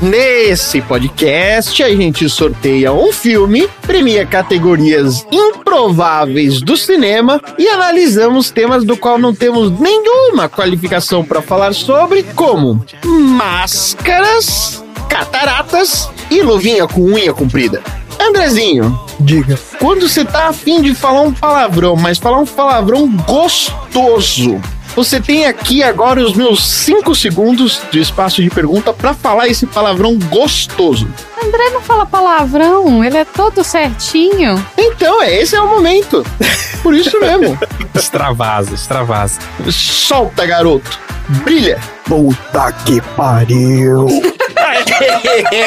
Nesse podcast, a gente sorteia um filme, premia categorias improváveis do cinema e analisamos temas do qual não temos nenhuma qualificação para falar sobre, como máscaras, cataratas e luvinha com unha comprida. Andrezinho, Diga. quando você tá afim de falar um palavrão, mas falar um palavrão gostoso, você tem aqui agora os meus 5 segundos de espaço de pergunta pra falar esse palavrão gostoso. André não fala palavrão, ele é todo certinho. Então, é, esse é o momento. Por isso mesmo. Extravasa, extravasa. Solta, garoto. Brilha. Puta que pariu.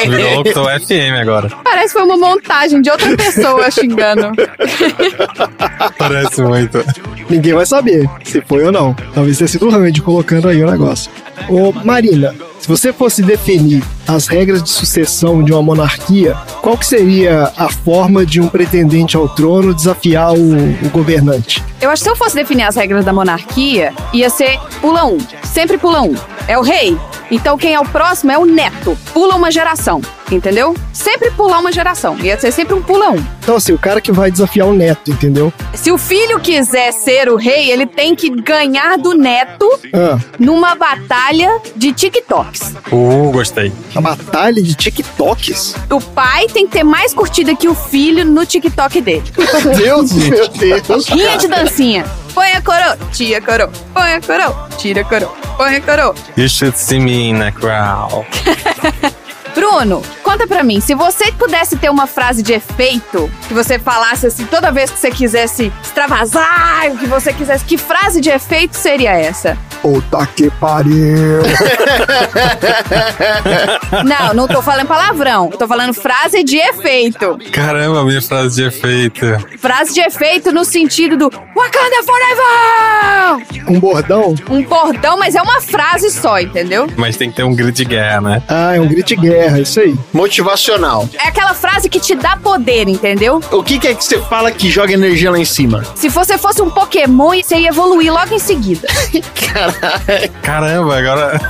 Virou locutor FM agora. Parece que foi uma montagem de outra pessoa xingando. Parece muito. Ninguém vai saber se foi ou não. Talvez tenha sido o Randy colocando aí o negócio. Ô, Marina, se você fosse definir as regras de sucessão de uma monarquia, qual que seria a forma de um pretendente ao trono desafiar o, o governante? Eu acho que se eu fosse definir as regras da monarquia, ia ser pula um. Sempre pula um. É o rei. Então quem é o próximo é o neto. Pula uma geração. Entendeu? Sempre pular uma geração. Ia ser sempre um pula um. Então, assim, o cara que vai desafiar o neto, entendeu? Se o filho quiser ser o rei, ele tem que ganhar do neto Ah, numa batalha de TikToks. Uh, gostei. a batalha de TikToks. O pai tem que ter mais curtida que o filho no TikTok dele. Meu Deus, Meu Deus. Rinha de dancinha. Põe a coroa, tira a coroa, põe a coroa, tira a coroa, põe a coroa. You should see me in a crowd. Bruno, conta pra mim, se você pudesse ter uma frase de efeito, que você falasse assim toda vez que você quisesse extravasar, o que você quisesse, que frase de efeito seria essa? Puta que pariu. Não, não tô falando palavrão, eu tô falando frase de efeito. Caramba, minha frase de efeito. Frase de efeito no sentido do Wakanda Forever! Um bordão? Um bordão, mas é uma frase só, entendeu? Mas tem que ter um grito de guerra, né? Ah, é um grito de guerra, isso aí. Motivacional. É aquela frase que te dá poder, entendeu? O que, que é que você fala que joga energia lá em cima? Se você fosse um Pokémon, você ia evoluir logo em seguida. Caramba, agora.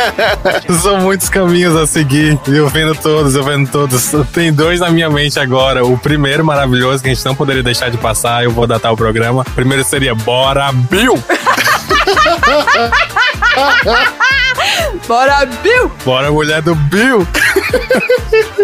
São muitos caminhos a seguir. E eu vendo todos, eu vendo todos. Tem dois na minha mente agora. O primeiro maravilhoso, que a gente não poderia deixar de passar, eu vou datar o programa. O primeiro seria Bora Bill! Bora, Bill! Bora mulher do Bill!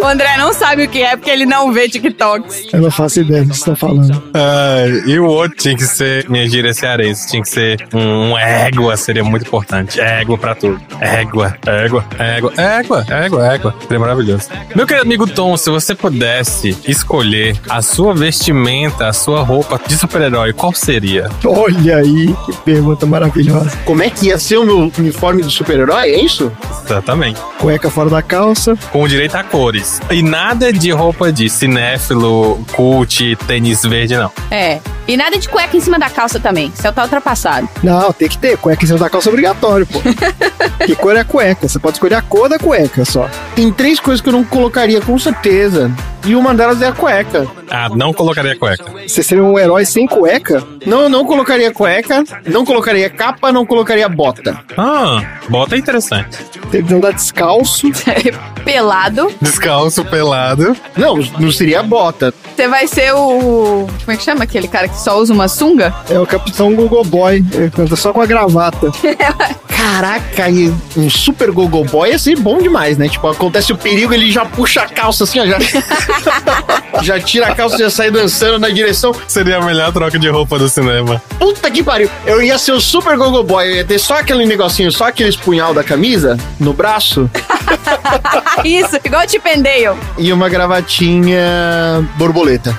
O André não sabe o que é porque ele não vê TikToks. Eu não faço ideia do que você tá falando. Ai, e o outro tinha que ser, minha gíria cearense, tinha que ser um, um égua, seria muito importante. Égua pra tudo. Égua, égua, égua, égua, égua, égua. Seria maravilhoso. Meu querido amigo Tom, se você pudesse escolher a sua vestimenta, a sua roupa de super-herói, qual seria? Olha aí, que pergunta maravilhosa. Como é que ia ser o meu uniforme de super-herói? É isso? Exatamente. Cueca fora da calça. Com direito a cores. E nada de roupa de cinéfilo, cult, tênis verde, não. É. E nada de cueca em cima da calça também. Isso tá ultrapassado. Não, tem que ter. Cueca em cima da calça é obrigatório, pô. que cor é a cueca? Você pode escolher a cor da cueca só. Tem três coisas que eu não colocaria com certeza. E uma delas é a cueca. Ah, não colocaria cueca. Você seria um herói sem cueca? Não, eu não colocaria cueca, não colocaria capa, não colocaria bota. Ah, bota é interessante. Tem que andar descalço. Pelado. Descalço, pelado. Não, não seria bota. Você vai ser o. Como é que chama aquele cara que só usa uma sunga? É o Capitão Google Boy. Ele canta só com a gravata. Caraca, e um super gogo boy ia ser bom demais, né? Tipo, acontece o perigo, ele já puxa a calça assim, ó, já, já tira a calça e já sai dançando na direção. Seria a melhor troca de roupa do cinema. Puta que pariu. Eu ia ser o super gogo boy, eu ia ter só aquele negocinho, só aqueles punhal da camisa no braço Isso, igual o Dale. e uma gravatinha borboleta.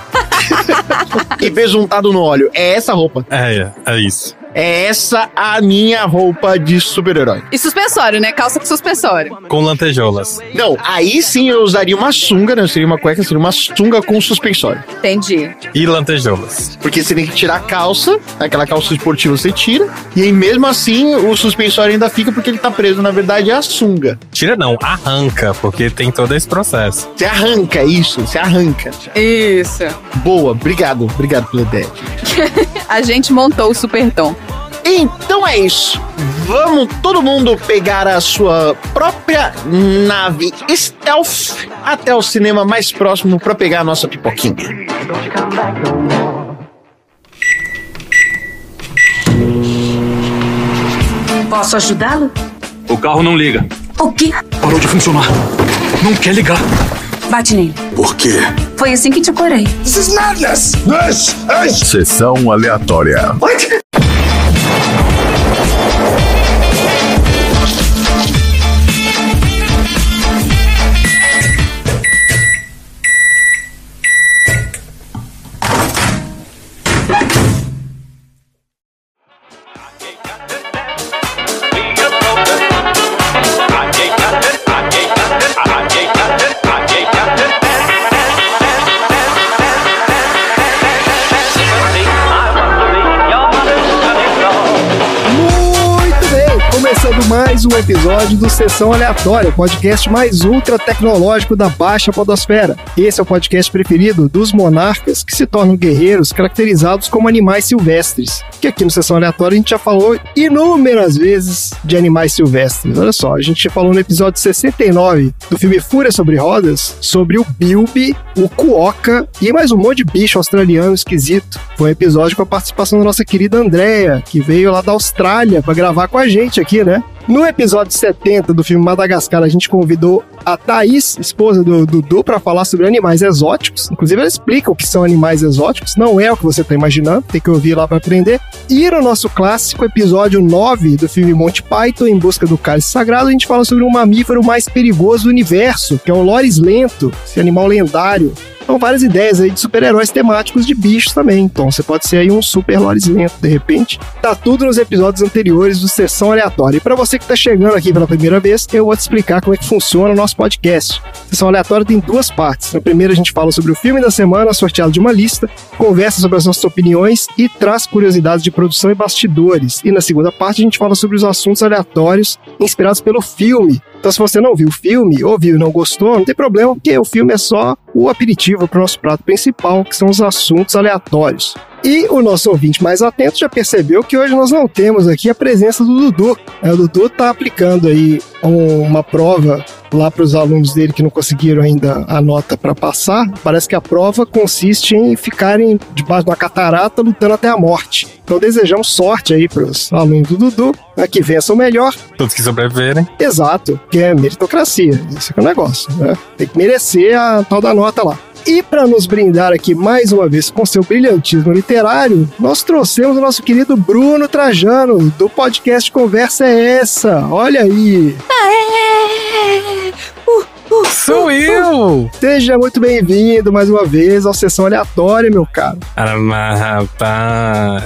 e besuntado no óleo. É essa roupa. É, é, é isso. É essa a minha roupa de super-herói. E suspensório, né? Calça com suspensório. Com lantejoulas. Não, aí sim eu usaria uma sunga, não seria uma cueca, seria uma sunga com suspensório. Entendi. E lantejoulas. Porque você tem que tirar a calça, aquela calça esportiva você tira, e aí mesmo assim o suspensório ainda fica porque ele tá preso, na verdade é a sunga. Tira não, arranca, porque tem todo esse processo. Você arranca isso, você arranca. Isso. Boa, obrigado, obrigado pela ideia. A gente montou o super tom. Então é isso. Vamos todo mundo pegar a sua própria nave stealth até o cinema mais próximo para pegar a nossa pipoquinha. Posso ajudá-lo? O carro não liga. O quê? Parou de funcionar. Não quer ligar. Bate nele. Por quê? Foi assim que te curei. This is madness! This is... Sessão aleatória. Muito mais um episódio do Sessão Aleatória, o podcast mais ultra tecnológico da Baixa Podosfera. Esse é o podcast preferido dos monarcas que se tornam guerreiros caracterizados como animais silvestres. Que aqui no Sessão Aleatória a gente já falou inúmeras vezes de animais silvestres. Olha só, a gente já falou no episódio 69 do filme Fúria sobre Rodas sobre o Bilby, o Kuoka e mais um monte de bicho australiano esquisito. Foi um episódio com a participação da nossa querida Andrea, que veio lá da Austrália para gravar com a gente aqui, né? No episódio 70 do filme Madagascar, a gente convidou a Thaís, esposa do Dudu, para falar sobre animais exóticos. Inclusive, ela explica o que são animais exóticos. Não é o que você está imaginando, tem que ouvir lá para aprender. E no nosso clássico episódio 9 do filme Monty Python, Em Busca do Cálice Sagrado, a gente fala sobre o mamífero mais perigoso do universo, que é o Loris Lento, esse animal lendário. São várias ideias aí de super-heróis temáticos de bichos também. Então você pode ser aí um super Loris lento, de repente. Tá tudo nos episódios anteriores do Sessão Aleatória. E para você que tá chegando aqui pela primeira vez, eu vou te explicar como é que funciona o nosso podcast. Sessão Aleatória tem duas partes. Na primeira a gente fala sobre o filme da semana, sorteado de uma lista, conversa sobre as nossas opiniões e traz curiosidades de produção e bastidores. E na segunda parte a gente fala sobre os assuntos aleatórios inspirados pelo filme. Então, se você não viu o filme, ou viu e não gostou, não tem problema, porque o filme é só o aperitivo para o nosso prato principal, que são os assuntos aleatórios. E o nosso ouvinte mais atento já percebeu que hoje nós não temos aqui a presença do Dudu. É, O Dudu está aplicando aí um- uma prova lá para os alunos dele que não conseguiram ainda a nota para passar. Parece que a prova consiste em ficarem debaixo de uma catarata lutando até a morte. Então desejamos sorte aí para os alunos do Dudu, né, que vençam melhor. Todos que sobreviverem. Exato, que é meritocracia. Que é o negócio, né? Tem que merecer a tal da nota lá. E para nos brindar aqui mais uma vez com seu brilhantismo literário, nós trouxemos o nosso querido Bruno Trajano, do podcast Conversa é Essa. Olha aí! Sou eu! Seja muito bem-vindo mais uma vez ao Sessão Aleatória, meu caro. Ah, mas, rapaz.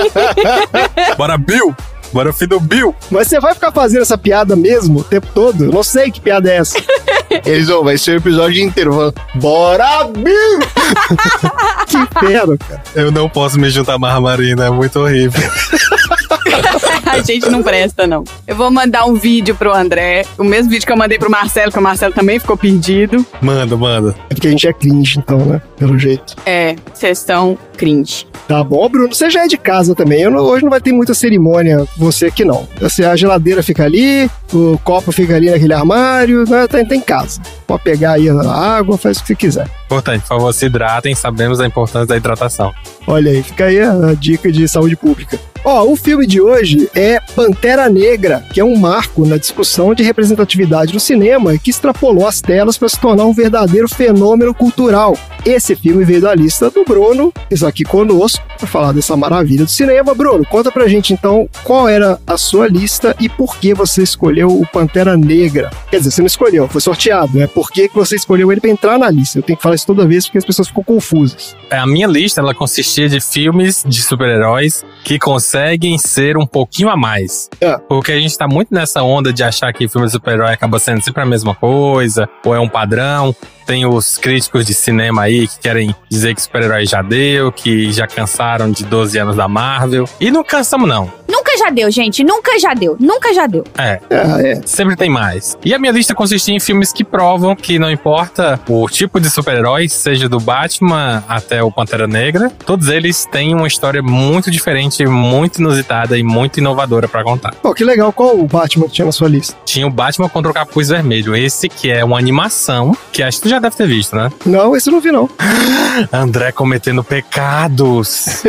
Bora, Bill! Bora, filho do Bill! Mas você vai ficar fazendo essa piada mesmo o tempo todo? Eu não sei que piada é essa. Eles vão, vai ser o episódio inteiro falando, Bora, Bill! que inferno, cara. Eu não posso me juntar mais a Marina, é muito horrível. A gente não presta, não. Eu vou mandar um vídeo pro André. O mesmo vídeo que eu mandei pro Marcelo, que o Marcelo também ficou perdido. Manda, manda. É porque a gente é cringe, então, né? Pelo jeito. É, sessão cringe. Tá bom, Bruno. Você já é de casa também. Eu não- hoje não vai ter muita cerimônia com você aqui, não. Assim, a geladeira fica ali, o copo fica ali naquele armário, né? Tem, tem casa. Pode pegar aí a água, faz o que você quiser. Importante, por favor, se hidratem, sabemos a importância da hidratação. Olha aí, fica aí a dica de saúde pública. Ó, o filme de hoje é Pantera Negra, que é um marco na discussão de representatividade no cinema que extrapolou as telas para se tornar um verdadeiro fenômeno cultural. Esse filme veio da lista do Bruno, que está aqui conosco, para falar dessa maravilha do cinema. Bruno, conta pra gente então qual era a sua lista e por que você escolheu o Pantera Negra. Quer dizer, você não escolheu, foi sorteado, né? Por que você escolheu ele para entrar na lista? Eu tenho que falar isso toda vez porque as pessoas ficam confusas. É, A minha lista, ela consistia de filmes de super-heróis que conseguem ser um pouquinho a mais. É. Porque a gente tá muito nessa onda de achar que filme de super-herói acaba sendo sempre a mesma coisa, ou é um padrão. Tem os críticos de cinema aí que querem dizer que super-herói já deu, que já cansaram de 12 anos da Marvel. E não cansamos, não. Nunca já deu, gente. Nunca já deu. Nunca já deu. É, Ah, é. sempre tem mais. E a minha lista consistia em filmes que provam que não importa o tipo de super-herói, seja do Batman até o Pantera Negra, todos eles têm uma história muito diferente, muito inusitada e muito inovadora pra contar. Pô, que legal. Qual o Batman que tinha na sua lista? Tinha o Batman contra o Capuz Vermelho, esse que é uma animação que acho que tu já deve ter visto, né? Não, esse eu não vi, não. André cometendo pecados.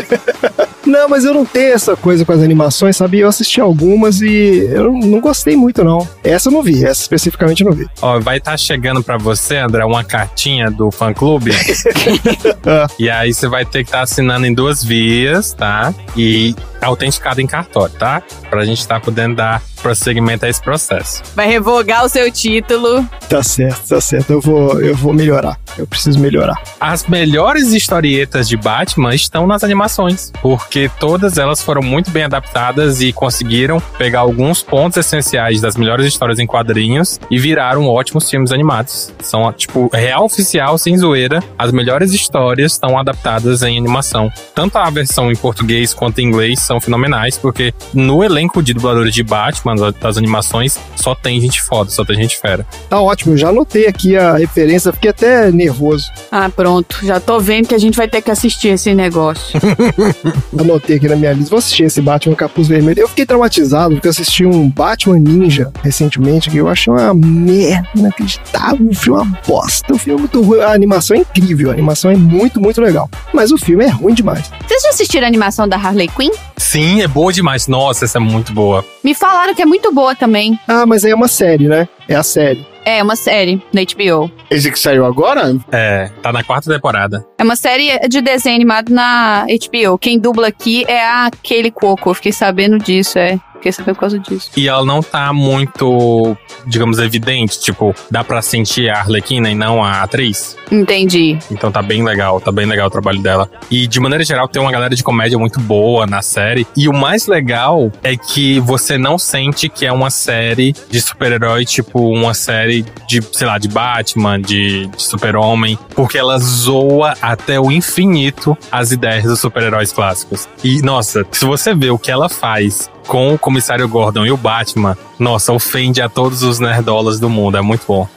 Não, mas eu não tenho essa coisa com as animações, sabe? Eu assisti algumas e eu não- gostei muito, não. Essa eu não vi, essa especificamente eu não vi. Ó, vai estar chegando pra você, André, uma cartinha do fã-clube. e aí você vai ter que estar assinando em duas vias, tá? E autenticado em cartório, tá? Pra gente estar podendo dar prosseguimento a esse processo. Vai revogar o seu título. Tá certo, tá certo. Eu vou, eu vou melhorar. Eu preciso melhorar. As melhores historietas de Batman estão nas animações, porque todas elas foram muito bem adaptadas e conseguiram pegar alguns pontos essenciais das melhores histórias em quadrinhos e viraram ótimos filmes animados. São, tipo, real oficial, sem zoeira, as melhores histórias estão adaptadas em animação. Tanto a versão em português quanto em inglês são fenomenais, porque no elenco de dubladores de Batman, das- das animações, só tem gente foda, só tem gente fera. Tá ótimo, eu já anotei aqui a referência, fiquei até nervoso. Ah, pronto. Já tô vendo que a gente vai ter que assistir esse negócio. Anotei aqui na minha lista. Vou assistir esse Batman Capuz Vermelho. Eu fiquei traumatizado porque eu assisti um Batman Ninja recentemente que eu achei uma merda inacreditável. O filme é uma bosta. O filme é muito ruim. A animação é incrível. A animação é muito, muito legal. Mas o filme é ruim demais. Vocês já assistiram a animação da Harley Quinn? Sim, é boa demais. Nossa, essa é muito boa. Me falaram que é muito boa também. Ah, mas aí é uma série, né? É a série. É uma série na HBO. Esse que saiu agora? É, tá na quarta temporada. É uma série de desenho animado na HBO. Quem dubla aqui é a Kaylee Cuoco. Eu fiquei sabendo disso, é. Fiquei sabendo por causa disso. E ela não tá muito, digamos, evidente. Tipo, dá pra sentir a Arlequina e não a atriz. Entendi. Então tá bem legal, tá bem legal o trabalho dela. E de maneira geral, tem uma galera de comédia muito boa na série. E o mais legal é que você não sente que é uma série de super-herói, tipo uma série de, sei lá, de Batman, de, de super-homem, porque ela zoa até o infinito as ideias dos super-heróis clássicos. E, nossa, se você vê o que ela faz com o comissário Gordon e o Batman, nossa, ofende a todos os nerdolas do mundo. É muito bom.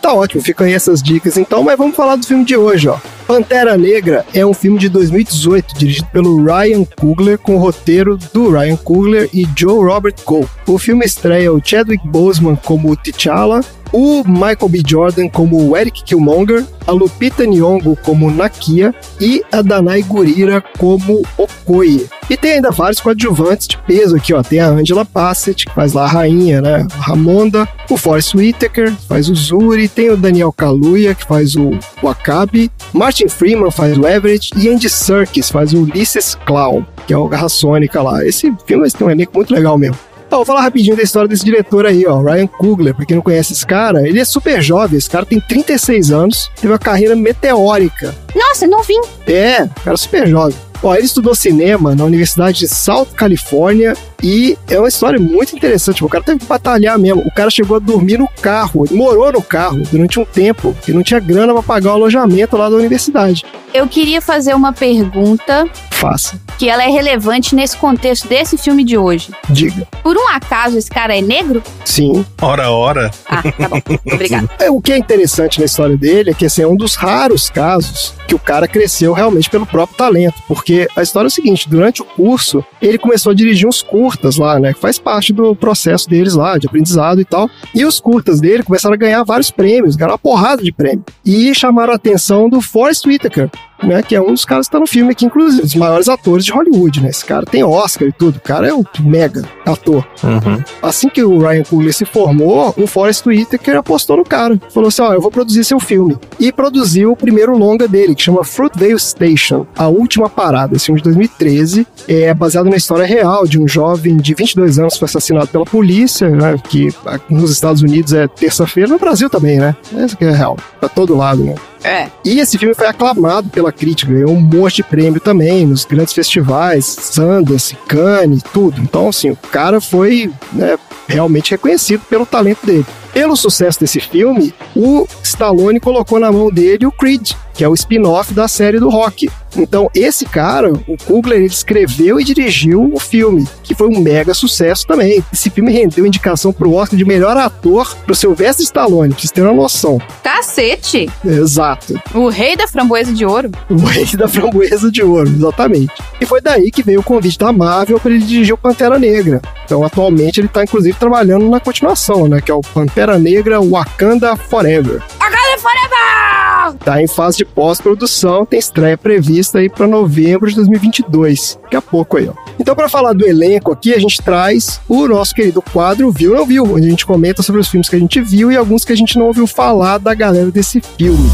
Tá ótimo, ficam aí essas dicas então, mas vamos falar do filme de hoje, ó. Pantera Negra é um filme de 2018, dirigido pelo Ryan Coogler, com o roteiro do Ryan Coogler e Joe Robert Cole. O filme estreia o Chadwick Boseman como T'Challa, o Michael B. Jordan como o Eric Killmonger, a Lupita Nyong'o como Nakia e a Danai Gurira como Okoye. E tem ainda vários coadjuvantes de peso aqui, ó. Tem a Angela Bassett, que faz lá a rainha, né? Ramonda, o Forrest Whitaker, que faz o Zuri, tem o Daniel Kaluuya, que faz o Wakabi, Martin Freeman faz o Everett e Andy Serkis faz o Ulysses Clown, que é o Garra Sônica lá. Esse filme tem um elenco muito legal mesmo. Ó, vou falar rapidinho da história desse diretor aí, ó, Ryan Coogler. Pra quem não conhece esse cara, ele é super jovem. Esse cara tem 36 anos, teve uma carreira meteórica. Nossa, não vim. É, cara super jovem. Ó, ele estudou cinema na Universidade de South California e é uma história muito interessante. O cara teve que batalhar mesmo. O cara chegou a dormir no carro, morou no carro durante um tempo, porque não tinha grana pra pagar o alojamento lá da universidade. Eu queria fazer uma pergunta Faça, que ela é relevante nesse contexto desse filme de hoje. diga. Por um acaso esse cara é negro? Sim. Ora, ora. Ah, tá bom. Obrigada. É, o que é interessante na história dele é que assim, é um dos raros casos que o cara cresceu realmente pelo próprio talento. Porque a história é o seguinte: durante o curso, ele começou a dirigir uns curtas lá, né? Que faz parte do processo deles lá, de aprendizado e tal. E os curtas dele começaram a ganhar vários prêmios, ganharam uma porrada de prêmio. E chamaram a atenção do Forrest Whitaker. Né, que é um dos caras que tá no filme aqui, inclusive, dos maiores atores de Hollywood, né? Esse cara tem Oscar e tudo. O cara é um mega ator. Uhum. Assim que o Ryan Coogler se formou, o Forrest Whitaker apostou no cara. Falou assim: ó, eu vou produzir seu filme. E produziu o primeiro longa dele, que chama Fruitvale Station, A Última Parada. Esse filme de 2013 é baseado na história real de um jovem de 22 anos que foi assassinado pela polícia, né? Que aqui nos Estados Unidos é terça-feira, no Brasil também, né? Essa que é real. Pra todo lado, né? É. E esse filme foi aclamado pela crítica, ganhou um monte de prêmio também nos grandes festivais, Sundance, Cannes, tudo. Então, assim, o cara foi né, realmente reconhecido pelo talento dele. Pelo sucesso desse filme, o Stallone colocou na mão dele o Creed, que é o spin-off da série do Rock. Então, esse cara, o Kugler, ele escreveu e dirigiu o filme, que foi um mega sucesso também. Esse filme rendeu indicação pro Oscar de melhor ator pro Sylvester Stallone, pra vocês terem uma noção. Cacete! Exato. O rei da framboesa de ouro. O rei da framboesa de ouro, exatamente. E foi daí que veio o convite da Marvel para ele dirigir o Pantera Negra. Então, atualmente, ele tá, inclusive, trabalhando na continuação, né? Que é o Pantera Negra Wakanda Forever. Wakanda Forever! Tá em fase de pós-produção, tem estreia prevista aí para novembro de 2022. Daqui a pouco aí, ó. Então, para falar do elenco aqui, a gente traz o nosso querido quadro Viu ou Não Viu, onde a gente comenta sobre os filmes que a gente viu e alguns que a gente não ouviu falar da galera desse filme.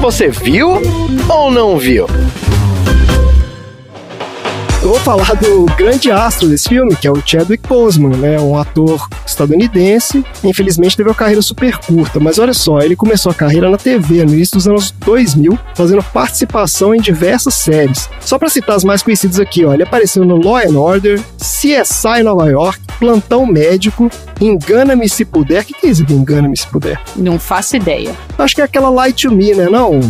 Você viu ou não viu? Eu vou falar do grande astro desse filme, que é o Chadwick Boseman, né? Um ator estadunidense. Infelizmente teve uma carreira super curta, mas olha só, ele começou a carreira na TV no início dos anos 2000, fazendo participação em diversas séries. Só para citar as mais conhecidas aqui, ó, ele apareceu no Law and Order, CSI Nova York, Plantão Médico, Engana-me se puder. O que, que é isso aqui, Engana-me se puder? Não faço ideia. Acho que é aquela Light to Me, né? Não?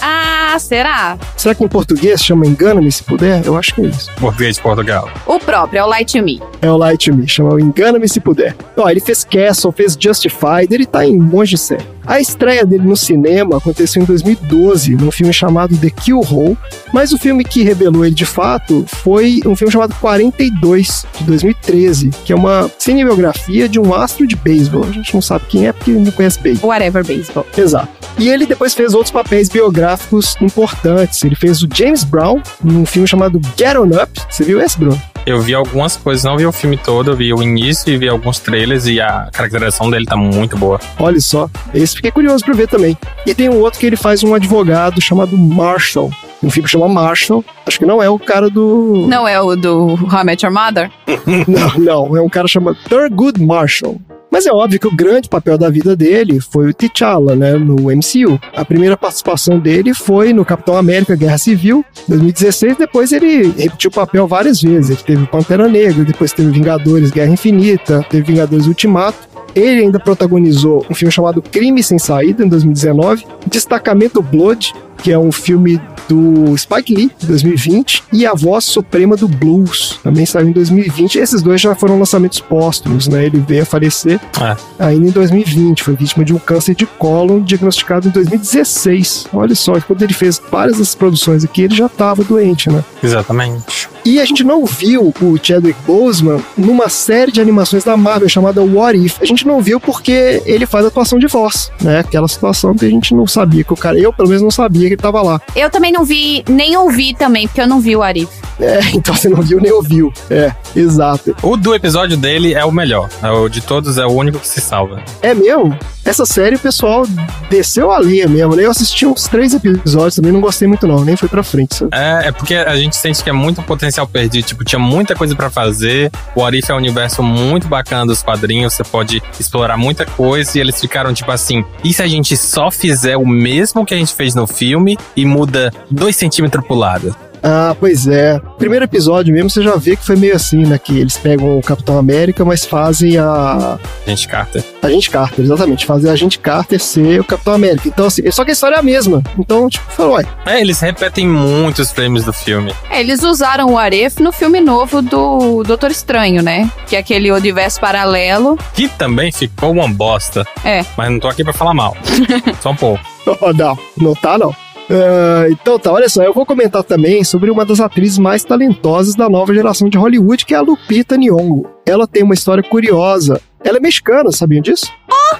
Ah, será? Será que em português chama Engana-me se puder? Eu acho que é isso. Português de Portugal. O próprio, é o Light to Me. É o Light to Me, chama o Engana-me se puder. Ó, ele fez Castle, fez Justified, ele tá em um monte de série. A estreia dele no cinema aconteceu em 2012, num filme chamado The Kill Hole, mas o filme que revelou ele de fato foi um filme chamado 42, de 2013, que é uma cinebiografia de um astro de beisebol. A gente não sabe quem é porque não conhece beisebol. Whatever Baseball. Exato. E ele depois fez outros papéis biográficos importantes. Ele fez o James Brown num filme chamado Get On Up. Você viu esse, Bruno? Eu vi algumas coisas, não vi o filme todo, eu vi o início e vi alguns trailers e a caracterização dele tá muito boa. Olha só, esse fiquei curioso pra ver também. E tem um outro que ele faz um advogado chamado Marshall. Um filme que chama Marshall. Acho que não é o cara do. Não é o do How I Met Your Mother? Não, não. É um cara chamado Thurgood Marshall. Mas é óbvio que o grande papel da vida dele foi o T'Challa, né, no MCU. A primeira participação dele foi no Capitão América Guerra Civil, 2016. Depois ele repetiu o papel várias vezes. Ele teve Pantera Negra, depois teve Vingadores Guerra Infinita, teve Vingadores Ultimato. Ele ainda protagonizou um filme chamado Crime Sem Saída, em 2019, Destacamento Blood, que é um filme do Spike Lee, de 2020, e A Voz Suprema do Blues, também saiu em 2020. Esses dois já foram lançamentos póstumos, né? Ele veio a falecer É. ainda em 2020, foi vítima de um câncer de cólon diagnosticado em 2016. Olha só, quando ele fez várias dessas produções aqui, ele já estava doente, né? Exatamente. E a gente não viu o Chadwick Boseman numa série de animações da Marvel chamada What If. A gente não viu porque ele faz atuação de voz, né? Aquela situação que a gente não sabia que o cara, eu pelo menos não sabia que ele tava lá. Eu também não vi, nem ouvi também, porque eu não vi o Arif. É, então você não viu nem ouviu. É, exato. O do episódio dele é o melhor. É O de todos é o único que se salva. É mesmo? Essa série o pessoal desceu a linha mesmo, né? Eu assisti uns três episódios também, não gostei muito não, nem foi pra frente. sabe? É, é porque a gente sente que é muito potencial perdido. Tipo, tinha muita coisa pra fazer. O Arif é um universo muito bacana dos quadrinhos. Você pode explorar muita coisa. E eles ficaram tipo assim: e se a gente só fizer o mesmo que a gente fez no filme e muda dois centímetros pro lado? Ah, pois é. Primeiro episódio mesmo, você já vê que foi meio assim, né? Que eles pegam o Capitão América, mas fazem a. Gente, Carter. Agente Carter, exatamente. Fazem a Agente Carter ser o Capitão América. Então, assim, só que a história é a mesma. Então, tipo, falou, ué, É, eles repetem muitos frames do filme. É, eles usaram o Arif no filme novo do Doutor Estranho, né? Que é aquele universo paralelo. Que também ficou uma bosta. É. Mas não tô aqui pra falar mal. Só um pouco. Oh, não, não tá não. Ah, então tá, olha só, eu vou comentar também sobre uma das atrizes mais talentosas da nova geração de Hollywood, que é a Lupita Nyong'o. Ela tem uma história curiosa. Ela é mexicana, sabiam disso?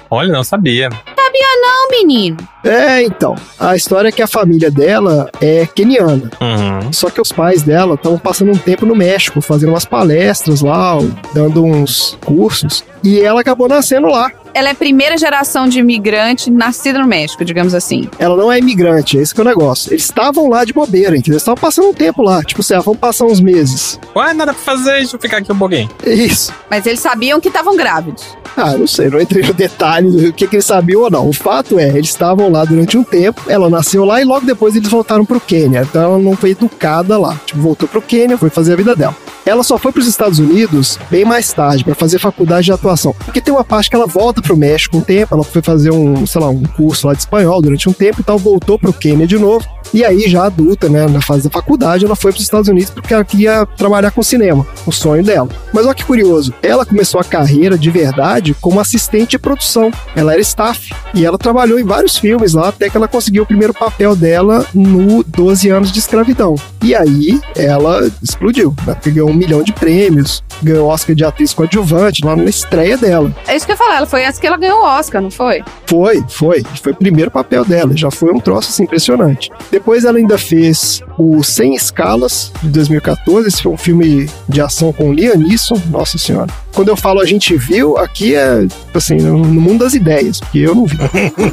Olha, não sabia. Não, menino. É, então. A história é que a família dela é keniana. Uhum. Só que os pais dela estavam passando um tempo no México, fazendo umas palestras lá, dando uns cursos. E ela acabou nascendo lá. Ela é primeira geração de imigrante nascida no México, digamos assim. Ela não é imigrante, é esse que é o negócio. Eles estavam lá de bobeira, entendeu? Eles estavam passando um tempo lá. Tipo assim, ah, vamos passar uns meses. Ué, nada pra fazer, deixa eu ficar aqui um pouquinho. É isso. Mas eles sabiam que estavam grávidos. Ah, não sei, não entrei no detalhe do que, que eles sabiam ou não. O fato é, eles estavam lá durante um tempo, ela nasceu lá e logo depois eles voltaram pro Quênia. Então ela não foi educada lá. Tipo, voltou pro Quênia, foi fazer a vida dela. Ela só foi para os Estados Unidos bem mais tarde para fazer faculdade de atuação. Porque tem uma parte que ela volta pro México um tempo, ela foi fazer um, sei lá, um curso lá de espanhol durante um tempo e tal, voltou pro Quênia de novo. E aí, já adulta, né, na fase da faculdade, ela foi para os Estados Unidos porque ela queria trabalhar com cinema, o sonho dela. Mas olha que curioso, ela começou a carreira de verdade como assistente de produção. Ela era staff e ela trabalhou em vários filmes lá até que ela conseguiu o primeiro papel dela no 12 anos de escravidão. E aí, ela explodiu, né, ganhou um milhão de prêmios, ganhou Oscar de atriz coadjuvante lá na estreia dela. É isso que eu ia falar, ela foi essa que ela ganhou o Oscar, não foi? Foi, foi. Foi o primeiro papel dela, já foi um troço assim impressionante. Depois ela ainda fez o Sem Escalas, de 2014. Esse foi um filme de ação com Liam Neeson. Nossa Senhora. Quando eu falo a gente viu, aqui é, assim, no mundo das ideias, porque eu não vi.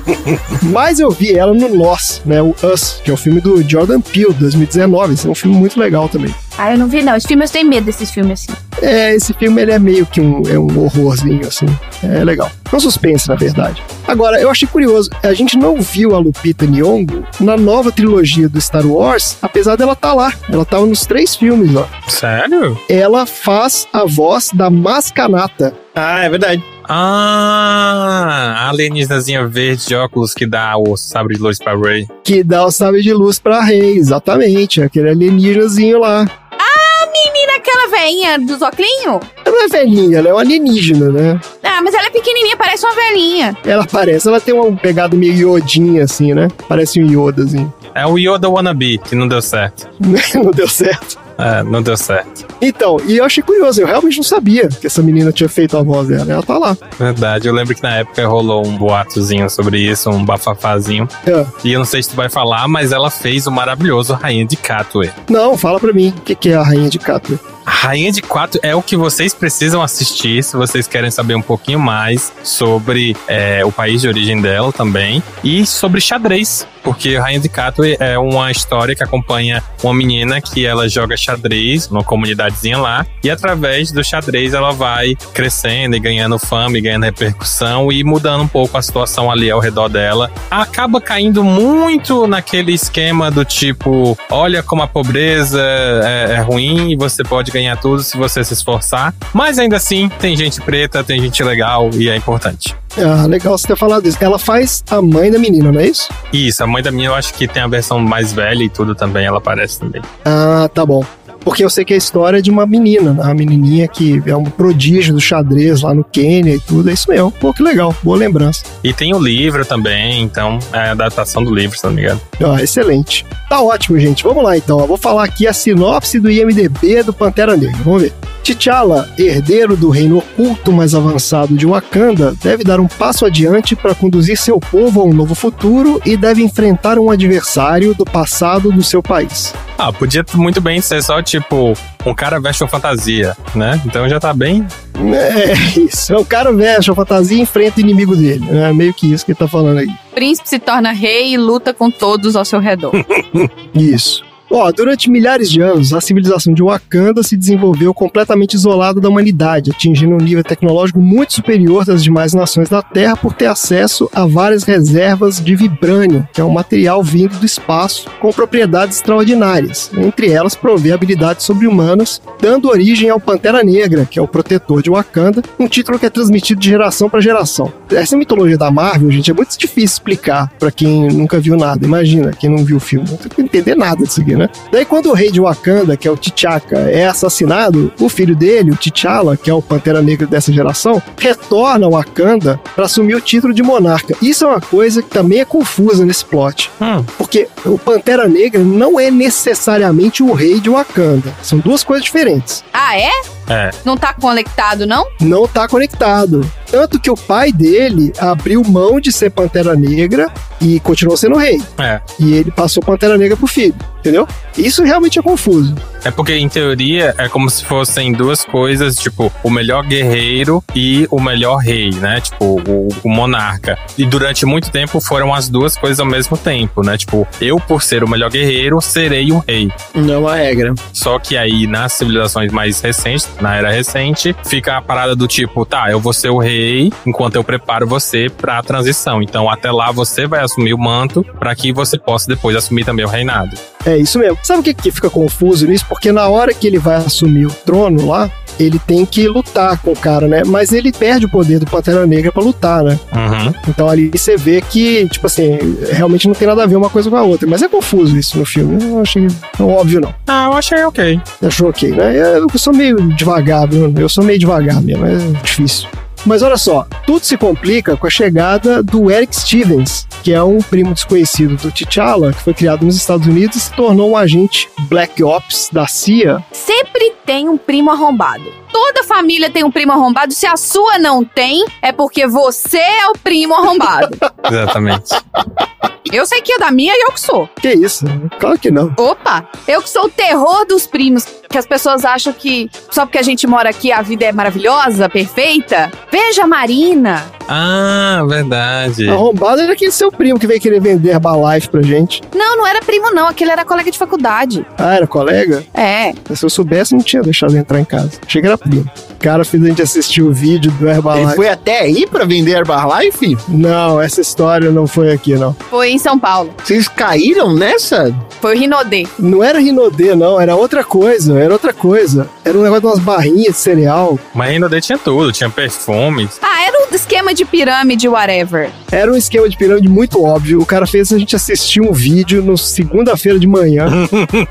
Mas eu vi ela no Nós, né? O Us, que é o filme do Jordan Peele, 2019. Esse é um filme muito legal também. Ah, eu não vi, não. Esse filme eu tenho medo desses filmes assim. É, esse filme ele é meio que um, é um horrorzinho, assim. É legal. É um suspense, na verdade. Agora, eu achei curioso, a gente não viu a Lupita Nyong'o na nova trilogia do Star Wars, apesar dela estar tá lá. Ela tava nos três filmes, ó. Sério? Ela faz a voz da Mascanata. Ah, é verdade. Ah, a alienígenazinha verde de óculos que dá o sabre de luz pra Ray. Que dá o sabre de luz pra Rey, exatamente. Aquele alienígenazinho lá. Velhinha dos oclinhos? Ela não é velhinha, ela é uma alienígena, né? Ah, mas ela é pequenininha, parece uma velhinha. Ela parece, ela tem uma pegada meio iodinha, assim, né? Parece um iodazinho. É o Yoda Wannabe, que não deu certo. não deu certo. É, não deu certo. Então, e eu achei curioso, eu realmente não sabia que essa menina tinha feito a voz dela. Ela tá lá. Verdade, eu lembro que na época rolou um boatozinho sobre isso, um bafafazinho. É. E eu não sei se tu vai falar, mas ela fez o maravilhoso Rainha de Katwe. Não, fala pra mim, o que, que é a Rainha de Katwe? A Rainha de Quatro é o que vocês precisam assistir se vocês querem saber um pouquinho mais sobre é, o país de origem dela também e sobre xadrez, porque a Rainha de Quatro é uma história que acompanha uma menina que ela joga xadrez numa comunidadezinha lá e através do xadrez ela vai crescendo e ganhando fama e ganhando repercussão e mudando um pouco a situação ali ao redor dela. Acaba caindo muito naquele esquema do tipo, olha como a pobreza é, é ruim e você pode ganhar tudo se você se esforçar. Mas ainda assim, tem gente preta, tem gente legal e é importante. Ah, legal você ter falado isso. Ela faz a mãe da menina, não é isso? Isso, a mãe da menina eu acho que tem a versão mais velha e tudo também, ela aparece também. Ah, tá bom. Porque eu sei que a história é de uma menina, né? Uma menininha que é um prodígio do xadrez lá no Quênia e tudo. É isso mesmo. Pô, que legal. Boa lembrança. E tem o livro também, então é a adaptação do livro, se não me engano. Ah, excelente. Tá ótimo, gente. Vamos lá então. Eu vou falar aqui a sinopse do IMDB do Pantera Negra. Vamos ver. T'Challa, herdeiro do reino oculto mais avançado de Wakanda, deve dar um passo adiante para conduzir seu povo a um novo futuro e deve enfrentar um adversário do passado do seu país. Ah, podia muito bem ser só tipo um cara veste uma fantasia, né? Então já tá bem. É isso. É o cara veste a fantasia e enfrenta o inimigo dele. É meio que isso que ele tá falando aí. Príncipe se torna rei e luta com todos ao seu redor. Isso. Ó, durante milhares de anos, a civilização de Wakanda se desenvolveu completamente isolada da humanidade, atingindo um nível tecnológico muito superior das demais nações da Terra por ter acesso a várias reservas de vibrânio, que é um material vindo do espaço com propriedades extraordinárias. Entre elas, provê habilidades sobre-humanas, dando origem ao Pantera Negra, que é o protetor de Wakanda, um título que é transmitido de geração para geração. Essa mitologia da Marvel, gente, é muito difícil explicar para quem nunca viu nada. Imagina, quem não viu o filme, não tem que entender nada disso aqui, né? Daí quando o rei de Wakanda, que é o T'Chaka, é assassinado, o filho dele, o T'Challa, que é o Pantera Negra dessa geração, retorna a Wakanda para assumir o título de monarca. Isso é uma coisa que também é confusa nesse plot. Hum. Porque o Pantera Negra não é necessariamente o rei de Wakanda. São duas coisas diferentes. ah, é? É. Não tá conectado, não? Não tá conectado. Tanto que o pai dele abriu mão de ser Pantera Negra e continuou sendo rei. É. E ele passou Pantera Negra pro filho. Entendeu? Isso realmente é confuso. É porque, em teoria, é como se fossem duas coisas, tipo, o melhor guerreiro e o melhor rei, né? Tipo, o, o monarca. E durante muito tempo foram as duas coisas ao mesmo tempo, né? Tipo, eu, por ser o melhor guerreiro, serei o rei. Não é uma regra. Só que aí, nas civilizações mais recentes, na era recente, fica a parada do tipo, tá, eu vou ser o rei enquanto eu preparo você pra transição. Então, até lá, você vai assumir o manto para que você possa depois assumir também o reinado. É isso mesmo. Sabe o que, que fica confuso nisso? Porque na hora que ele vai assumir o trono lá, ele tem que lutar com o cara, né? Mas ele perde o poder do Pantera Negra pra lutar, né? Uhum. Então ali você vê que, tipo assim, realmente não tem nada a ver uma coisa com a outra. Mas é confuso isso no filme. Eu não achei tão óbvio, não. Ah, eu achei ok. Achou ok, né? Eu sou meio devagar, Bruno. Eu sou meio devagar mesmo, é difícil. Mas olha só, tudo se complica com a chegada do Eric Stevens, que é um primo desconhecido do T'Challa, que foi criado nos Estados Unidos e se tornou um agente Black Ops da CIA. Sempre tem um primo arrombado. Toda família tem um primo arrombado. Se a sua não tem, é porque você é o primo arrombado. Exatamente. eu sei que é da minha e eu que sou. Que isso? Claro que não. Opa, eu que sou o terror dos primos. Que as pessoas acham que só porque a gente mora aqui a vida é maravilhosa, perfeita. Veja a Marina. Ah, verdade. Arrombado era aquele seu primo que veio querer vender Herbalife pra gente. Não, não era primo não. Aquele era colega de faculdade. Ah, era colega? É. Se eu soubesse, não tinha deixado entrar em casa. Achei que era primo. O cara fez a gente assistir o vídeo do Herbalife. Ele foi até aí pra vender Herbalife? Não, essa história não foi aqui, não. Foi em São Paulo. Vocês caíram nessa? Foi o Rinodê. Não era Rinodê, não. Era outra coisa. Era outra coisa. Era um negócio de umas barrinhas de cereal. Mas ainda daí tinha tudo, tinha perfumes. Ah, era um esquema de pirâmide, whatever. Era um esquema de pirâmide muito óbvio. O cara fez a gente assistir um vídeo no segunda-feira de manhã.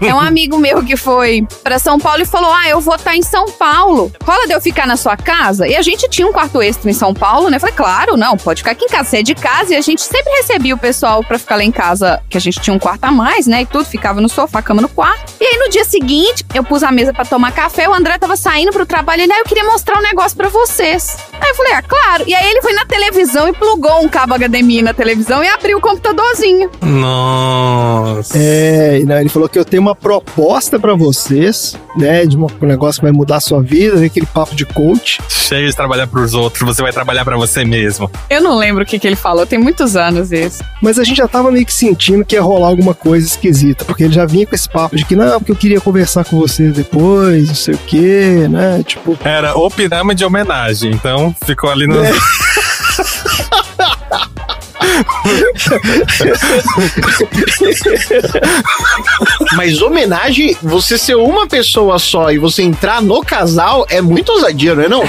É um amigo meu que foi pra São Paulo e falou: Ah, eu vou estar em São Paulo. Rola eu ficar na sua casa? E a gente tinha um quarto extra em São Paulo, né? Eu falei, claro, não, pode ficar aqui em casa. Você é de casa e a gente sempre recebia o pessoal pra ficar lá em casa, que a gente tinha um quarto a mais, né? E tudo, ficava no sofá, cama no quarto. E aí no dia seguinte, eu pus a mesa pra tomar café, o André tava saindo pro trabalho e ele, ah, eu queria mostrar um negócio pra vocês. Aí eu falei, ah, claro. E aí ele foi na televisão e plugou um cabo HDMI na televisão e abriu o computadorzinho. Nossa. É, não, ele falou que eu tenho uma proposta pra vocês, né? De um negócio que vai mudar a sua vida, aquele papo de coach. Chega de trabalhar pros outros, você vai trabalhar pra você mesmo. Eu não lembro o que, que ele falou, tem muitos anos isso. Mas a gente já tava meio que sentindo que ia rolar alguma coisa esquisita, porque ele já vinha com esse papo de que não, porque eu queria conversar com vocês depois, não sei o quê, né? Tipo, Era o pirâmide de homenagem, então ficou ali no. Mas homenagem, você ser uma pessoa só e você entrar no casal é muito ousadia, não é não?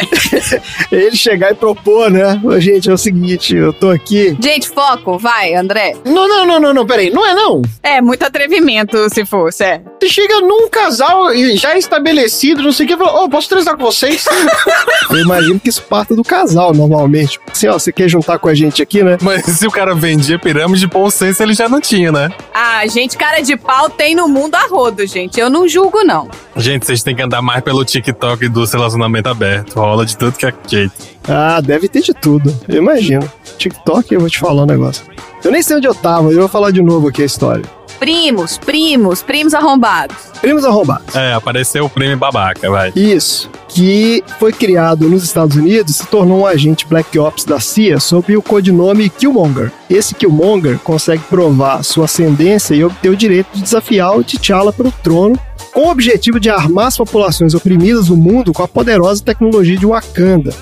ele chegar e propor, né? Gente, é o seguinte, eu tô aqui. Gente, foco, vai, André. Não, não, não, não, não, peraí, não é não. É, muito atrevimento se fosse, é. Você chega num casal e já estabelecido, não sei o que, e fala, ô, posso transar com vocês? Eu imagino que isso parta do casal, normalmente. Assim, ó, você quer juntar com a gente aqui, né? Mas se o cara vendia pirâmide, bom senso ele já não tinha, né? Ah, gente, cara de pau tem no mundo a rodo, gente. Eu não julgo, não. Gente, vocês têm que andar mais pelo TikTok do relacionamento aberto. Rola de tudo que é jeito. Ah, deve ter de tudo. Eu imagino. TikTok, eu vou te falar um negócio. Eu nem sei onde eu tava, eu vou falar de novo aqui a história. Primos, primos, primos arrombados. Primos arrombados. É, apareceu o prêmio babaca, vai. Isso. Que foi criado nos Estados Unidos e se tornou um agente Black Ops da CIA sob o codinome Killmonger. Esse Killmonger consegue provar sua ascendência e obter o direito de desafiar o T'Challa para o trono com o objetivo de armar as populações oprimidas do mundo com a poderosa tecnologia de Wakanda.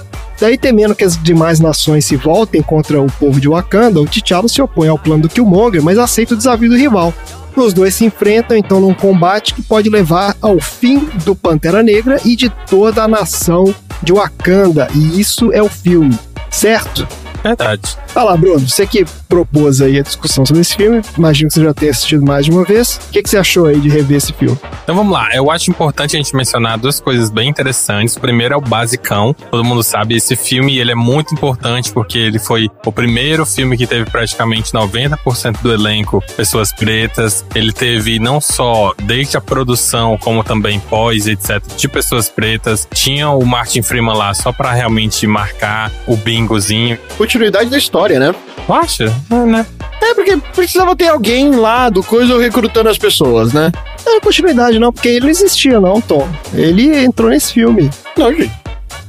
Daí, temendo que as demais nações se voltem contra o povo de Wakanda, o T'Challa se opõe ao plano do Killmonger, mas aceita o desafio do rival. Os dois se enfrentam então num combate que pode levar ao fim do Pantera Negra e de toda a nação de Wakanda. E isso é o filme, certo? Verdade. Fala Bruno, você que propôs aí a discussão sobre esse filme, imagino que você já tenha assistido mais de uma vez. O que, que você achou aí de rever esse filme? Então vamos lá. Eu acho importante a gente mencionar duas coisas bem interessantes. O primeiro é o basicão. Todo mundo sabe esse filme, ele é muito importante porque ele foi o primeiro filme que teve praticamente 90% do elenco pessoas pretas. Ele teve não só desde a produção, como também pós, etc, de pessoas pretas. Tinha o Martin Freeman lá só pra realmente marcar o bingozinho. Continuidade da história. né? Tu acha? É, né? É porque precisava ter alguém lá do coisa recrutando as pessoas, né? Não é continuidade, não, porque ele não existia, não, Tom. Ele entrou nesse filme. Não, gente.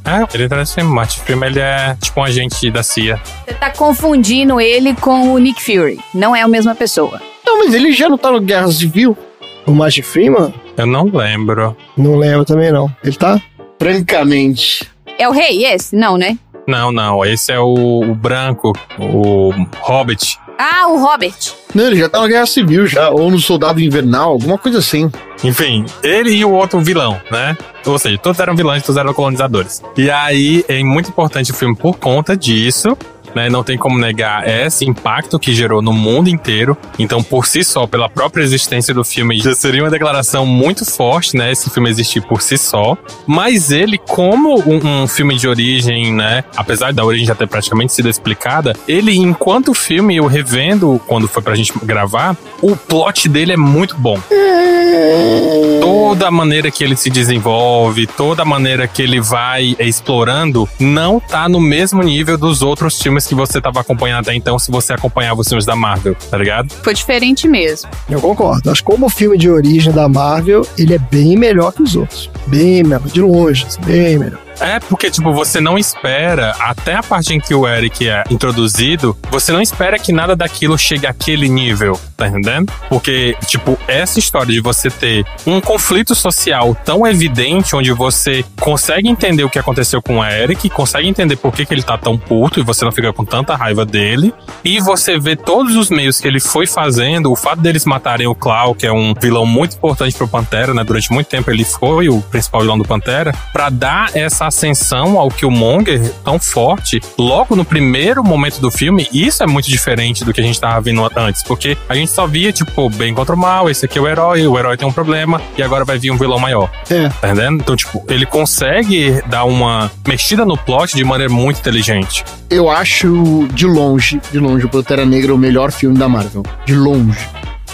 É, ele tá nesse filme. O Freeman, ele é tipo um agente da CIA. Você tá confundindo ele com o Nick Fury. Não é a mesma pessoa. Não, mas ele já não tá no Guerra Civil. O Martin Freeman? Eu não lembro. Não lembro também, não. Ele tá? Francamente. É o rei esse? Não, né? Não, não. Esse é o, o branco, o Hobbit. Ah, o Robert. Não, ele já tá na Guerra Civil já, ou no Soldado Invernal, alguma coisa assim. Enfim, ele e o outro vilão, né? Ou seja, todos eram vilões, todos eram colonizadores. E aí é muito importante o filme por conta disso. Né, não tem como negar esse impacto que gerou no mundo inteiro. Então, por si só, pela própria existência do filme, já seria uma declaração muito forte, né? Esse filme existir por si só. Mas ele, como um, um filme de origem, né? Apesar da origem já ter praticamente sido explicada, ele, enquanto filme, eu revendo quando foi pra gente gravar, o plot dele é muito bom. Toda a maneira que ele se desenvolve, toda a maneira que ele vai explorando, não tá no mesmo nível dos outros filmes que você tava acompanhando até então, se você acompanhava os filmes da Marvel, tá ligado? Foi diferente mesmo. Eu concordo. Acho que como filme de origem da Marvel, ele é bem melhor que os outros. Bem melhor, de longe, assim, bem melhor. É porque, tipo, você não espera, até a parte em que o Eric é introduzido, você não espera que nada daquilo chegue àquele nível, tá entendendo? Porque, tipo, essa história de você ter um conflito social tão evidente, onde você consegue entender o que aconteceu com o Eric, consegue entender por que, que ele tá tão puto e você não fica com tanta raiva dele, e você vê todos os meios que ele foi fazendo, o fato deles matarem o Clau, que é um vilão muito importante pro Pantera, né? Durante muito tempo ele foi o principal vilão do Pantera, pra dar essa ascensão ao Killmonger tão forte logo no primeiro momento do filme, isso é muito diferente do que a gente tava vendo antes, porque a gente só via, tipo, bem contra o mal, esse aqui é o herói, o herói tem um problema, e agora vai vir um vilão maior. É. Tá entendendo? Então, tipo, ele consegue dar uma mexida no plot de maneira muito inteligente. Eu acho, de longe, de longe, o Pantera Negra o melhor filme da Marvel. De longe.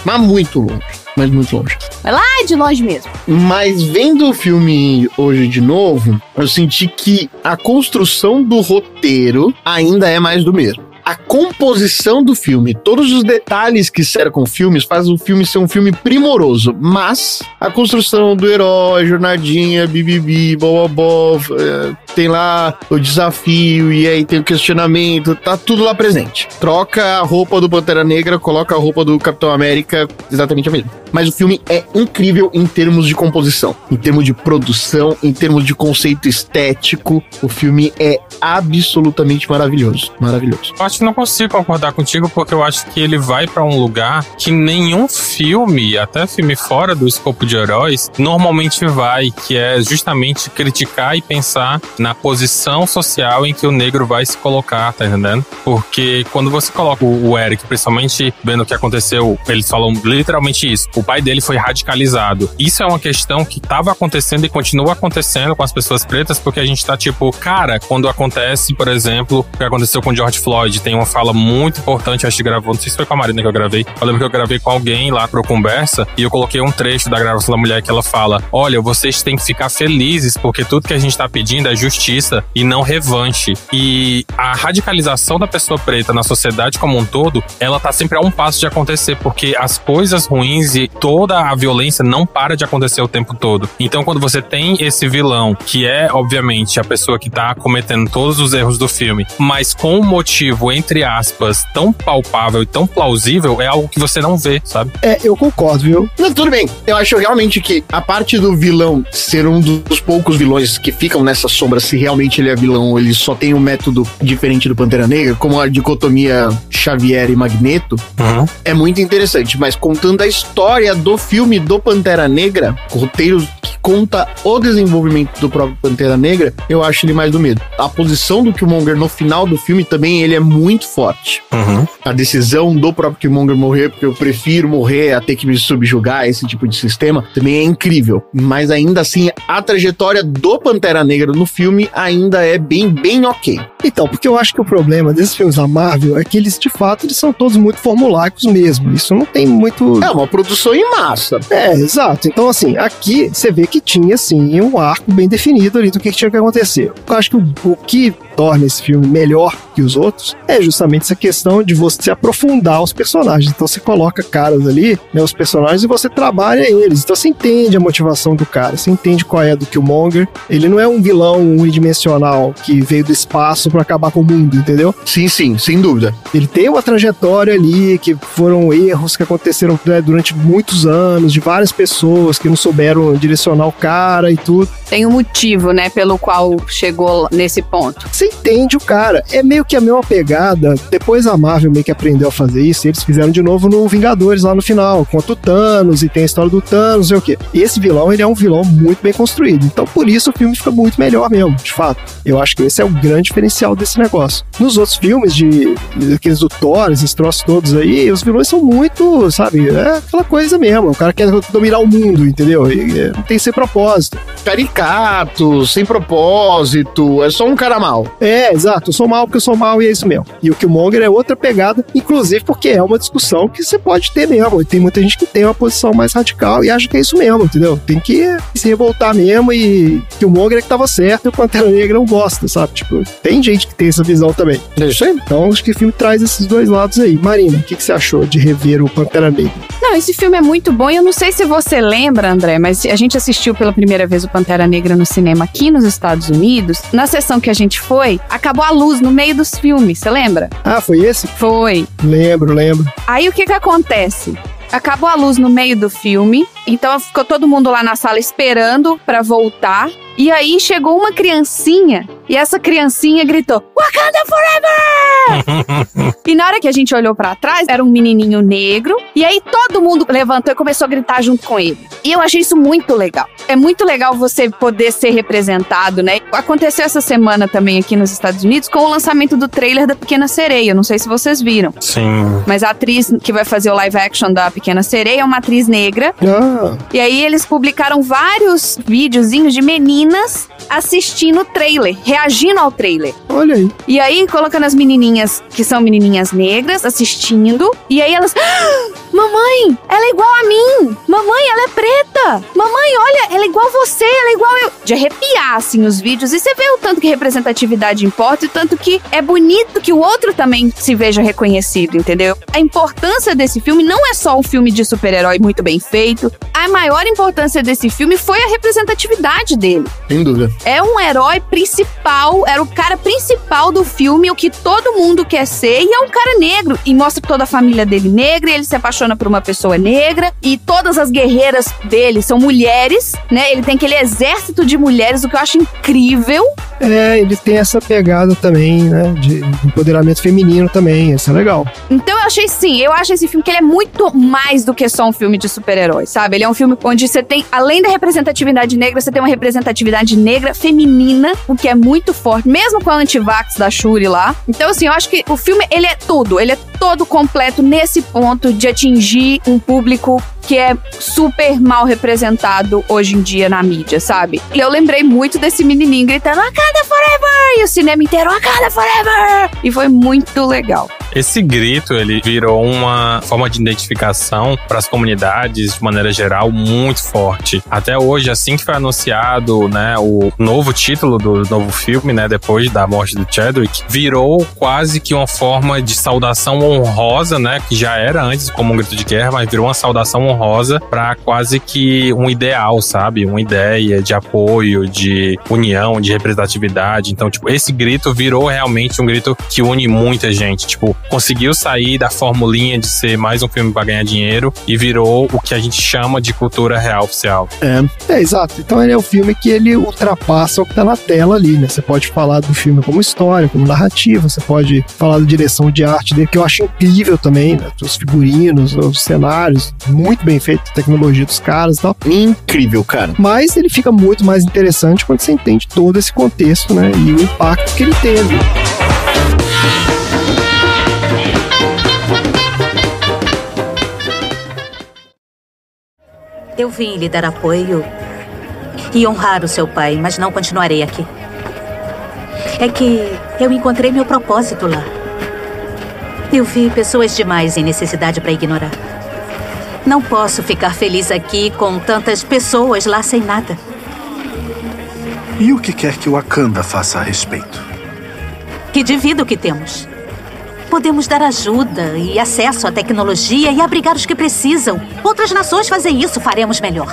Mas muito longe. Mas muito longe. Mas lá de longe mesmo. Mas vendo o filme hoje de novo, eu senti que a construção do roteiro ainda é mais do mesmo. A composição do filme, todos os detalhes que cercam filmes, fazem o filme ser um filme primoroso. Mas a construção do herói, jornadinha, bibibi, bobobó, é, tem lá o desafio e aí tem o questionamento, tá tudo lá presente. Troca a roupa do Pantera Negra, coloca a roupa do Capitão América, exatamente a mesma. Mas o filme é incrível em termos de composição, em termos de produção, em termos de conceito estético. O filme é absolutamente maravilhoso. Maravilhoso. Acho que não consigo concordar contigo porque eu acho que ele vai pra um lugar que nenhum filme, até filme fora do escopo de heróis, normalmente vai, que é justamente criticar e pensar na posição social em que o negro vai se colocar, tá entendendo? Porque quando você coloca o Eric, principalmente vendo o que aconteceu, eles falam literalmente isso. O pai dele foi radicalizado. Isso é uma questão que tava acontecendo e continua acontecendo com as pessoas pretas, porque a gente tá tipo, cara, quando acontece, por exemplo, o que aconteceu com George Floyd, tem uma fala muito importante, acho que gravou, não sei se foi com a Marina que eu gravei. Eu lembro que eu gravei com alguém lá pro conversa e eu coloquei um trecho da gravação da mulher que ela fala: Olha, vocês têm que ficar felizes, porque tudo que a gente tá pedindo é justiça e não revanche. E a radicalização da pessoa preta na sociedade como um todo, ela tá sempre a um passo de acontecer, porque as coisas ruins e toda a violência não para de acontecer o tempo todo. Então, quando você tem esse vilão, que é, obviamente, a pessoa que tá cometendo todos os erros do filme, mas com um motivo, entre aspas, tão palpável e tão plausível, é algo que você não vê, sabe? É, eu concordo, viu? Não, tudo bem. Eu acho realmente que a parte do vilão ser um dos poucos vilões que ficam nessa sombra, se realmente ele é vilão ou ele só tem um método diferente do Pantera Negra, como a dicotomia Xavier e Magneto, Uhum. é muito interessante. Mas contando a história do filme do Pantera Negra, o roteiro que conta o desenvolvimento do próprio Pantera Negra, eu acho ele mais do medo. A posição do Killmonger no final do filme também ele é muito forte. Uhum. A decisão do próprio Killmonger morrer, porque eu prefiro morrer a ter que me subjugar a esse tipo de sistema, também é incrível. Mas ainda assim, a trajetória do Pantera Negra no filme ainda é bem, bem ok. Então, porque eu acho que o problema desses filmes da Marvel é que eles, de fato, eles são todos muito formulaicos mesmo. Isso não tem muito. É uma produção em massa. É, exato. Então, assim, aqui você vê que tinha, sim, um arco bem definido ali do que, que tinha que acontecer. Eu acho que o, o que torna esse filme melhor que os outros é justamente essa questão de você aprofundar os personagens. Então você coloca caras ali, né, os personagens, e você trabalha eles. Então você entende a motivação do cara, você entende qual é do Killmonger. Ele não é um vilão unidimensional que veio do espaço para acabar com o mundo, entendeu? Sim, sim, sem dúvida. Ele tem uma trajetória ali que foram erros que aconteceram né, durante muitos anos, de várias pessoas que não souberam direcionar o cara e tudo. Tem um motivo, né, pelo qual chegou nesse ponto. Você entende o cara. É meio que a mesma pegada. Depois a Marvel meio que aprendeu a fazer isso. Eles fizeram de novo no Vingadores lá no final. Contra o Thanos e tem a história do Thanos, sei o quê. Esse vilão, ele é um vilão muito bem construído. Então por isso o filme fica muito melhor mesmo, de fato. Eu acho que esse é o grande diferencial desse negócio. Nos outros filmes de aqueles do Thor, esses troços todos aí, os vilões são muito, sabe, é aquela coisa mesmo. O cara quer dominar o mundo, entendeu? E, é, não tem esse propósito. Caricato, sem propósito, é só um cara mal. É, exato. Eu sou mal porque eu sou mal e é isso mesmo. E o Killmonger é outra pegada, inclusive porque é uma discussão que você pode ter mesmo. E tem muita gente que tem uma posição mais radical e acha que é isso mesmo, entendeu? Tem que se revoltar mesmo e Killmonger é que tava certo e o Pantera Negra não gosta, sabe? Tipo, tem gente que tem essa visão também. É isso aí. Então acho que o filme traz esses dois lados aí. Marina, o que, que você achou de rever o Pantera Negra? Não, esse filme é muito bom e eu não sei se você lembra, André, mas a gente assistiu pela primeira vez o Pantera Negra no cinema aqui nos Estados Unidos. Na sessão que a gente foi, acabou a luz no meio dos filmes, você lembra? Ah, foi esse? Foi. Lembro, lembro. Aí o que que acontece? Acabou a luz no meio do filme, então ficou todo mundo lá na sala esperando pra voltar. E aí chegou uma criancinha e essa criancinha gritou: Wakanda Forever! e na hora que a gente olhou pra trás, era um menininho negro. E aí todo mundo levantou e começou a gritar junto com ele. E eu achei isso muito legal. É muito legal você poder ser representado, né? Aconteceu essa semana também aqui nos Estados Unidos com o lançamento do trailer da Pequena Sereia. Não sei se vocês viram. Sim. Mas a atriz que vai fazer o live action da Pequena Sereia é uma atriz negra. Ah, E aí eles publicaram vários videozinhos de meninas assistindo o trailer, reagindo ao trailer. olha aí. E aí colocando as menininhas, que são menininhas negras, assistindo. E aí elas. "Ah, Mamãe, ela é igual a mim! Mamãe, ela é preta! Mamãe, olha, ela é igual você, ela é igual eu. De arrepiar, assim, os vídeos. E você vê o tanto que representatividade importa e o tanto que é bonito que o outro também se veja reconhecido, entendeu? A importância desse filme não é só um filme de super-herói muito bem feito. A maior importância desse filme foi a representatividade dele Sem dúvida. é um herói principal, era o cara principal do filme, o que todo mundo quer ser, e é um cara negro. E mostra toda a família dele negra, e ele se apaixona por uma pessoa negra, e todas as guerreiras dele são mulheres, né? Ele tem aquele exército de mulheres, o que eu acho incrível. É, ele tem essa pegada também, né? De empoderamento feminino também. Isso é legal. Então eu achei sim, eu acho esse filme que ele é muito mais do que só um filme de super-heróis, sabe? Ele é um filme onde você tem, além da representatividade negra, você tem uma representatividade negra feminina, o que é muito forte, mesmo com a antivax da Shuri lá. Então assim, eu acho que o filme, ele é tudo, ele é todo completo nesse ponto de atingir um público que é super mal representado hoje em dia na mídia, sabe? E eu lembrei muito desse menininho gritando Wakanda Forever! E o cinema inteiro Wakanda Forever! E foi muito legal. Esse grito, ele virou uma forma de identificação para as comunidades, de maneira geral, muito forte. Até hoje, assim que foi anunciado, né, o novo título do novo filme, né, depois da morte do Chadwick, virou quase que uma forma de saudação honrosa, né, que já era antes como um grito de guerra, mas virou uma saudação honrosa para quase que um ideal, sabe? Uma ideia de apoio, de união, de representatividade. Então, tipo, esse grito virou realmente um grito que une muita gente. Tipo, conseguiu sair da formulinha de ser mais um filme para ganhar dinheiro e virou o que a gente chama de cultura real oficial. É, exato. Então ele é o filme que ele ultrapassa o que tá na tela ali, né? Você pode falar do filme como história, como narrativa, você pode falar da direção de arte dele, que eu acho incrível também, né? Os figurinos, os cenários, muito bem feito, a tecnologia dos caras e tal. Incrível, cara. Mas ele fica muito mais interessante quando você entende todo esse contexto, né? E o impacto que ele teve. Eu vim lhe dar apoio e honrar o seu pai, mas não continuarei aqui. É que eu encontrei meu propósito lá. Eu vi pessoas demais em necessidade para ignorar. Não posso ficar feliz aqui com tantas pessoas lá sem nada. E o que quer que o Wakanda faça a respeito? que divida o que temos. Podemos dar ajuda e acesso à tecnologia e abrigar os que precisam. Outras nações fazem isso, faremos melhor.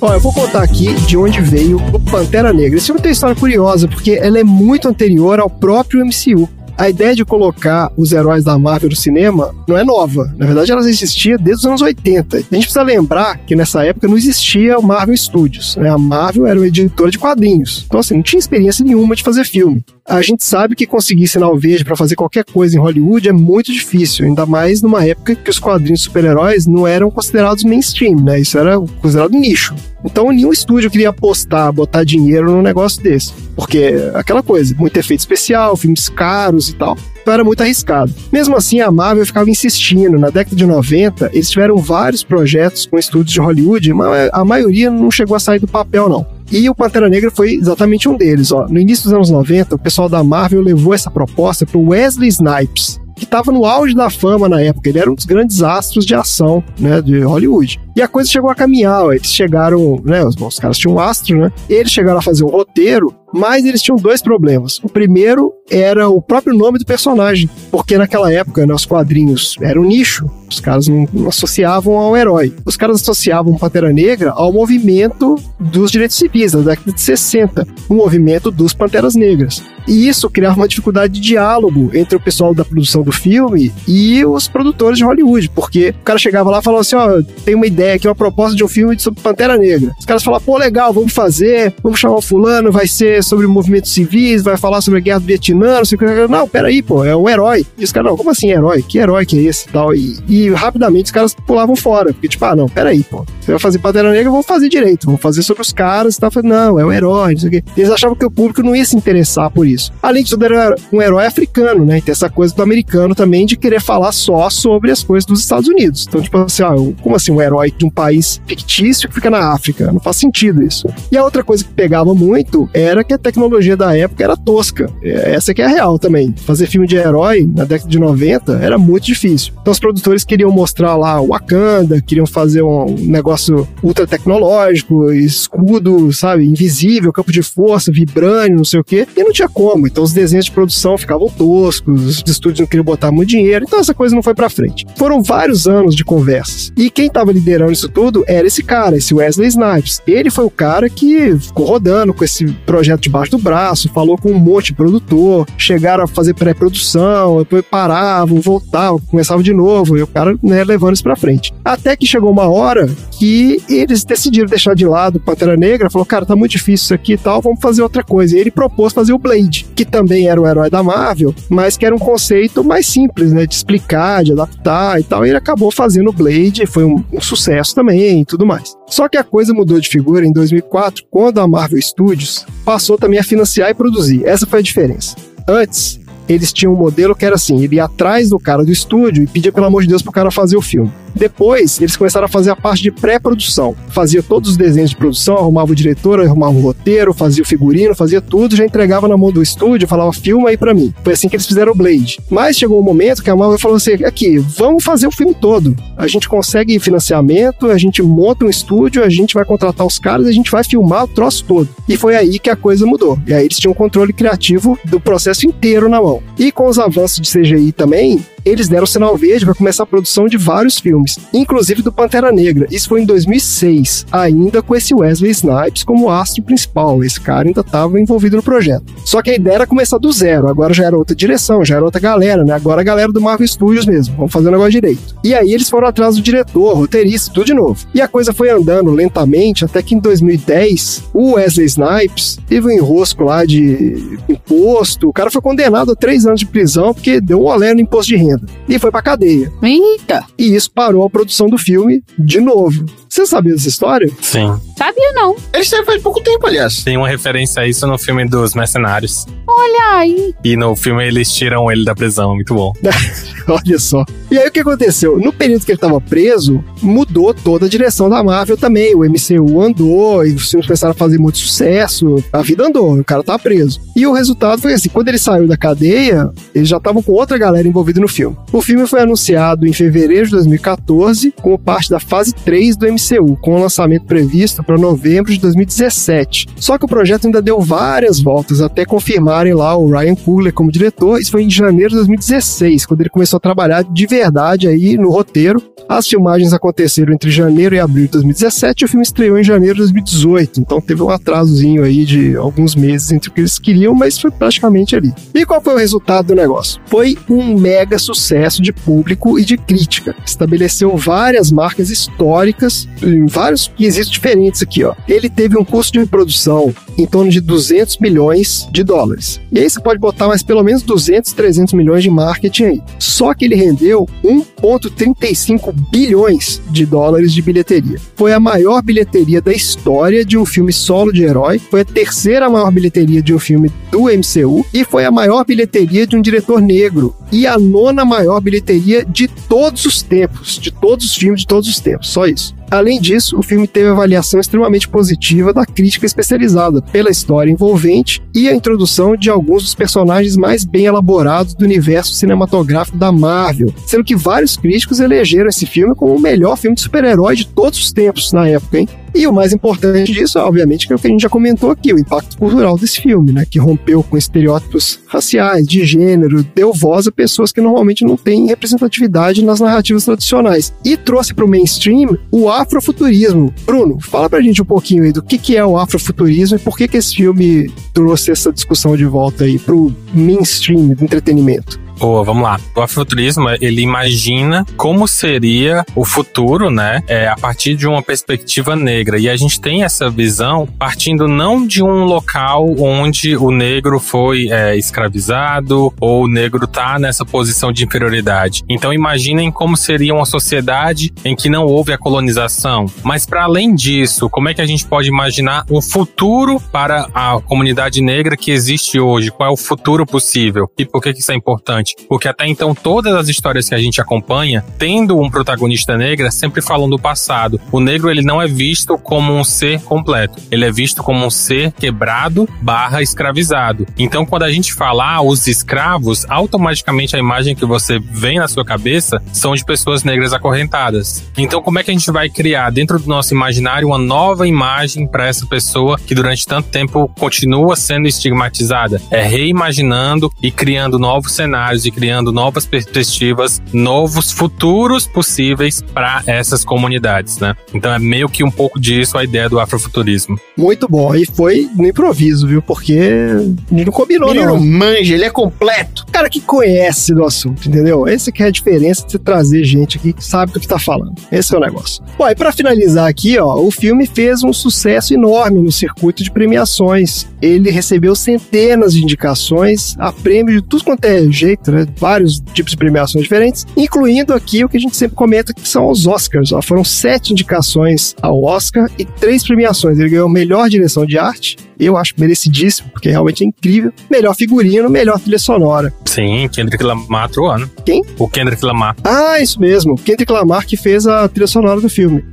Ó, eu vou contar aqui de onde veio o Pantera Negra. Esse filme tem uma história curiosa, porque ela é muito anterior ao próprio MCU. A ideia de colocar os heróis da Marvel no cinema não é nova. Na verdade, ela existia desde os anos 80. A gente precisa lembrar que nessa época não existia o Marvel Studios. Né? A Marvel era uma editora de quadrinhos. Então, assim, não tinha experiência nenhuma de fazer filme. A gente sabe que conseguir sinal verde para fazer qualquer coisa em Hollywood é muito difícil, ainda mais numa época que os quadrinhos super-heróis não eram considerados mainstream, né? Isso era considerado nicho. Então nenhum estúdio queria apostar, botar dinheiro num negócio desse. Porque aquela coisa, muito efeito especial, filmes caros e tal. Então era muito arriscado. Mesmo assim, a Marvel ficava insistindo. Na década de 90, eles tiveram vários projetos com estúdios de Hollywood, mas a maioria não chegou a sair do papel, não. E o Pantera Negra foi exatamente um deles. Ó. No início dos anos 90, o pessoal da Marvel levou essa proposta para Wesley Snipes, que estava no auge da fama na época. Ele era um dos grandes astros de ação né, de Hollywood. E a coisa chegou a caminhar. Ó. Eles chegaram, né, os, bom, os caras tinham um astro, né? Eles chegaram a fazer um roteiro, mas eles tinham dois problemas. O primeiro era o próprio nome do personagem, porque naquela época, né, os quadrinhos eram um nicho. Os caras não, não associavam ao herói. Os caras associavam Pantera Negra ao movimento dos direitos civis da década de 60, o movimento dos Panteras Negras. E isso criava uma dificuldade de diálogo entre o pessoal da produção do filme e os produtores de Hollywood, porque o cara chegava lá e falava assim: ó, tem uma ideia aqui, uma proposta de um filme sobre Pantera Negra. Os caras falavam, pô, legal, vamos fazer, vamos chamar o fulano, vai ser sobre movimentos civis, vai falar sobre a guerra do Vietnã, não sei o que. Não, peraí, pô, é o herói. E os caras, não, como assim herói? Que herói que é esse tal? E, e rapidamente os caras pulavam fora, porque tipo, ah, não, peraí, pô, você vai fazer Pantera Negra, vamos fazer direito, vamos fazer sobre os caras e tal. Não, é o herói, não sei o quê. Eles achavam que o público não ia se interessar por isso. Além de tudo, era um herói africano, né? E tem essa coisa do americano também de querer falar só sobre as coisas dos Estados Unidos. Então, tipo assim, ah, como assim um herói de um país fictício que fica na África? Não faz sentido isso. E a outra coisa que pegava muito era que a tecnologia da época era tosca. Essa que é a real também. Fazer filme de herói na década de 90 era muito difícil. Então os produtores queriam mostrar lá o Wakanda, queriam fazer um negócio ultra tecnológico, escudo, sabe, invisível, campo de força, vibrânio, não sei o quê. E não tinha como. Então os desenhos de produção ficavam toscos, os estúdios não queriam botar muito dinheiro, então essa coisa não foi pra frente. Foram vários anos de conversas. E quem tava liderando isso tudo era esse cara, esse Wesley Snipes. Ele foi o cara que ficou rodando com esse projeto debaixo do braço, falou com um monte de produtor, chegaram a fazer pré-produção, depois paravam, voltavam, começavam de novo, e o cara né, levando isso pra frente. Até que chegou uma hora que eles decidiram deixar de lado Pantera Negra, falou, cara, tá muito difícil isso aqui e tal, vamos fazer outra coisa. E ele propôs fazer o Blade, que também era o herói da Marvel, mas que era um conceito mais simples, né, de explicar, de adaptar e tal. E ele acabou fazendo o Blade, foi um, um sucesso também e tudo mais. Só que a coisa mudou de figura em 2004, quando a Marvel Studios passou também a financiar e produzir. Essa foi a diferença. Antes, eles tinham um modelo que era assim: ele ia atrás do cara do estúdio e pedia, pelo amor de Deus, pro cara fazer o filme. Depois, eles começaram a fazer a parte de pré-produção. Fazia todos os desenhos de produção, arrumava o diretor, arrumava o roteiro, fazia o figurino, fazia tudo, já entregava na mão do estúdio, falava, filma aí pra mim. Foi assim que eles fizeram o Blade. Mas chegou um momento que a Marvel falou assim: aqui, vamos fazer o filme todo. A gente consegue financiamento, a gente monta um estúdio, a gente vai contratar os caras, a gente vai filmar o troço todo. E foi aí que a coisa mudou. E aí eles tinham controle criativo do processo inteiro na mão. E com os avanços de CGI também, eles deram o sinal verde para começar a produção de vários filmes, inclusive do Pantera Negra. Isso foi em 2006, ainda com esse Wesley Snipes como astro principal. Esse cara ainda estava envolvido no projeto. Só que a ideia era começar do zero, agora já era outra direção, já era outra galera, né? Agora a galera do Marvel Studios mesmo, vamos fazer o negócio direito. E aí eles foram atrás do diretor, roteirista, tudo de novo. E a coisa foi andando lentamente até que em 2010 o Wesley Snipes teve um enrosco lá de imposto. O cara foi condenado a três anos de prisão porque deu um olé no imposto de renda e foi pra cadeia. Eita! E isso parou a produção do filme de novo. Você sabia dessa história? Sim. Sabia não. Eles teve faz pouco tempo, aliás. Tem uma referência a isso no filme dos Mercenários. Olha aí. E no filme eles tiram ele da prisão, muito bom. Olha só. E aí o que aconteceu? No período que ele estava preso, mudou toda a direção da Marvel também. O MCU andou, e os filmes começaram a fazer muito sucesso. A vida andou, o cara tava preso. E o resultado foi assim: quando ele saiu da cadeia, eles já estavam com outra galera envolvida no filme. O filme foi anunciado em fevereiro de 2014, como parte da fase 3 do MCU, com o lançamento previsto para novembro de 2017. Só que o projeto ainda deu várias voltas até confirmarem lá o Ryan Coogler como diretor. Isso foi em janeiro de 2016, quando ele começou a trabalhar de verdade aí no roteiro. As filmagens aconteceram entre janeiro e abril de 2017 e o filme estreou em janeiro de 2018. Então teve um atrasozinho aí de alguns meses entre o que eles queriam, mas foi praticamente ali. E qual foi o resultado do negócio? Foi um mega sucesso de público e de crítica. Estabeleceu várias marcas históricas em vários quesitos diferentes aqui, ó. Ele teve um custo de produção em torno de 200 milhões de dólares. E aí você pode botar mais pelo menos 200, 300 milhões de marketing aí. Só que ele rendeu 1,35 bilhões de dólares de bilheteria. Foi a maior bilheteria da história de um filme solo de herói, foi a terceira maior bilheteria de um filme do MCU e foi a maior bilheteria de um diretor negro e a nona maior bilheteria de todos os tempos, de todos os filmes de todos os tempos, só isso. Além disso, o filme teve avaliação extremamente positiva da crítica especializada pela história envolvente e a introdução de alguns dos personagens mais bem elaborados do universo cinematográfico da Marvel, sendo que vários críticos elegeram esse filme como o melhor filme de super-herói de todos os tempos na época, hein? E o mais importante disso, obviamente, que é o que a gente já comentou aqui, o impacto cultural desse filme, né? Que rompeu com estereótipos raciais, de gênero, deu voz a pessoas que normalmente não têm representatividade nas narrativas tradicionais. E trouxe para o mainstream o afrofuturismo. Bruno, fala pra gente um pouquinho aí do que, que é o afrofuturismo e por que, que esse filme trouxe essa discussão de volta aí pro mainstream do entretenimento. Boa, vamos lá. O afrofuturismo, ele imagina como seria o futuro, né? É, a partir de uma perspectiva negra. E a gente tem essa visão partindo não de um local onde o negro foi é, escravizado ou o negro tá nessa posição de inferioridade. Então imaginem como seria uma sociedade em que não houve a colonização. Mas para além disso, como é que a gente pode imaginar um futuro para a comunidade negra que existe hoje? Qual é o futuro possível? E por que, que isso é importante? Porque até então todas as histórias que a gente acompanha, tendo um protagonista negra, sempre falam do passado. O negro ele não é visto como um ser completo, ele é visto como um ser quebrado barra escravizado. Então quando a gente fala ah, os escravos, automaticamente a imagem que você vem na sua cabeça são de pessoas negras acorrentadas. Então como é que a gente vai criar dentro do nosso imaginário uma nova imagem para essa pessoa que durante tanto tempo continua sendo estigmatizada? É reimaginando e criando novos cenários e criando novas perspectivas, novos futuros possíveis para essas comunidades, né? Então é meio que um pouco disso a ideia do afrofuturismo. Muito bom. E foi no improviso, viu? Porque ele não combinou, Menino não. manja, ele é completo. Cara que conhece do assunto, entendeu? Esse que é a diferença de você trazer gente aqui que sabe do que tá falando. Esse é o negócio. Bom, e pra finalizar aqui, ó, o filme fez um sucesso enorme no circuito de premiações. Ele recebeu centenas de indicações a prêmio de tudo quanto é jeito, né? Vários tipos de premiações diferentes, incluindo aqui o que a gente sempre comenta que são os Oscars. Ó. Foram sete indicações ao Oscar e três premiações. Ele ganhou melhor direção de arte, eu acho merecidíssimo, porque realmente é incrível. Melhor figurino, melhor trilha sonora. Sim, Kendrick Lamar ano. Quem? O Kendrick Lamar, Ah, isso mesmo. Kendrick Lamar que fez a trilha sonora do filme.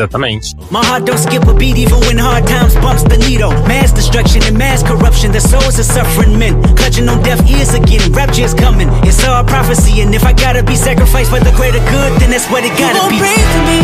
Exatamente. My heart don't skip a beat even when hard times bumps the needle. Mass destruction and mass corruption, the souls of suffering men. Clutching on deaf ears again, rapture's coming. It's all prophecy, and if I gotta be sacrificed for the greater good, then that's what it gotta be. Pray for me.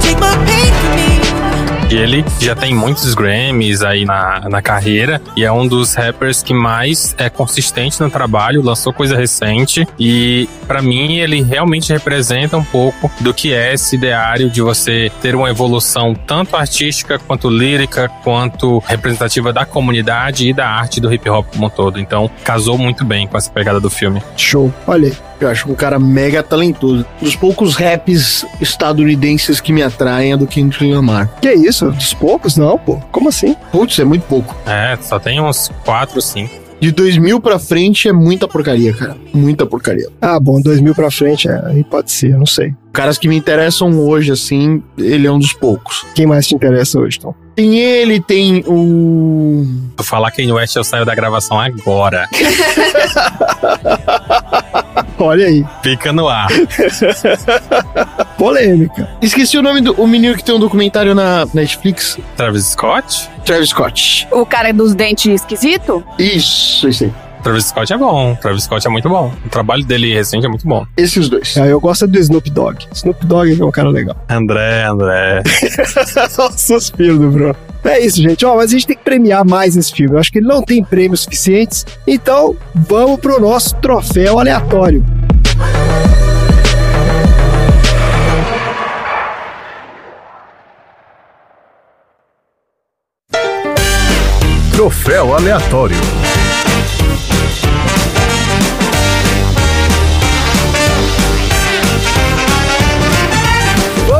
Take my pain from me. Ele já tem muitos Grammys aí na, na carreira e é um dos rappers que mais é consistente no trabalho, lançou coisa recente e pra mim ele realmente representa um pouco do que é esse ideário de você ter uma evolução tanto artística quanto lírica, quanto representativa da comunidade e da arte do hip hop como um todo. Então casou muito bem com essa pegada do filme. Show. Olha. Eu acho um cara mega talentoso. Um dos poucos raps estadunidenses que me atraem é do Kendrick Lamar. Que isso? Dos poucos? Não, pô. Como assim? Putz, é muito pouco. É, só tem uns quatro, cinco. De 2000 pra frente é muita porcaria, cara. Muita porcaria. Ah, bom, 2000 pra frente, é, aí pode ser, não sei. Caras que me interessam hoje, assim, ele é um dos poucos. Quem mais te interessa hoje, então? Tem ele, tem o. Vou falar Kanye West, eu saio da gravação agora. Olha aí. Fica no ar. Polêmica. Esqueci o nome do o menino que tem um documentário na Netflix. Travis Scott? Travis Scott. O cara dos dentes esquisito? Isso, isso aí. Travis Scott é bom. Travis Scott é muito bom. O trabalho dele recente é muito bom. Esses dois. Ah, eu gosto do Snoop Dogg. Snoop Dogg é um cara legal. André, André. Suspiro do Bruno. É isso, gente. Ó, mas a gente tem que premiar mais esse filme. Eu acho que ele não tem prêmios suficientes. Então, vamos pro nosso troféu aleatório. Troféu aleatório.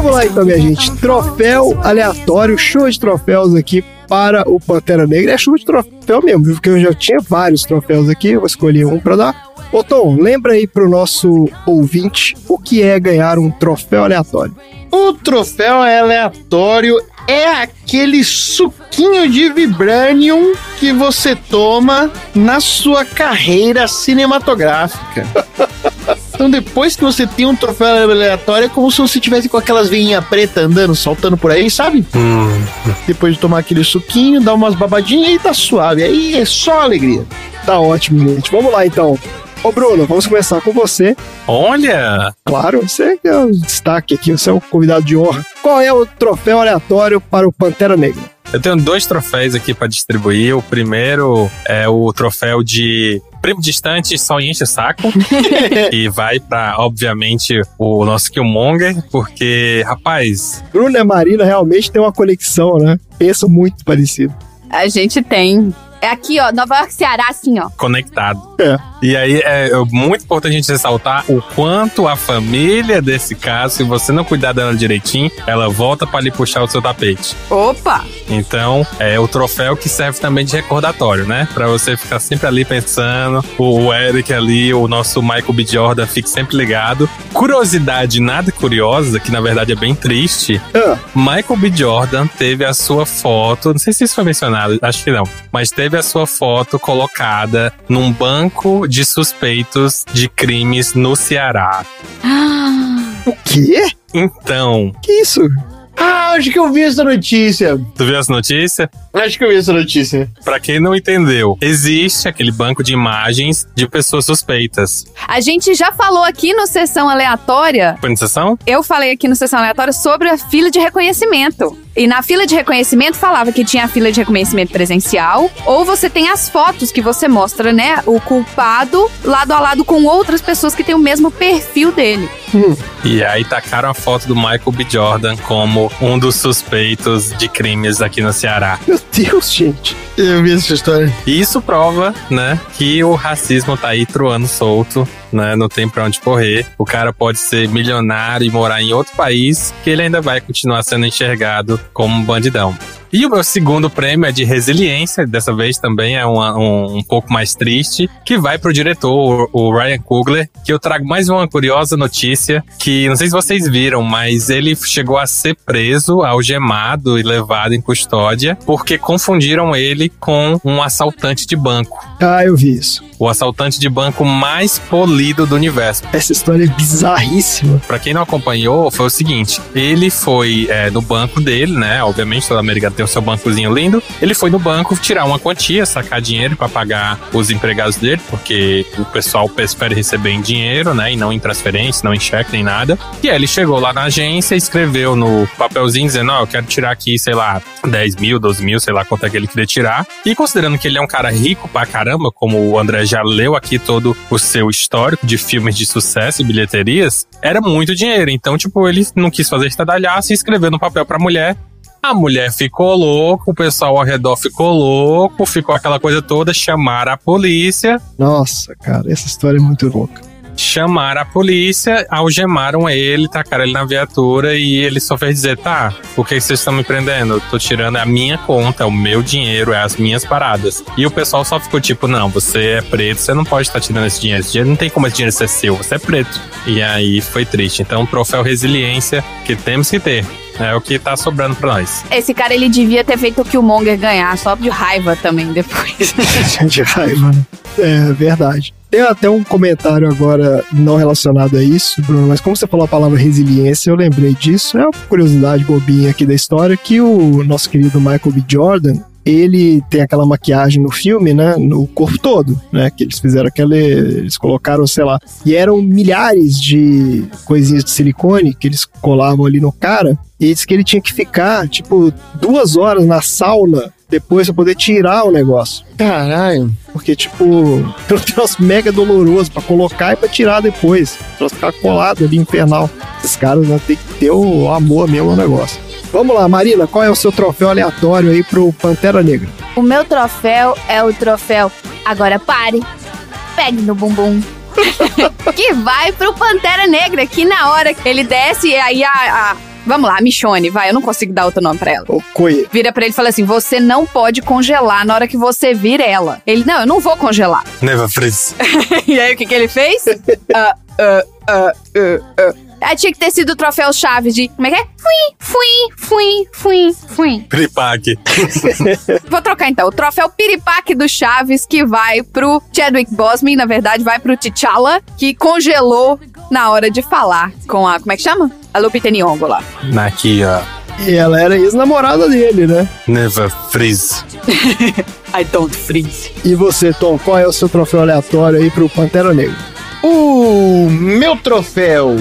Vamos lá então, minha gente. Troféu aleatório, show de troféus aqui para o Pantera Negra. É show de troféu mesmo, viu? porque eu já tinha vários troféus aqui, eu vou escolher um para dar. Ô Tom, lembra aí pro nosso ouvinte o que é ganhar um troféu aleatório. O troféu aleatório é aquele suquinho de Vibranium que você toma na sua carreira cinematográfica. Então, depois que você tem um troféu aleatório, é como se você tivesse com aquelas veinhas pretas andando, saltando por aí, sabe? Hum. Depois de tomar aquele suquinho, dá umas babadinhas e tá suave. Aí é só alegria. Tá ótimo, gente. Vamos lá então. Ô Bruno, vamos começar com você. Olha! Claro, você é o destaque aqui, você é o convidado de honra. Qual é o troféu aleatório para o Pantera Negra? Eu tenho dois troféus aqui para distribuir. O primeiro é o troféu de primo distante só enche o saco. e vai para, obviamente, o nosso Killmonger, porque, rapaz. Bruno e Marina realmente tem uma conexão, né? Pensam muito parecido. A gente tem. É aqui, ó, Nova York, Ceará, assim, ó. Conectado. É. E aí é muito importante a gente ressaltar o quanto a família desse caso, se você não cuidar dela direitinho, ela volta para lhe puxar o seu tapete. Opa! Então, é o troféu que serve também de recordatório, né? Pra você ficar sempre ali pensando. O Eric ali, o nosso Michael B. Jordan, fique sempre ligado. Curiosidade nada curiosa, que na verdade é bem triste. Michael B. Jordan teve a sua foto, não sei se isso foi mencionado, acho que não, mas teve a sua foto colocada num banco de suspeitos de crimes no Ceará. O quê? Então. Que isso? Ah, acho que eu vi essa notícia. Tu viu essa notícia? Acho que eu vi essa notícia. Pra quem não entendeu, existe aquele banco de imagens de pessoas suspeitas. A gente já falou aqui no Sessão Aleatória. Foi na sessão? Eu falei aqui no Sessão Aleatória sobre a fila de reconhecimento. E na fila de reconhecimento falava que tinha a fila de reconhecimento presencial, ou você tem as fotos que você mostra, né? O culpado lado a lado com outras pessoas que têm o mesmo perfil dele. E aí tacaram a foto do Michael B. Jordan como um dos suspeitos de crimes aqui no Ceará. Meu Deus, gente. Eu vi essa história. E isso prova, né, que o racismo tá aí truando solto, né? Não tem pra onde correr. O cara pode ser milionário e morar em outro país, que ele ainda vai continuar sendo enxergado como um bandidão. E o meu segundo prêmio é de resiliência, dessa vez também é uma- um, um pouco mais triste, que vai pro diretor, o, o Ryan Coogler, que eu trago mais uma curiosa notícia, que não sei se vocês viram, mas ele chegou a ser preso, algemado e levado em custódia, porque confundiram ele com um assaltante de banco. Ah, eu vi isso. O assaltante de banco mais polido do universo. Essa história é bizarríssima. Pra quem não acompanhou, foi o seguinte: ele foi é, no banco dele, né? Obviamente, todo americano tem o seu bancozinho lindo. Ele foi no banco tirar uma quantia, sacar dinheiro pra pagar os empregados dele, porque o pessoal prefere receber em dinheiro, né? E não em transferência, não em cheque nem nada. E aí ele chegou lá na agência, escreveu no papelzinho dizendo: Ó, eu quero tirar aqui, sei lá, 10 mil, 12 mil, sei lá quanto é que ele queria tirar. E considerando que ele é um cara rico pra caramba, como o André já leu aqui todo o seu histórico de filmes de sucesso e bilheterias, era muito dinheiro. Então, tipo, ele não quis fazer estadalhaço e escreveu no papel pra mulher. A mulher ficou louca, o pessoal ao redor ficou louco, ficou aquela coisa toda, chamaram a polícia. Nossa, cara, essa história é muito louca. Chamaram a polícia, algemaram ele, tacaram ele na viatura e ele só fez dizer: tá, por que vocês estão me prendendo? Eu tô tirando a minha conta, o meu dinheiro, é as minhas paradas. E o pessoal só ficou tipo: não, você é preto, você não pode estar tirando esse dinheiro. Esse dinheiro não tem como esse dinheiro ser seu, você é preto. E aí foi triste. Então, troféu resiliência que temos que ter. É o que tá sobrando pra nós. Esse cara, ele devia ter feito o Killmonger ganhar, só de raiva também depois. de raiva, né? É verdade. Tem até um comentário agora não relacionado a isso, Bruno, mas como você falou a palavra resiliência, eu lembrei disso. É uma curiosidade bobinha aqui da história que o nosso querido Michael B. Jordan, ele tem aquela maquiagem no filme, né, no corpo todo, né, que eles fizeram aquela, eles colocaram, sei lá, e eram milhares de coisinhas de silicone que eles colavam ali no cara, e disse que ele tinha que ficar, tipo, duas horas na sauna depois pra poder tirar o negócio. Caralho. Porque, tipo, é um troço mega doloroso pra colocar e pra tirar depois. Pra ficar colado ali, infernal. Esses caras né, tem que ter o amor mesmo ao negócio. Vamos lá, Marina, qual é o seu troféu aleatório aí pro Pantera Negra? O meu troféu é o troféu Agora Pare, Pegue no Bumbum. que vai pro Pantera Negra, que na hora que ele desce, aí a, a Vamos lá, a Michone, vai, eu não consigo dar outro nome pra ela. O Coie. Vira pra ele e fala assim: você não pode congelar na hora que você vir ela. Ele, não, eu não vou congelar. Never freeze. e aí o que, que ele fez? uh, uh, uh, uh, uh. Ah, tinha que ter sido o troféu Chaves de. Como é que é? Fui, fui, fui, fui, fui. Piripaque. Vou trocar então. O troféu Piripaque do Chaves, que vai pro Chadwick Boseman, na verdade, vai pro T'Challa, que congelou na hora de falar com a. Como é que chama? A Lupita Nyong'o lá. Aqui, ó. E ela era ex-namorada dele, né? Never freeze. I don't freeze. E você, Tom, qual é o seu troféu aleatório aí pro Pantera Negra? O meu troféu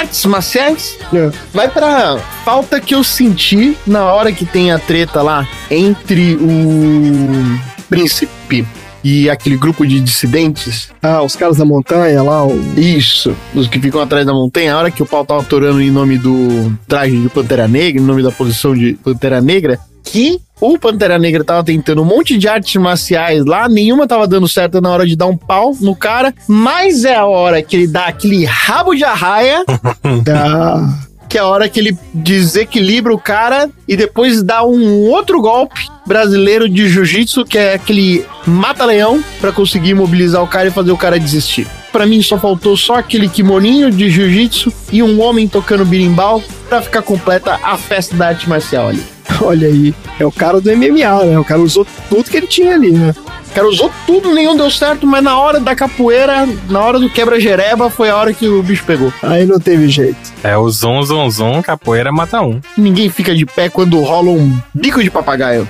artes marciais É. vai pra falta que eu senti na hora que tem a treta lá entre o príncipe e aquele grupo de dissidentes. Ah, os caras da montanha lá, o... Isso, os que ficam atrás da montanha, a hora que o pau tava atorando em nome do traje de Pantera Negra, em nome da posição de Pantera Negra, que o Pantera Negra tava tentando um monte de artes marciais lá, nenhuma tava dando certo na hora de dar um pau no cara, mas é a hora que ele dá aquele rabo de arraia, da... que é a hora que ele desequilibra o cara e depois dá um outro golpe brasileiro de jiu-jitsu, que é aquele mata-leão, pra conseguir imobilizar o cara e fazer o cara desistir. Pra mim só faltou só aquele kimoninho de jiu-jitsu e um homem tocando birimbau pra ficar completa a festa da arte marcial ali. Olha aí, é o cara do MMA, né? O cara usou tudo que ele tinha ali, né? O cara usou tudo, nenhum deu certo, mas na hora da capoeira, na hora do quebra-jereba, foi a hora que o bicho pegou. Aí não teve jeito. É o zum, zum, zum, capoeira mata um. Ninguém fica de pé quando rola um bico de papagaio.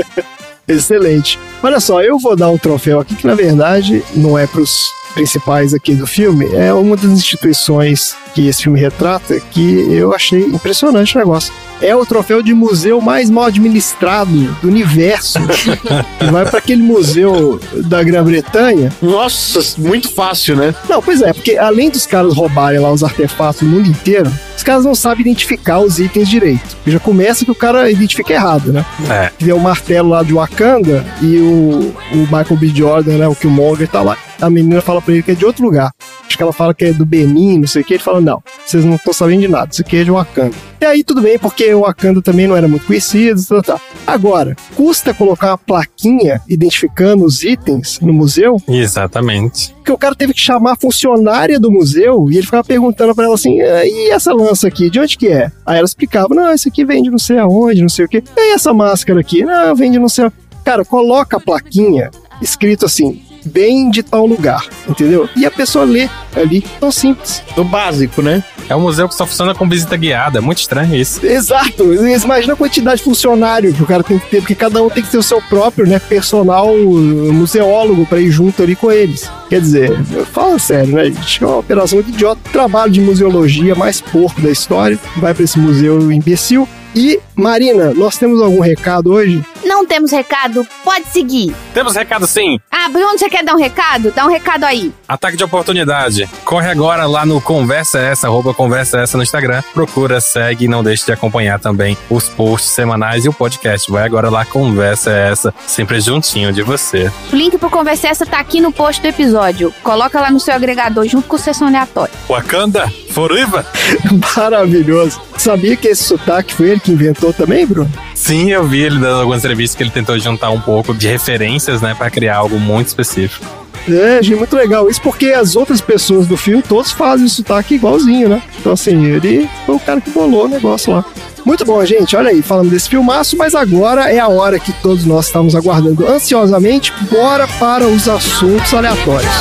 Excelente. Olha só, eu vou dar um troféu aqui que na verdade não é pros principais aqui do filme, é uma das instituições que esse filme retrata que eu achei impressionante o negócio. É o troféu de museu mais mal administrado do universo. Vai para aquele museu da Grã-Bretanha. Nossa, muito fácil, né? Não, pois é, porque além dos caras roubarem lá os artefatos no mundo inteiro, os caras não sabem identificar os itens direito. Já começa que o cara identifica errado, né? É. Vê o martelo lá de Wakanda e o, o Michael B. Jordan, né? O Killmonger tá lá. A menina fala pra ele que é de outro lugar. Acho que ela fala que é do Benin, não sei o que. Ele fala, não, vocês não estão sabendo de nada. Isso aqui é de Wakanda. E aí tudo bem, porque o Wakanda também não era muito conhecido. Tá, tá. Agora, custa colocar uma plaquinha identificando os itens no museu? Exatamente. Porque o cara teve que chamar a funcionária do museu e ele ficava perguntando pra ela assim: "Ah, e essa lança aqui, de onde que é? Aí ela explicava: não, isso aqui vende não sei aonde, não sei o quê. E essa máscara aqui? Não, vende não sei. a-". Cara, coloca a plaquinha escrito assim: bem de tal lugar, entendeu? E a pessoa lê ali, tão simples. Do básico, né? É um museu que só funciona com visita guiada. É muito estranho isso. Exato, imagina a quantidade de funcionário que o cara tem que ter, porque cada um tem que ter o seu próprio, né, personal uh, museólogo pra ir junto ali com eles. Quer dizer, fala sério, né, gente? É uma operação muito idiota. Trabalho de museologia mais porco da história. Vai pra esse museu imbecil. E, Marina, nós temos algum recado hoje? Não temos recado? Pode seguir. Temos recado sim. Ah, Bruno, você quer dar um recado? Dá um recado aí. Ataque de oportunidade. Corre agora lá no Conversa Essa, arroba Conversa Essa no Instagram. Procura, segue e não deixe de acompanhar também os posts semanais e o podcast. Vai agora lá, Conversa Essa, sempre juntinho de você. O link pro Conversa Essa tá aqui no post do episódio. Coloca lá no seu agregador junto com sessão aleatória. Wakanda, Forever. Maravilhoso. Sabia que esse sotaque foi ele que inventou também, Bruno? Sim, eu vi ele dando algumas entrevistas que ele tentou juntar um pouco de referências, né, pra criar algo muito específico. É, achei muito legal. Isso porque as outras pessoas do filme todos fazem o sotaque igualzinho, né? Então, assim, ele foi o cara que bolou o negócio lá. Muito bom, gente. Olha aí, falando desse filmaço, mas agora é a hora que todos nós estamos aguardando ansiosamente. Bora para os assuntos aleatórios.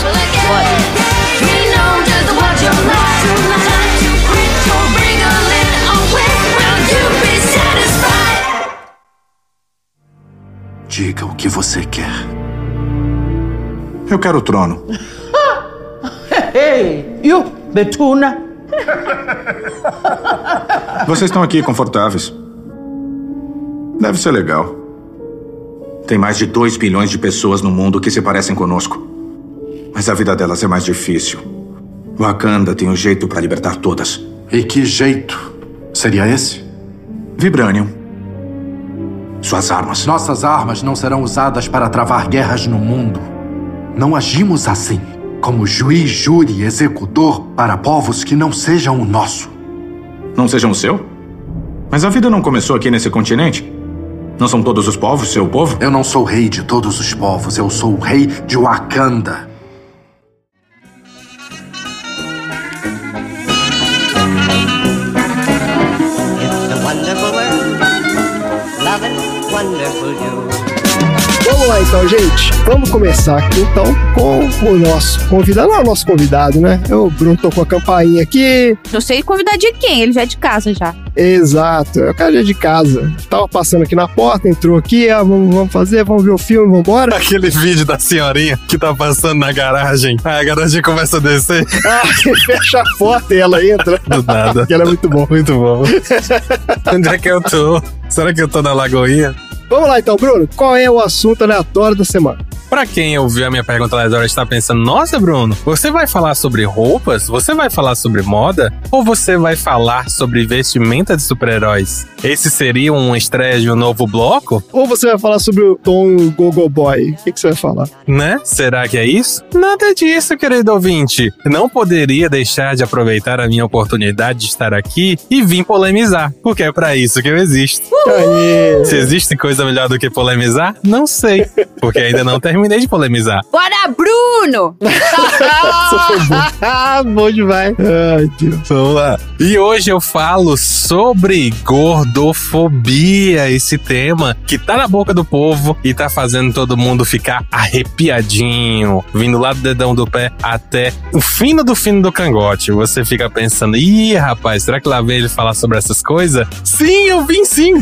Diga o que você quer. Eu quero o trono. Hey, you, Betuna. Vocês estão aqui confortáveis. Deve ser legal. Tem mais de 2 bilhões de pessoas no mundo que se parecem conosco. Mas a vida delas é mais difícil. Wakanda tem um jeito para libertar todas. E que jeito seria esse? Vibranium. Suas armas. Nossas armas não serão usadas para travar guerras no mundo. Não agimos assim, como juiz, júri e executor para povos que não sejam o nosso. Não sejam o seu? Mas a vida não começou aqui nesse continente? Não são todos os povos seu povo? Eu não sou rei de todos os povos, eu sou o rei de Wakanda. Vamos lá então, gente. Vamos começar aqui então com o nosso convidado. Não é o nosso convidado, né? O Bruno tocou a campainha aqui. Eu sei convidar de quem? Ele já é de casa já. Exato, é o cara já de casa. Tava passando aqui na porta, entrou aqui, ah, vamos, vamos fazer, vamos ver o filme, vamos embora. Aquele vídeo da senhorinha que tá passando na garagem. Aí a garagem começa a descer. Ah, fecha a porta e ela entra. Do nada. que ela é muito bom. Muito bom. Onde é que eu tô? Será que eu tô na Lagoinha? Vamos lá então, Bruno. Qual é o assunto aleatório da semana? Pra quem ouviu a minha pergunta aleatória está pensando, nossa, Bruno, você vai falar sobre roupas? Você vai falar sobre moda? Ou você vai falar sobre vestimenta de super-heróis? Esse seria um estreia de um novo bloco? Ou você vai falar sobre o Tom Gogo Boy? O que, que você vai falar? Né? Será que é isso? Nada disso, querido ouvinte. Não poderia deixar de aproveitar a minha oportunidade de estar aqui e vir polemizar, porque é para isso que eu existo. Aê. Se existe coisa melhor do que polemizar? Não sei, porque ainda não terminei de polemizar. Bora, Bruno! Ah, bom demais. Ai, Deus. Vamos lá. E hoje eu falo sobre gordofobia, esse tema que tá na boca do povo e tá fazendo todo mundo ficar arrepiadinho, vindo lá do dedão do pé até o fino do fino do cangote. Você fica pensando, ih, rapaz, será que lá vem ele falar sobre essas coisas? Sim, eu vim sim!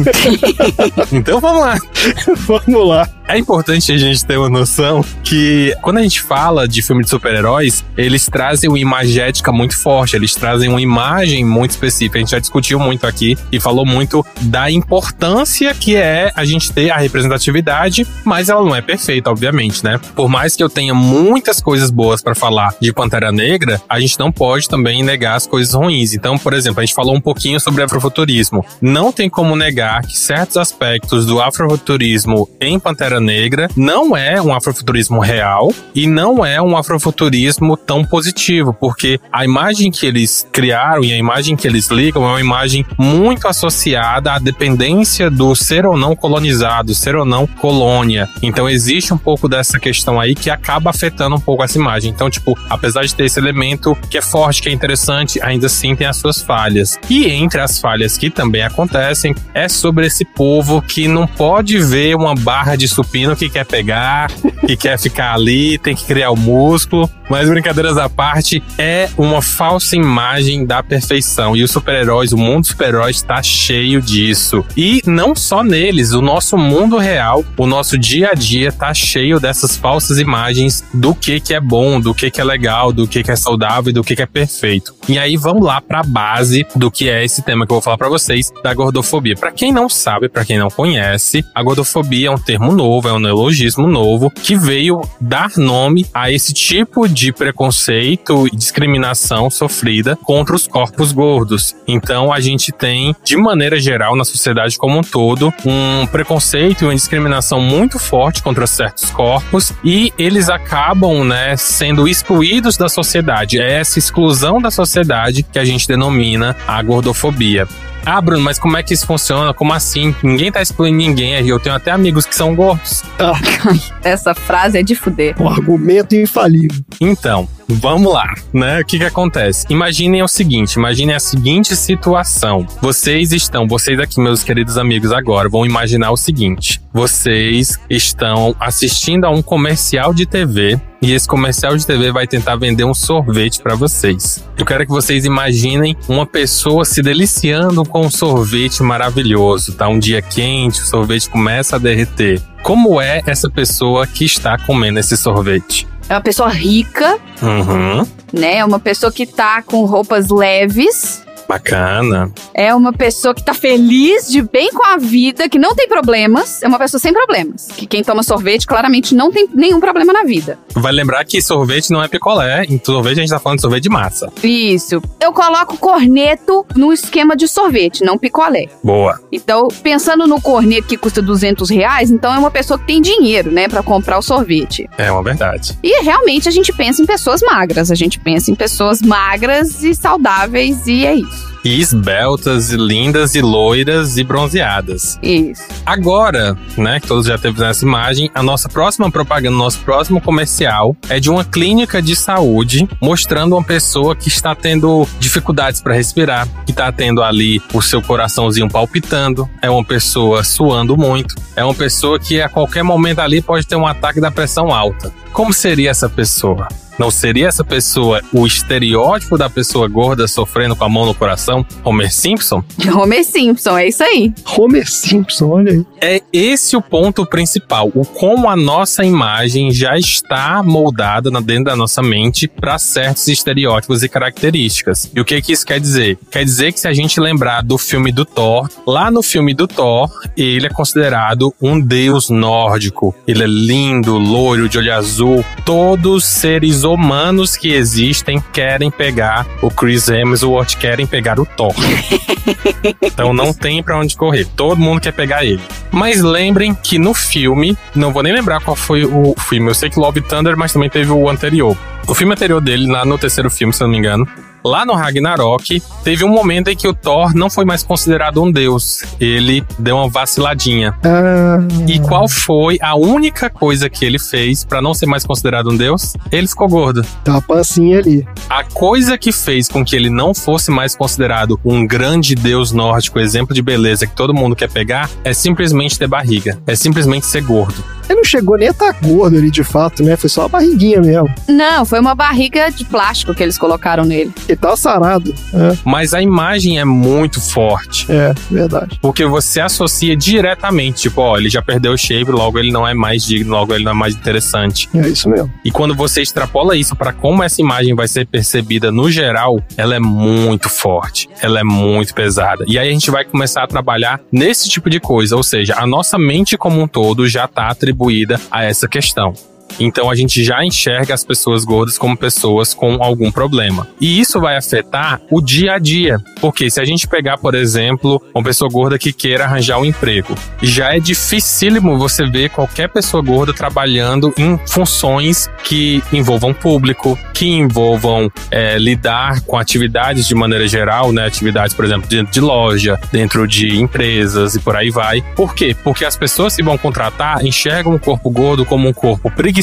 então vamos lá. Vamos lá. É importante a gente ter uma noção que quando a gente fala de filme de super-heróis, eles trazem uma imagética muito forte, eles trazem uma imagem muito específica. A gente já discutiu muito aqui e falou muito da importância que é a gente ter a representatividade, mas ela não é perfeita, obviamente, né? Por mais que eu tenha muitas coisas boas para falar de Pantera Negra, a gente não pode também negar as coisas ruins. Então, por exemplo, a gente falou um pouquinho sobre afrofuturismo. Não tem como negar que certos aspectos do afrofuturismo em Pantera Negra não é um afrofuturismo real e não é um afrofuturismo tão positivo, porque a imagem que eles criaram e a imagem que eles ligam é uma imagem muito associada à dependência do ser ou não colonizado, ser ou não colônia. Então existe um pouco dessa questão aí que acaba afetando um pouco essa imagem. Então, tipo, apesar de ter esse elemento que é forte, que é interessante, ainda assim tem as suas falhas. E entre as falhas que também acontecem é sobre esse povo que não pode ver uma barra de supino que quer pegar, que quer ficar ali, tem que criar o músculo. Mas brincadeiras à parte, é uma falsa imagem da perfeição. E os super-heróis, o mundo dos super-heróis está cheio disso. E não só neles, o nosso mundo real, o nosso dia a dia tá cheio dessas falsas imagens do que que é bom, do que que é legal, do que que é saudável e do que que é perfeito. E aí vamos lá para a base do que é esse tema que eu vou falar para vocês, da gordofobia. Para quem não sabe, para quem não conhece, a gordofobia é um termo novo, é um neologismo novo que veio dar nome a esse tipo de preconceito e discriminação sofrida contra os corpos gordos. Então a gente tem, de maneira geral, na sociedade como um todo, um preconceito e uma discriminação muito forte contra certos corpos e eles acabam, né, sendo excluídos da sociedade. É essa exclusão da sociedade que a gente denomina a gordofobia. Ah, Bruno, mas como é que isso funciona? Como assim? Ninguém tá excluindo ninguém. Eu tenho até amigos que são gordos. Essa frase é de fuder. Um argumento infalível. Então, Vamos lá, né? O que que acontece? Imaginem o seguinte, imaginem a seguinte situação. Vocês estão, vocês aqui, meus queridos amigos, agora vão imaginar o seguinte. Vocês estão assistindo a um comercial de TV e esse comercial de TV vai tentar vender um sorvete para vocês. Eu quero que vocês imaginem uma pessoa se deliciando com um sorvete maravilhoso. Tá um dia quente, o sorvete começa a derreter. Como é essa pessoa que está comendo esse sorvete? É uma pessoa rica, Uhum. né? É uma pessoa que tá com roupas leves. Bacana. É uma pessoa que tá feliz, de bem com a vida, que não tem problemas. É uma pessoa sem problemas. Que quem toma sorvete claramente não tem nenhum problema na vida. Vai lembrar que sorvete não é picolé. Em sorvete a gente tá falando de sorvete de massa. Isso. Eu coloco corneto no esquema de sorvete, não picolé. Boa. Então, pensando no corneto que custa 200 reais, então é uma pessoa que tem dinheiro, né, pra comprar o sorvete. É uma verdade. E realmente a gente pensa em pessoas magras, a gente pensa em pessoas magras e saudáveis e é isso. E esbeltas, e lindas, e loiras, e bronzeadas. Isso. Agora, né, que todos já teve essa imagem, a nossa próxima propaganda, nosso próximo comercial é de uma clínica de saúde mostrando uma pessoa que está tendo dificuldades para respirar, que está tendo ali o seu coraçãozinho palpitando, é uma pessoa suando muito, é uma pessoa que a qualquer momento ali pode ter um ataque da pressão alta. Como seria essa pessoa? Não seria essa pessoa o estereótipo da pessoa gorda sofrendo com a mão no coração? Homer Simpson? Homer Simpson, é isso aí. Homer Simpson, olha aí. É esse o ponto principal, o como a nossa imagem já está moldada na- dentro da nossa mente para certos estereótipos e características. E o que que isso quer dizer? Quer dizer que se a gente lembrar do filme do Thor, lá no filme do Thor, ele é considerado um deus nórdico. Ele é lindo, loiro, de olho azul. Todos os seres humanos que existem querem pegar o Chris Hemsworth, querem pegar o Thor. Então não tem pra onde correr. Todo mundo quer pegar ele. Mas lembrem que no filme, não vou nem lembrar qual foi o filme. Eu sei que Love Thunder, mas também teve o anterior. O filme anterior dele, lá no terceiro filme, se eu não me engano, lá no Ragnarok, teve um momento em que o Thor não foi mais considerado um deus. Ele deu uma vaciladinha. Ah, E qual foi a única coisa que ele fez pra não ser mais considerado um deus? Ele ficou gordo. tá pancinha ali. A coisa que fez com que ele não fosse mais considerado um grande deus nórdico, exemplo de beleza que todo mundo quer pegar, é simplesmente ter barriga. É simplesmente ser gordo. Ele não chegou nem a estar gordo ali de fato, né? Foi só a barriguinha mesmo. Não, foi uma barriga de plástico que eles colocaram nele. Ele tava sarado. É, Mas a imagem é muito forte. é verdade. Porque você associa diretamente, tipo, ó, ele já perdeu o shape, logo ele não é mais digno, logo ele não é mais interessante. É isso mesmo. E quando você extrapola isso para como essa imagem vai ser percebida no geral, ela é muito forte, ela é muito pesada. E aí a gente vai começar a trabalhar nesse tipo de coisa, ou seja, a nossa mente como um todo já está atribuída a essa questão. Então a gente já enxerga as pessoas gordas como pessoas com algum problema. E isso vai afetar o dia a dia. Porque se a gente pegar, por exemplo, uma pessoa gorda que queira arranjar um emprego, já é dificílimo você ver qualquer pessoa gorda trabalhando em funções que envolvam público, que envolvam é, lidar com atividades de maneira geral, né? Atividades, por exemplo, dentro de loja, dentro de empresas e por aí vai. Por quê? Porque as pessoas que vão contratar enxergam o corpo gordo como um corpo preguiçoso,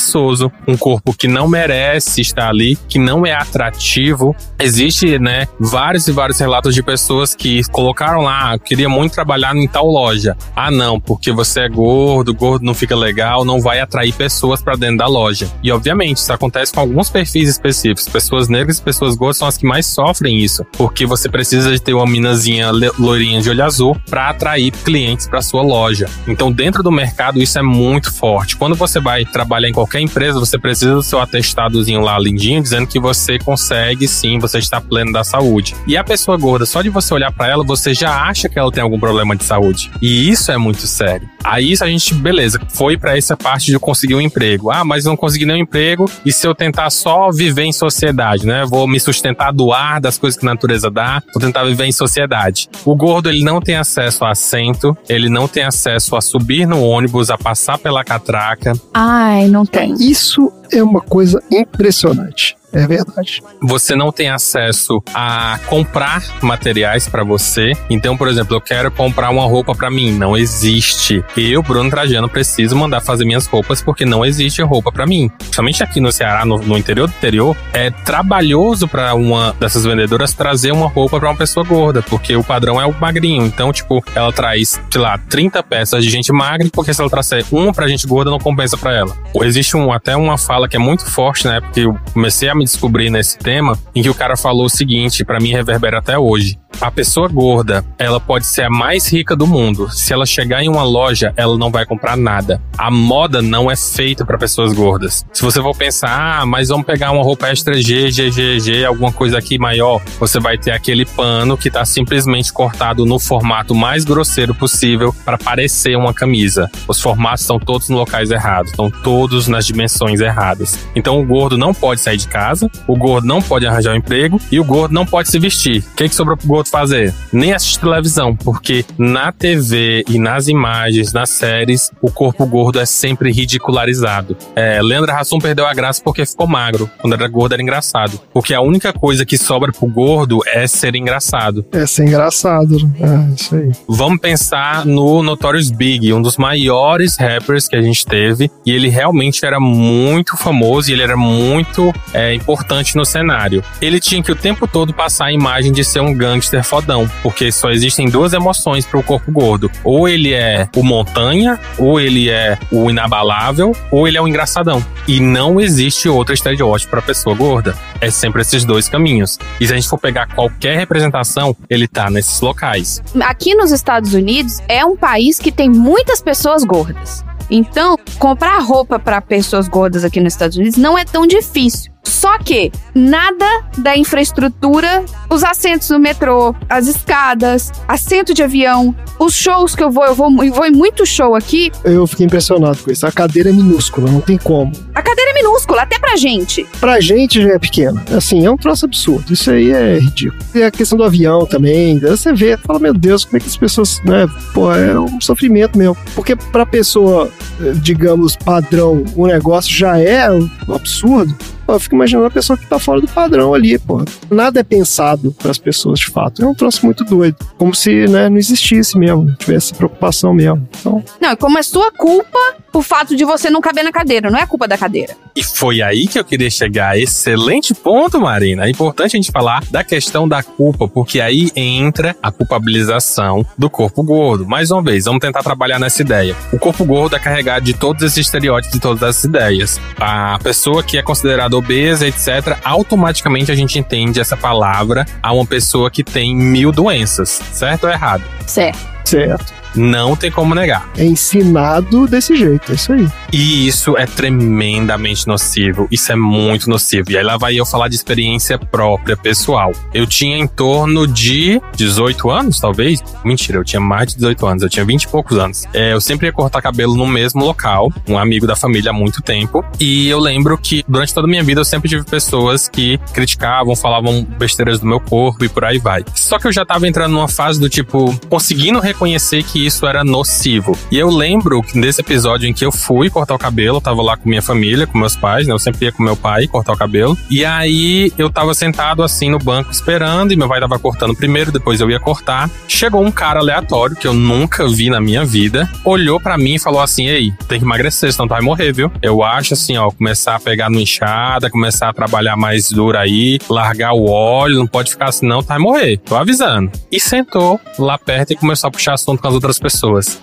um corpo que não merece estar ali, que não é atrativo. Existe, né, vários e vários relatos de pessoas que colocaram lá, "Ah, queria muito trabalhar em tal loja. Ah, não, porque você é gordo, gordo não fica legal, não vai atrair pessoas para dentro da loja. E obviamente, isso acontece com alguns perfis específicos. Pessoas negras e pessoas gordas são as que mais sofrem isso, porque você precisa de ter uma minazinha loirinha de olho azul para atrair clientes para sua loja. Então, dentro do mercado, isso é muito forte. Quando você vai trabalhar em qualquer empresa, você precisa do seu atestadozinho lá lindinho, dizendo que você consegue sim, você está pleno da saúde. E a pessoa gorda, só de você olhar para ela, você já acha que ela tem algum problema de saúde. E isso é muito sério. Aí a gente, beleza, foi para essa parte de conseguir um emprego. Ah, mas não consegui nenhum emprego. E se eu tentar só viver em sociedade, né? Vou me sustentar do ar, das coisas que a natureza dá, vou tentar viver em sociedade. O gordo, ele não tem acesso a assento, ele não tem acesso a subir no ônibus, a passar pela catraca. Ai, não tem. Isso é uma coisa impressionante. É verdade. Você não tem acesso a comprar materiais para você. Então, por exemplo, eu quero comprar uma roupa para mim. Não existe. Eu, Bruno Trajano, preciso mandar fazer minhas roupas porque não existe roupa para mim. Principalmente aqui no Ceará, no, no interior do interior, é trabalhoso para uma dessas vendedoras trazer uma roupa para uma pessoa gorda, porque o padrão é o magrinho. Então, tipo, ela traz, sei lá, 30 peças de gente magra, porque se ela trouxer uma pra gente gorda, não compensa para ela. Existe um, até uma fala que é muito forte, né? Porque eu comecei a me descobrir nesse tema, em que o cara falou o seguinte, para mim reverbera até hoje. A pessoa gorda, ela pode ser a mais rica do mundo. Se ela chegar em uma loja, ela não vai comprar nada. A moda não é feita para pessoas gordas. Se você for pensar, ah, mas vamos pegar uma roupa extra G, G, G, G, alguma coisa aqui maior, você vai ter aquele pano que tá simplesmente cortado no formato mais grosseiro possível para parecer uma camisa. Os formatos estão todos nos locais errados, estão todos nas dimensões erradas. Então o gordo não pode sair de casa, o gordo não pode arranjar um emprego e o gordo não pode se vestir. O que, que sobrou pro gordo fazer? Nem assistir televisão, porque na TV e nas imagens, nas séries, o corpo gordo é sempre ridicularizado. É, Leandra Hassum perdeu a graça porque ficou magro. Quando era gordo era engraçado. Porque a única coisa que sobra pro gordo é ser engraçado. É ser engraçado. É, isso aí. Vamos pensar no Notorious Big, um dos maiores rappers que a gente teve. E ele realmente era muito famoso e ele era muito é, importante no cenário. Ele tinha que o tempo todo passar a imagem de ser um gangster fodão, porque só existem duas emoções para o corpo gordo. Ou ele é o montanha, ou ele é o inabalável, ou ele é o engraçadão. E não existe outro estereótipo para pessoa gorda. É sempre esses dois caminhos. E se a gente for pegar qualquer representação, ele tá nesses locais. Aqui nos Estados Unidos é um país que tem muitas pessoas gordas. Então, comprar roupa para pessoas gordas aqui nos Estados Unidos não é tão difícil. Só que nada da infraestrutura, os assentos no metrô, as escadas, assento de avião, os shows que eu vou, eu vou, eu vou em muito show aqui. Eu fiquei impressionado com isso. A cadeira é minúscula, não tem como. A cadeira é minúscula, até pra gente. Pra gente já é pequena. Assim, é um troço absurdo. Isso aí é ridículo. E a questão do avião também, você vê, fala, meu Deus, como é que as pessoas, né? Pô, é um sofrimento mesmo. Porque pra pessoa, digamos, padrão, o negócio já é um absurdo. Eu fico imaginando a pessoa que tá fora do padrão ali, pô. Nada é pensado para as pessoas, de fato. É um troço muito doido. Como se, né, não existisse mesmo, tivesse preocupação mesmo. Então... Não, como é sua culpa o fato de você não caber na cadeira, não é culpa da cadeira. E foi aí que eu queria chegar. Excelente ponto, Marina. É importante a gente falar da questão da culpa, porque aí entra a culpabilização do corpo gordo. Mais uma vez, vamos tentar trabalhar nessa ideia. O corpo gordo é carregado de todos esses estereótipos e todas essas ideias. A pessoa que é considerada obesa, etc., automaticamente a gente entende essa palavra a uma pessoa que tem mil doenças. Certo ou errado? Certo. Certo. Não tem como negar. É ensinado desse jeito, é isso aí. E isso é tremendamente nocivo. Isso é muito nocivo. E aí lá vai eu falar de experiência própria, pessoal. Eu tinha em torno de 18 anos, talvez. Mentira, eu tinha mais de 18 anos. Eu tinha 20 e poucos anos. É, eu sempre ia cortar cabelo no mesmo local, um amigo da família há muito tempo. E eu lembro que durante toda a minha vida eu sempre tive pessoas que criticavam, falavam besteiras do meu corpo e por aí vai. Só que eu já tava entrando numa fase do tipo, conseguindo reconhecer que isso era nocivo. E eu lembro que nesse episódio em que eu fui cortar o cabelo, eu tava lá com minha família, com meus pais, né? Eu sempre ia com meu pai cortar o cabelo. E aí eu tava sentado assim no banco esperando, e meu pai tava cortando primeiro, depois eu ia cortar. Chegou um cara aleatório que eu nunca vi na minha vida, olhou para mim e falou assim: Ei, tem que emagrecer, senão tu vai morrer, viu? Eu acho assim, ó, começar a pegar no enxada, começar a trabalhar mais duro aí, largar o óleo, não pode ficar assim, não, tu vai morrer. Tô avisando. E sentou lá perto e começou a puxar assunto com as outras pessoas.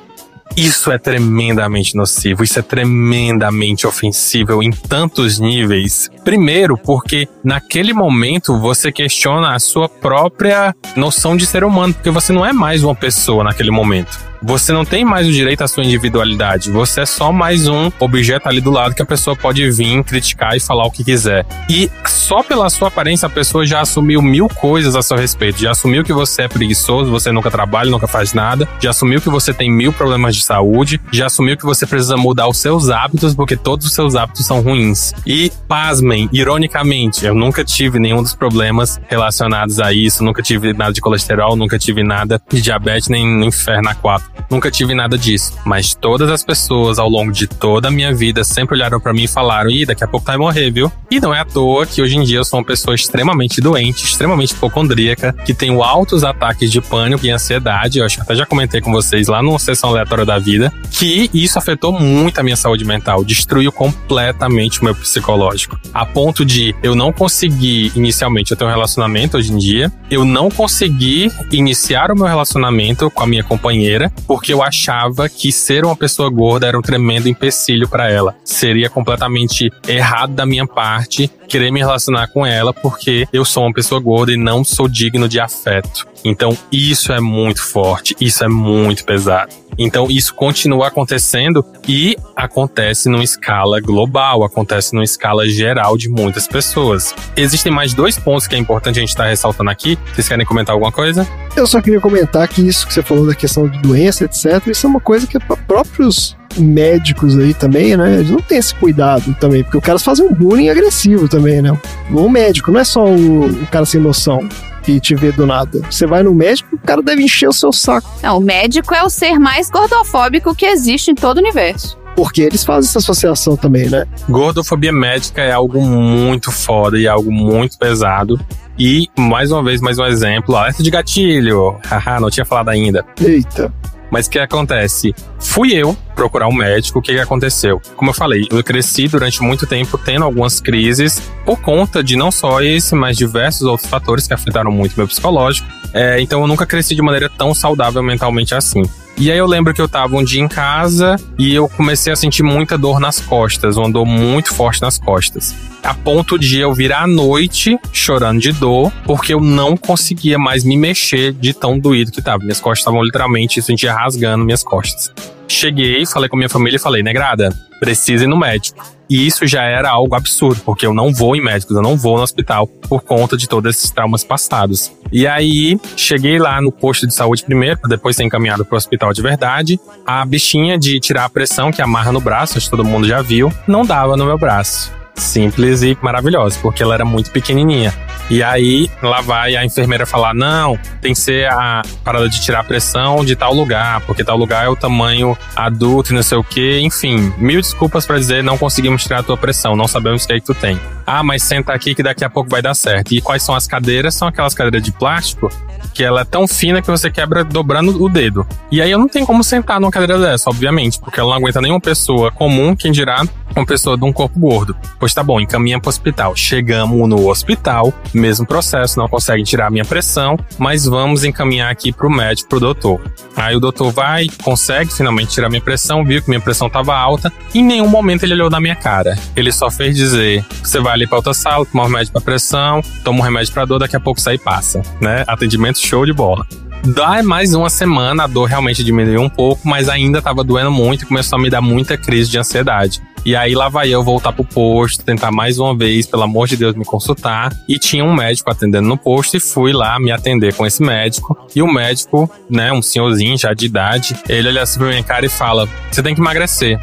Isso é tremendamente nocivo, isso é tremendamente ofensível em tantos níveis. Primeiro, porque naquele momento você questiona a sua própria noção de ser humano, porque você não é mais uma pessoa naquele momento. Você não tem mais o direito à sua individualidade. Você é só mais um objeto ali do lado que a pessoa pode vir criticar e falar o que quiser. E só pela sua aparência a pessoa já assumiu mil coisas a seu respeito. Já assumiu que você é preguiçoso, você nunca trabalha, nunca faz nada. Já assumiu que você tem mil problemas de saúde. Já assumiu que você precisa mudar os seus hábitos porque todos os seus hábitos são ruins. E pasmem, ironicamente, eu nunca tive nenhum dos problemas relacionados a isso. Nunca tive nada de colesterol, nunca tive nada de diabetes nem no inferno a quatro Nunca tive nada disso. Mas todas as pessoas ao longo de toda a minha vida sempre olharam para mim e falaram: ih, daqui a pouco vai morrer, viu? E não é à toa que hoje em dia eu sou uma pessoa extremamente doente, extremamente hipocondríaca, que tenho altos ataques de pânico e ansiedade. Eu acho que até já comentei com vocês lá numa sessão aleatória da vida, que isso afetou muito a minha saúde mental, destruiu completamente o meu psicológico. A ponto de eu não conseguir inicialmente eu ter um relacionamento hoje em dia, eu não consegui iniciar o meu relacionamento com a minha companheira, porque eu achava que ser uma pessoa gorda era um tremendo empecilho para ela. Seria completamente errado da minha parte querer me relacionar com ela porque eu sou uma pessoa gorda e não sou digno de afeto. Então, isso é muito forte, isso é muito pesado. Então, isso continua acontecendo e acontece numa escala global, acontece numa escala geral de muitas pessoas. Existem mais dois pontos que é importante a gente estar tá ressaltando aqui. Vocês querem comentar alguma coisa? Eu só queria comentar que isso que você falou da questão de doença, etc., isso é uma coisa que é para próprios médicos aí também, né? Eles não têm esse cuidado também, porque os caras fazem um bullying agressivo também, né? O médico não é só o, o cara sem noção e te vê do nada. Você vai no médico, o cara deve encher o seu saco. Não, o médico é o ser mais gordofóbico que existe em todo o universo. Porque eles fazem essa associação também, né? Gordofobia médica é algo muito foda e algo muito pesado. E, mais uma vez, mais um exemplo, alerta de gatilho. Haha, não tinha falado ainda. Eita. Mas o que acontece? Fui eu procurar um médico, o que, que aconteceu? Como eu falei, eu cresci durante muito tempo tendo algumas crises por conta de não só esse, mas diversos outros fatores que afetaram muito meu psicológico. É, então eu nunca cresci de maneira tão saudável mentalmente assim. E aí eu lembro que eu tava um dia em casa e eu comecei a sentir muita dor nas costas, uma dor muito forte nas costas. A ponto de eu virar à noite chorando de dor, porque eu não conseguia mais me mexer de tão doído que tava. Minhas costas estavam literalmente, eu sentia rasgando minhas costas. Cheguei, falei com minha família e falei, negrada, precisa ir no médico. E isso já era algo absurdo, porque eu não vou em médicos, eu não vou no hospital por conta de todos esses traumas passados. E aí, cheguei lá no posto de saúde primeiro, depois ser encaminhado para o hospital de verdade. A bichinha de tirar a pressão, que amarra no braço, acho que todo mundo já viu, não dava no meu braço simples e maravilhosa, porque ela era muito pequenininha. E aí lá vai a enfermeira falar: não, tem que ser a parada de tirar a pressão de tal lugar, porque tal lugar é o tamanho adulto e não sei o que. Enfim, mil desculpas para dizer: não conseguimos tirar a tua pressão, não sabemos o que é que tu tem. Ah, mas senta aqui que daqui a pouco vai dar certo. E quais são as cadeiras? São aquelas cadeiras de plástico que ela é tão fina que você quebra dobrando o dedo. E aí eu não tenho como sentar numa cadeira dessa, obviamente, porque ela não aguenta nenhuma pessoa comum, quem dirá uma pessoa de um corpo gordo. Pois tá bom, encaminha pro hospital. Chegamos no hospital, mesmo processo, não conseguem tirar a minha pressão, mas vamos encaminhar aqui pro médico, pro doutor. Aí o doutor vai, consegue finalmente tirar minha pressão, viu que minha pressão tava alta, e em nenhum momento ele olhou na minha cara. Ele só fez dizer: você vai ali pra outra sala, tomar um remédio pra pressão, toma um remédio pra dor, daqui a pouco sai e passa, né? Atendimento show de bola. Dá mais uma semana, a dor realmente diminuiu um pouco, mas ainda estava doendo muito e começou a me dar muita crise de ansiedade. E aí lá vai eu voltar pro posto, tentar mais uma vez, pelo amor de Deus, me consultar. E tinha um médico atendendo no posto e fui lá me atender com esse médico. E o médico, né, um senhorzinho já de idade, ele olha assim pra minha cara e fala: Você tem que emagrecer.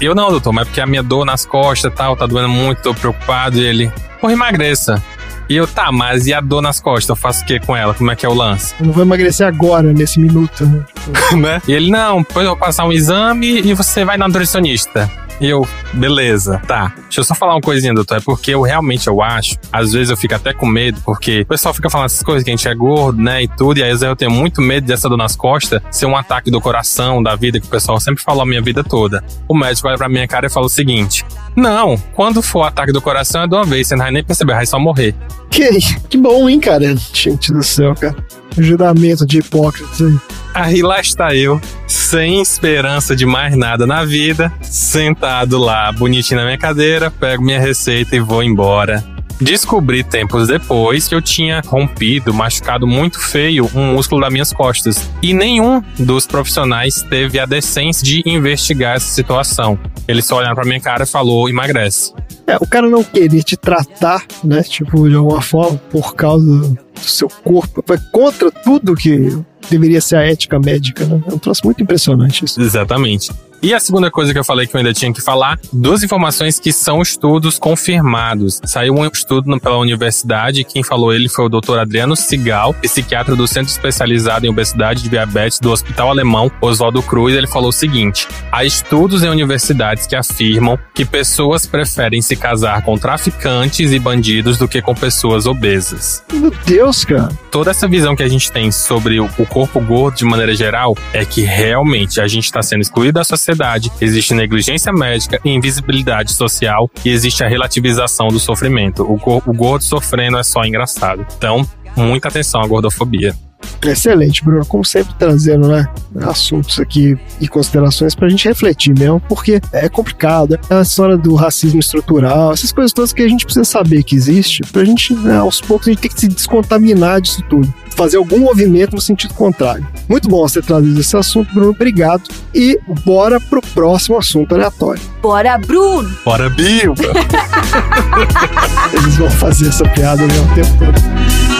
Eu não, doutor, mas é porque a minha dor nas costas e tal, tá doendo muito, tô preocupado. E ele, porra, emagreça. E eu, tá, mas e a dor nas costas? Eu faço o que com ela? Como é que é o lance? Eu não vou emagrecer agora, nesse minuto, né? né? E ele, não, depois eu vou passar um exame e você vai na nutricionista. E eu, beleza, tá. Deixa eu só falar uma coisinha, doutor. É porque eu realmente eu acho, às vezes eu fico até com medo, porque o pessoal fica falando essas coisas que a gente é gordo, né? E tudo, e às vezes eu tenho muito medo dessa dor nas costas ser um ataque do coração, da vida, que o pessoal sempre falou a minha vida toda. O médico olha pra minha cara e fala o seguinte: Não, quando for ataque do coração é de uma vez, você não vai nem perceber, vai só morrer. Que, que bom, hein, cara? Gente do céu, cara. Juramento de hipócritas aí. Aí lá está eu, sem esperança de mais nada na vida, sentado lá, bonitinho na minha cadeira, pego minha receita e vou embora. Descobri tempos depois que eu tinha rompido, machucado muito feio um músculo das minhas costas. E nenhum dos profissionais teve a decência de investigar essa situação. Eles só olharam pra minha cara e falou: emagrece. É, o cara não querer te tratar, né? Tipo, de alguma forma, por causa do seu corpo. Foi contra tudo que deveria ser a ética médica, né? É um troço muito impressionante isso. Exatamente. E a segunda coisa que eu falei que eu ainda tinha que falar, duas informações que são estudos confirmados. Saiu um estudo pela universidade, quem falou ele foi o Dr. Adriano Sigal, psiquiatra do Centro Especializado em Obesidade e Diabetes do Hospital Alemão Oswaldo Cruz. Ele falou o seguinte: há estudos em universidades que afirmam que pessoas preferem se casar com traficantes e bandidos do que com pessoas obesas. Meu Deus, cara. Toda essa visão que a gente tem sobre o corpo gordo de maneira geral é que realmente a gente está sendo excluído da sociedade sociedade, existe negligência médica, invisibilidade social e existe a relativização do sofrimento. O, o gordo sofrendo é só engraçado. Então, muita atenção à gordofobia. Excelente, Bruno. Como sempre, trazendo né, assuntos aqui e considerações para a gente refletir mesmo, porque é complicado. É a história do racismo estrutural, essas coisas todas que a gente precisa saber que existe, para a gente, né, aos poucos, a gente tem que se descontaminar disso tudo. Fazer algum movimento no sentido contrário. Muito bom você trazer esse assunto, Bruno. Obrigado. E bora pro próximo assunto aleatório. Bora, Bruno! Bora, Bilba! Eles vão fazer essa piada o mesmo tempo todo.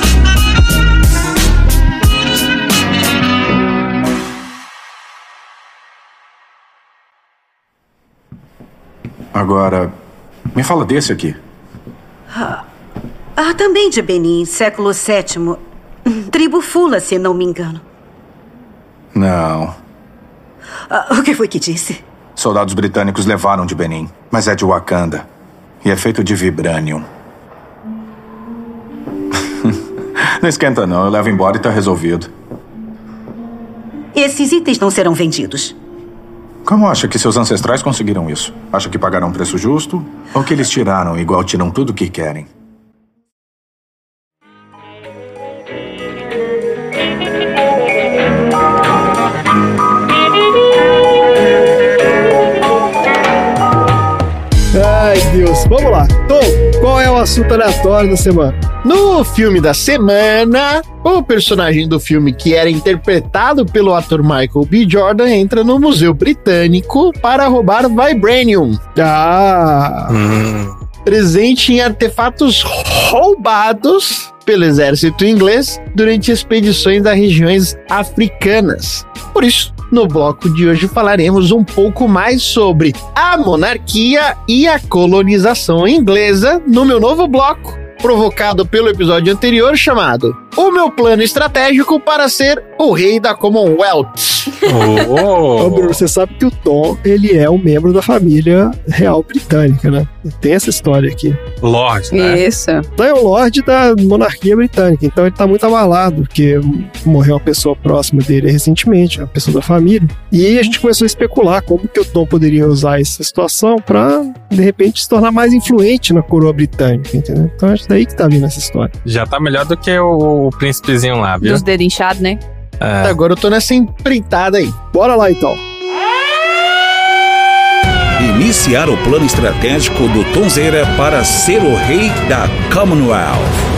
Agora, me fala desse aqui. Ah, ah, também de Benin, século VII. Tribo Fula, se não me engano. Não. Ah, o que foi que disse? Soldados britânicos levaram de Benin, mas é de Wakanda. E é feito de vibranium. não esquenta não, eu levo embora e tá resolvido. Esses itens não serão vendidos. Como acha que seus ancestrais conseguiram isso? Acha que pagaram um preço justo? Ou que eles tiraram igual tiram tudo o que querem? Vamos lá. Tom, qual é o assunto aleatório da semana? No filme da semana, o personagem do filme que era interpretado pelo ator Michael B. Jordan entra no Museu Britânico para roubar Vibranium. Ah! Hum. Presente em artefatos roubados pelo exército inglês durante expedições a regiões africanas. Por isso, no bloco de hoje falaremos um pouco mais sobre a monarquia e a colonização inglesa no meu novo bloco, provocado pelo episódio anterior chamado O meu plano estratégico para ser o rei da Commonwealth. Oh. Ô, Bruno, você sabe que o Tom, ele é um membro da família real britânica, né? Tem essa história aqui. Lorde, né? Isso. Então é o Lorde da monarquia britânica, então ele tá muito abalado, porque morreu uma pessoa próxima dele recentemente, uma pessoa da família. E a gente começou a especular como que o Tom poderia usar essa situação para de repente, se tornar mais influente na coroa britânica, entendeu? Então acho daí que tá vindo essa história. Já tá melhor do que o, o príncipezinho lá, viu? Dos dedos inchados, né? É. Agora eu tô nessa empreitada aí. Bora lá então. Iniciar o plano estratégico do Tonzeira para ser o rei da Commonwealth.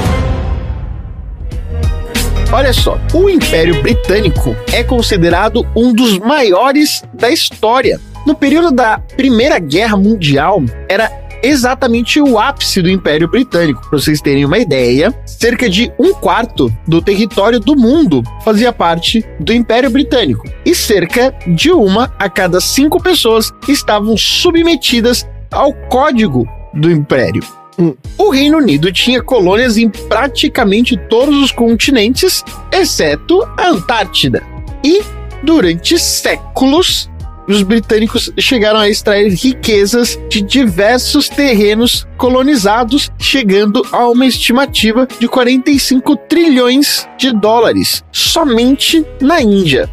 Olha só, o Império Britânico é considerado um dos maiores da história. No período da Primeira Guerra Mundial, era exatamente o ápice do Império Britânico. Para vocês terem uma ideia, cerca de um quarto do território do mundo fazia parte do Império Britânico e cerca de uma a cada cinco pessoas estavam submetidas ao código do Império. O Reino Unido tinha colônias em praticamente todos os continentes, exceto a Antártida. E, durante séculos, os britânicos chegaram a extrair riquezas de diversos terrenos colonizados, chegando a uma estimativa de 45 trilhões de dólares somente na Índia.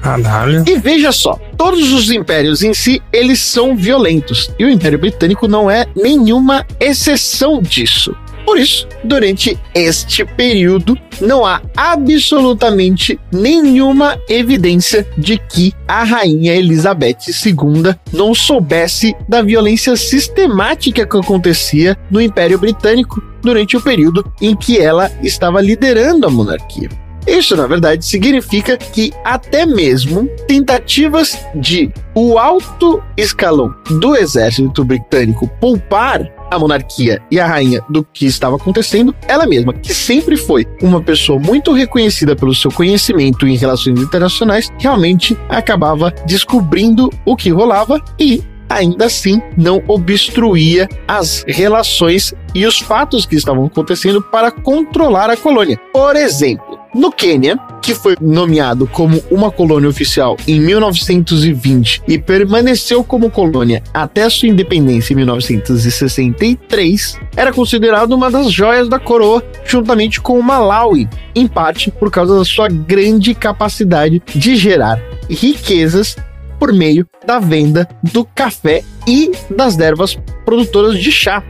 Caralho. E veja só, todos os impérios em si, eles são violentos. E o Império Britânico não é nenhuma exceção disso. Por isso, durante este período, não há absolutamente nenhuma evidência de que a rainha Elizabeth II não soubesse da violência sistemática que acontecia no Império Britânico durante o período em que ela estava liderando a monarquia. Isso, na verdade, significa que até mesmo tentativas de o alto escalão do exército britânico poupar a monarquia e a rainha do que estava acontecendo, ela mesma, que sempre foi uma pessoa muito reconhecida pelo seu conhecimento em relações internacionais, realmente acabava descobrindo o que rolava e ainda assim não obstruía as relações e os fatos que estavam acontecendo para controlar a colônia. Por exemplo, no Quênia, que foi nomeado como uma colônia oficial em 1920 e permaneceu como colônia até sua independência em 1963, era considerado uma das joias da coroa, juntamente com o Malawi, em parte por causa da sua grande capacidade de gerar riquezas por meio da venda do café e das ervas produtoras de chá.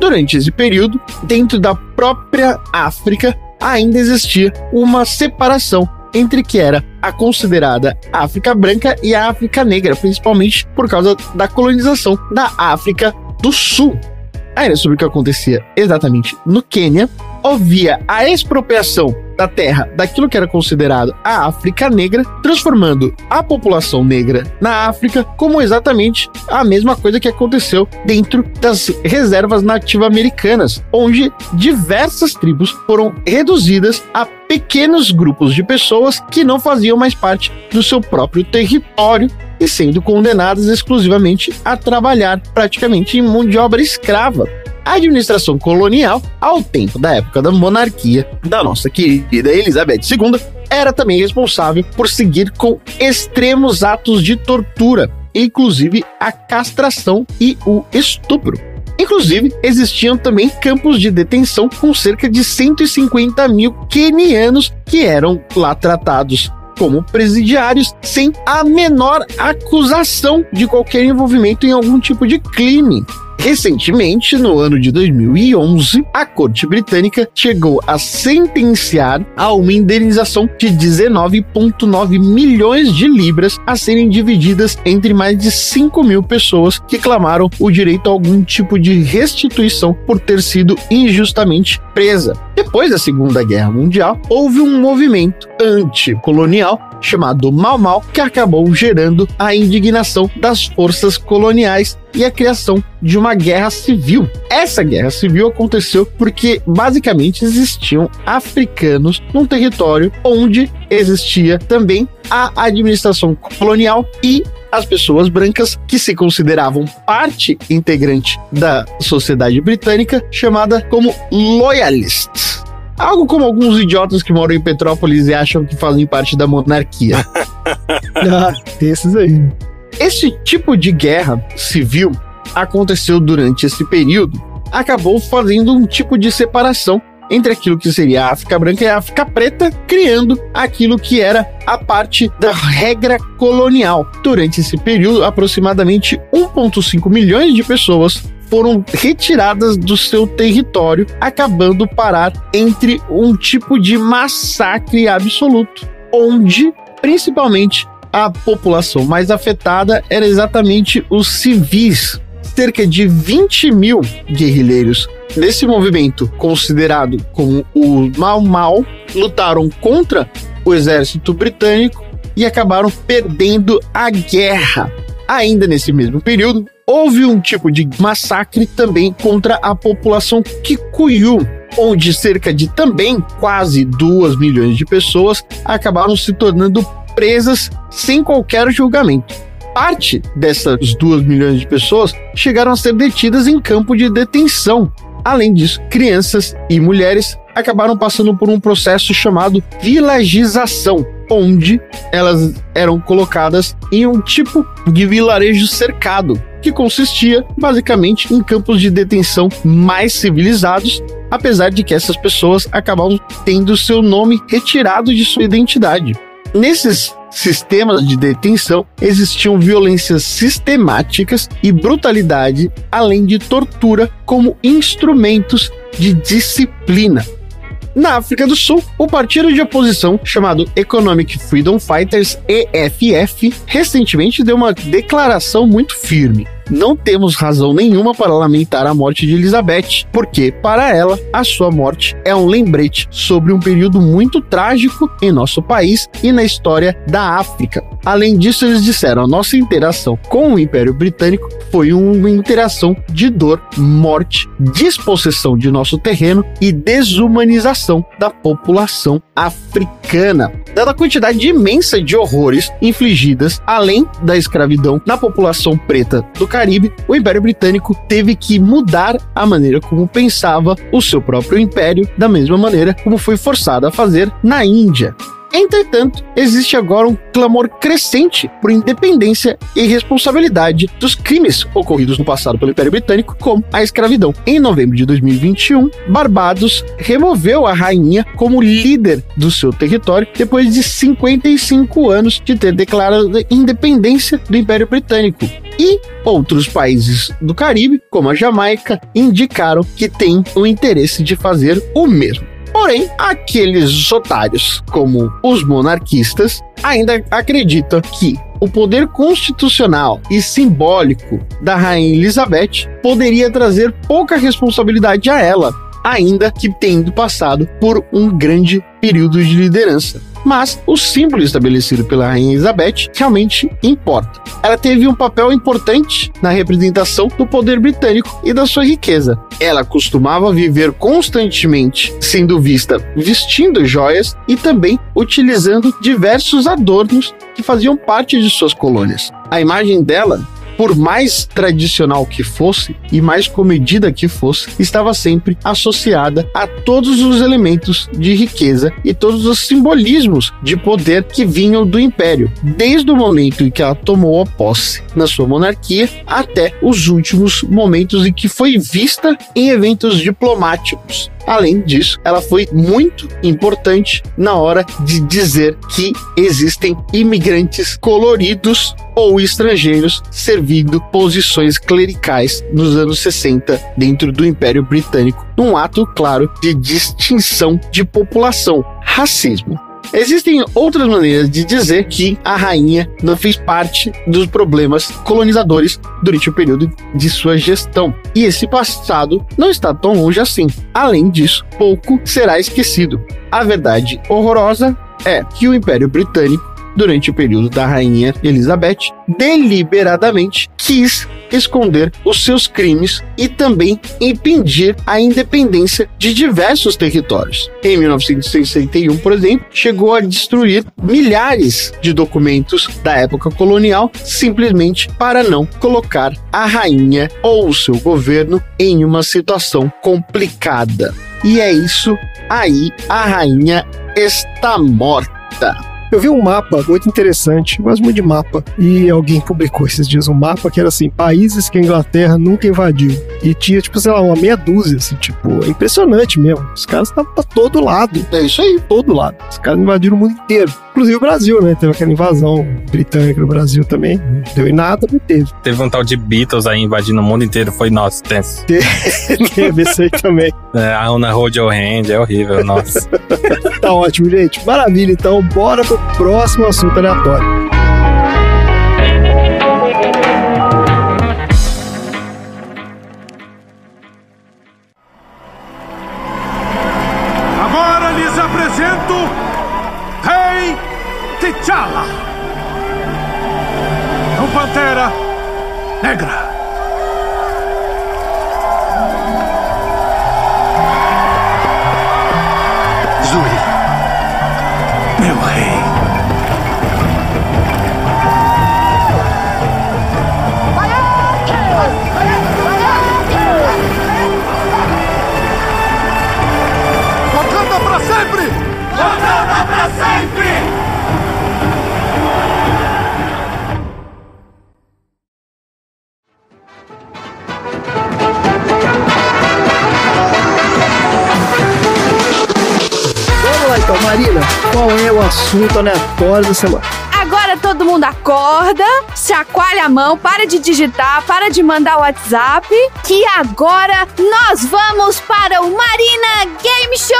Durante esse período, dentro da própria África, ainda existia uma separação entre que era a considerada África branca e a África negra, principalmente por causa da colonização da África do Sul. Ainda sobre o que acontecia exatamente no Quênia, havia a expropriação da terra daquilo que era considerado a África Negra, transformando a população negra na África como exatamente a mesma coisa que aconteceu dentro das reservas nativa-americanas, onde diversas tribos foram reduzidas a pequenos grupos de pessoas que não faziam mais parte do seu próprio território e sendo condenadas exclusivamente a trabalhar praticamente em mão de obra escrava. A administração colonial, ao tempo da época da monarquia da nossa querida Elizabeth II, era também responsável por seguir com extremos atos de tortura, inclusive a castração e o estupro. Inclusive, existiam também campos de detenção com cerca de 150 mil quenianos que eram lá tratados como presidiários sem a menor acusação de qualquer envolvimento em algum tipo de crime. Recentemente, no ano de 2011, a corte britânica chegou a sentenciar a uma indenização de 19,9 milhões de libras a serem divididas entre mais de 5 mil pessoas que clamaram o direito a algum tipo de restituição por ter sido injustamente presa. Depois da Segunda Guerra Mundial, houve um movimento anticolonial chamado Mau Mau, que acabou gerando a indignação das forças coloniais e a criação de uma guerra civil. Essa guerra civil aconteceu porque basicamente existiam africanos num território onde existia também a administração colonial e as pessoas brancas que se consideravam parte integrante da sociedade britânica, chamada como loyalists. Algo como alguns idiotas que moram em Petrópolis e acham que fazem parte da monarquia. ah, esses aí. Esse tipo de guerra civil aconteceu durante esse período, acabou fazendo um tipo de separação entre aquilo que seria a África branca e a África preta, criando aquilo que era a parte da regra colonial. Durante esse período, aproximadamente 1,5 milhões de pessoas foram retiradas do seu território, acabando parar entre um tipo de massacre absoluto, onde principalmente a população mais afetada era exatamente os civis. Cerca de 20 mil guerrilheiros desse movimento, considerado como o Mau Mau, lutaram contra o exército britânico e acabaram perdendo a guerra. Ainda nesse mesmo período, houve um tipo de massacre também contra a população Kikuyu, onde cerca de também quase 2 milhões de pessoas acabaram se tornando presas sem qualquer julgamento. Parte dessas 2 milhões de pessoas chegaram a ser detidas em campo de detenção. Além disso, crianças e mulheres acabaram passando por um processo chamado vilagização, onde elas eram colocadas em um tipo de vilarejo cercado, que consistia basicamente em campos de detenção mais civilizados, apesar de que essas pessoas acabavam tendo seu nome retirado de sua identidade. Nesses sistemas de detenção existiam violências sistemáticas e brutalidade, além de tortura como instrumentos de disciplina. Na África do Sul, o partido de oposição, chamado Economic Freedom Fighters EFF, recentemente deu uma declaração muito firme. Não temos razão nenhuma para lamentar a morte de Elizabeth, porque, para ela, a sua morte é um lembrete sobre um período muito trágico em nosso país e na história da África. Além disso, eles disseram: a nossa interação com o Império Britânico foi uma interação de dor, morte, despossessão de nosso terreno e desumanização da população africana. Dada a quantidade imensa de horrores infligidas, além da escravidão na população preta do Caribe, o Império Britânico teve que mudar a maneira como pensava o seu próprio império, da mesma maneira como foi forçado a fazer na Índia. Entretanto, existe agora um clamor crescente por independência e responsabilidade dos crimes ocorridos no passado pelo Império Britânico, como a escravidão. Em novembro de 2021, Barbados removeu a rainha como líder do seu território depois de 55 anos de ter declarado independência do Império Britânico. E outros países do Caribe, como a Jamaica, indicaram que têm o interesse de fazer o mesmo. Porém, aqueles otários, como os monarquistas, ainda acreditam que o poder constitucional e simbólico da Rainha Elizabeth poderia trazer pouca responsabilidade a ela, ainda que tendo passado por um grande período de liderança mas o símbolo estabelecido pela Rainha Elizabeth realmente importa. Ela teve um papel importante na representação do poder britânico e da sua riqueza. Ela costumava viver constantemente sendo vista vestindo joias e também utilizando diversos adornos que faziam parte de suas colônias. A imagem dela por mais tradicional que fosse e mais comedida que fosse, estava sempre associada a todos os elementos de riqueza e todos os simbolismos de poder que vinham do império, desde o momento em que ela tomou a posse na sua monarquia até os últimos momentos em que foi vista em eventos diplomáticos. Além disso, ela foi muito importante na hora de dizer que existem imigrantes coloridos ou estrangeiros servindo posições clericais nos anos 60 dentro do Império Britânico, num ato claro de distinção de população, racismo. Existem outras maneiras de dizer que a rainha não fez parte dos problemas colonizadores durante o período de sua gestão. E esse passado não está tão longe assim. Além disso, pouco será esquecido. A verdade horrorosa é que o Império Britânico durante o período da rainha Elizabeth, deliberadamente quis esconder os seus crimes e também impedir a independência de diversos territórios. Em 1961, por exemplo, chegou a destruir milhares de documentos da época colonial simplesmente para não colocar a rainha ou o seu governo em uma situação complicada. E é isso aí, a rainha está morta. Eu vi um mapa muito interessante, mas muito de mapa, e alguém publicou esses dias um mapa que era assim: países que a Inglaterra nunca invadiu. E tinha, tipo, sei lá, uma meia dúzia, assim, tipo, é impressionante mesmo. Os caras estavam pra todo lado. É isso aí. Todo lado. Os caras invadiram o mundo inteiro. Inclusive o Brasil, né? Teve aquela invasão britânica no Brasil também. Não deu em nada, mas teve. Teve um tal de Beatles aí invadindo o mundo inteiro. Foi, nossa, tenso. teve isso aí também. É, a Ana Hold Your Hand, é horrível, nossa. tá ótimo, gente. Maravilha. Então, bora pro próximo assunto aleatório. Agora lhes apresento Rei T'Challa. Um pantera negra. Assunto aleatório da semana? Agora todo mundo acorda, chacoalha a mão, para de digitar, para de mandar o WhatsApp, que agora nós vamos para o Marina Game Show!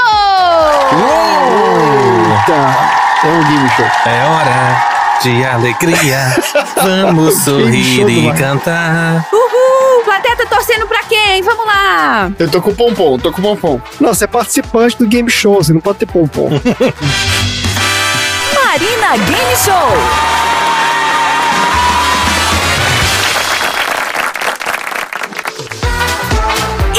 Eita! É um game show. É hora de alegria. Vamos sorrir e cantar. Uhul! Plateia tá torcendo pra quem? Vamos lá! Eu tô com o pompom, tô com o pompom. Não, você é participante do game show, você não pode ter pompom. Carina Game Show.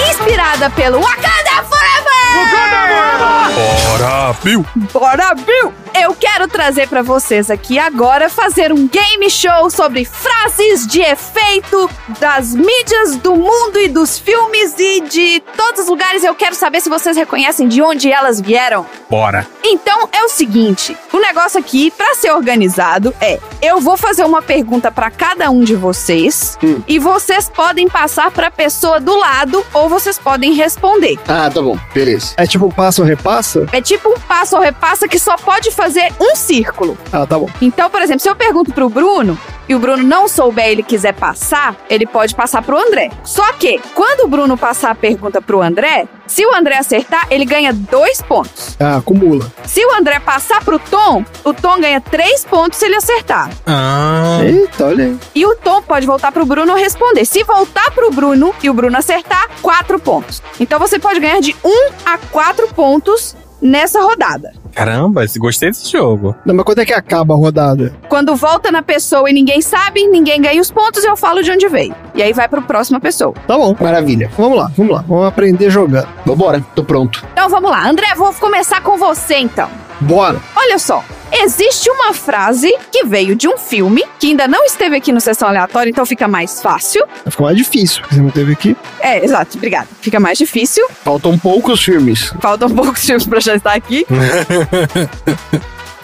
Inspirada pelo Wakanda Forever! Wakanda Forever! Bora, Bill! Bora, Bill! Eu quero trazer pra vocês aqui agora fazer um game show sobre frases de efeito das mídias do mundo e dos filmes e de todos os lugares. Eu quero saber se vocês reconhecem de onde elas vieram. Bora! Então é o seguinte, o negócio aqui pra ser organizado é: eu vou fazer uma pergunta pra cada um de vocês e vocês podem passar pra pessoa do lado ou vocês podem responder. Ah, tá bom. Beleza. É tipo um passo ou repassa? É tipo um passo ou repassa que só pode fazer um círculo. Ah, tá bom. Então, por exemplo, se eu pergunto pro Bruno e o Bruno não souber e ele quiser passar, ele pode passar pro André. Só que, quando o Bruno passar a pergunta pro André, se o André acertar, ele ganha dois pontos. Ah, acumula. Se o André passar pro Tom, o Tom ganha três pontos se ele acertar. Ah. Eita, olha aí. E o Tom pode voltar pro Bruno responder. Se voltar pro Bruno e o Bruno acertar, quatro pontos. Então você pode ganhar de um a quatro pontos nessa rodada. Caramba, gostei desse jogo. Não, mas quando é que acaba a rodada? Quando volta na pessoa e ninguém sabe, ninguém ganha os pontos, eu falo de onde veio. E aí vai pro próxima pessoa. Tá bom. Maravilha. Vamos lá, vamos lá. Vamos aprender jogando. Vambora, tô pronto. Então vamos lá, André, vou começar com você então. Bora. Olha só, existe uma frase que veio de um filme, que ainda não esteve aqui no Sessão Aleatória, então fica mais fácil. Vai ficar mais difícil, porque você não teve aqui. É, exato, obrigada. Fica mais difícil. Faltam poucos filmes. Faltam poucos filmes pra já estar aqui.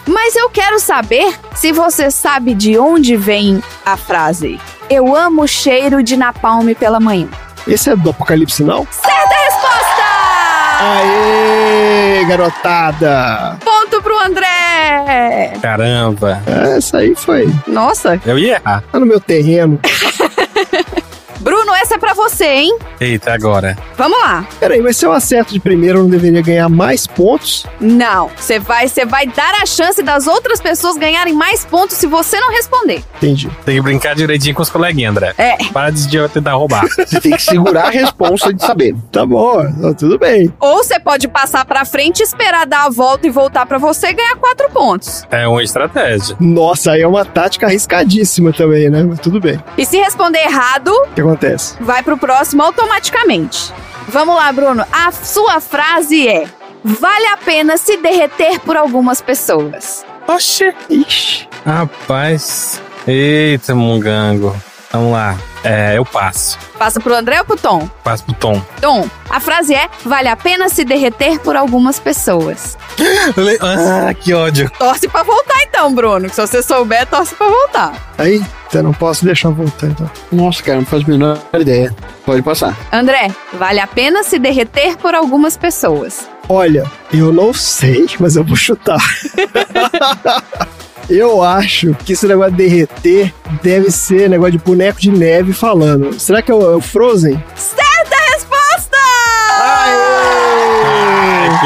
Mas eu quero saber se você sabe de onde vem a frase. Eu amo o cheiro de napalm pela manhã. Esse é do Apocalipse Now? Certa resposta! Aê, garotada! Ponto pro André! Caramba. Essa aí foi. Nossa. Eu ia errar. Tá no meu terreno. Bruno, essa é pra você, hein? Eita, agora. Vamos lá. Peraí, mas se eu acerto de primeiro, eu não deveria ganhar mais pontos? Não, você vai, você vai dar a chance das outras pessoas ganharem mais pontos se você não responder. Entendi. Tem que brincar direitinho com os coleguinhas, André. É. Para de eu tentar roubar. Você tem que segurar a responsa de saber. Tá bom, tá tudo bem. Ou você pode passar pra frente, esperar dar a volta e voltar pra você e ganhar quatro pontos. É uma estratégia. Nossa, aí é uma tática arriscadíssima também, né? Mas tudo bem. E se responder errado, O que acontece? vai pro próximo automaticamente. Vamos lá, Bruno. A sua frase é: Vale a pena se derreter por algumas pessoas. Oxê. Ixi. Rapaz. Eita, mungango. Vamos lá. É, eu passo. Passa pro André ou pro Tom? Passo pro Tom. Tom, a frase é: Vale a pena se derreter por algumas pessoas. Ah, que ódio. Torce pra voltar então, Bruno. Se você souber, torce pra voltar. Eita, não posso deixar voltar então. Nossa, cara, não faz a menor ideia. Pode passar. André, vale a pena se derreter por algumas pessoas. Olha, eu não sei, mas eu vou chutar. eu acho que esse negócio de derreter deve ser negócio de boneco de neve falando. Será que é o, é o Frozen? Certa Ai, que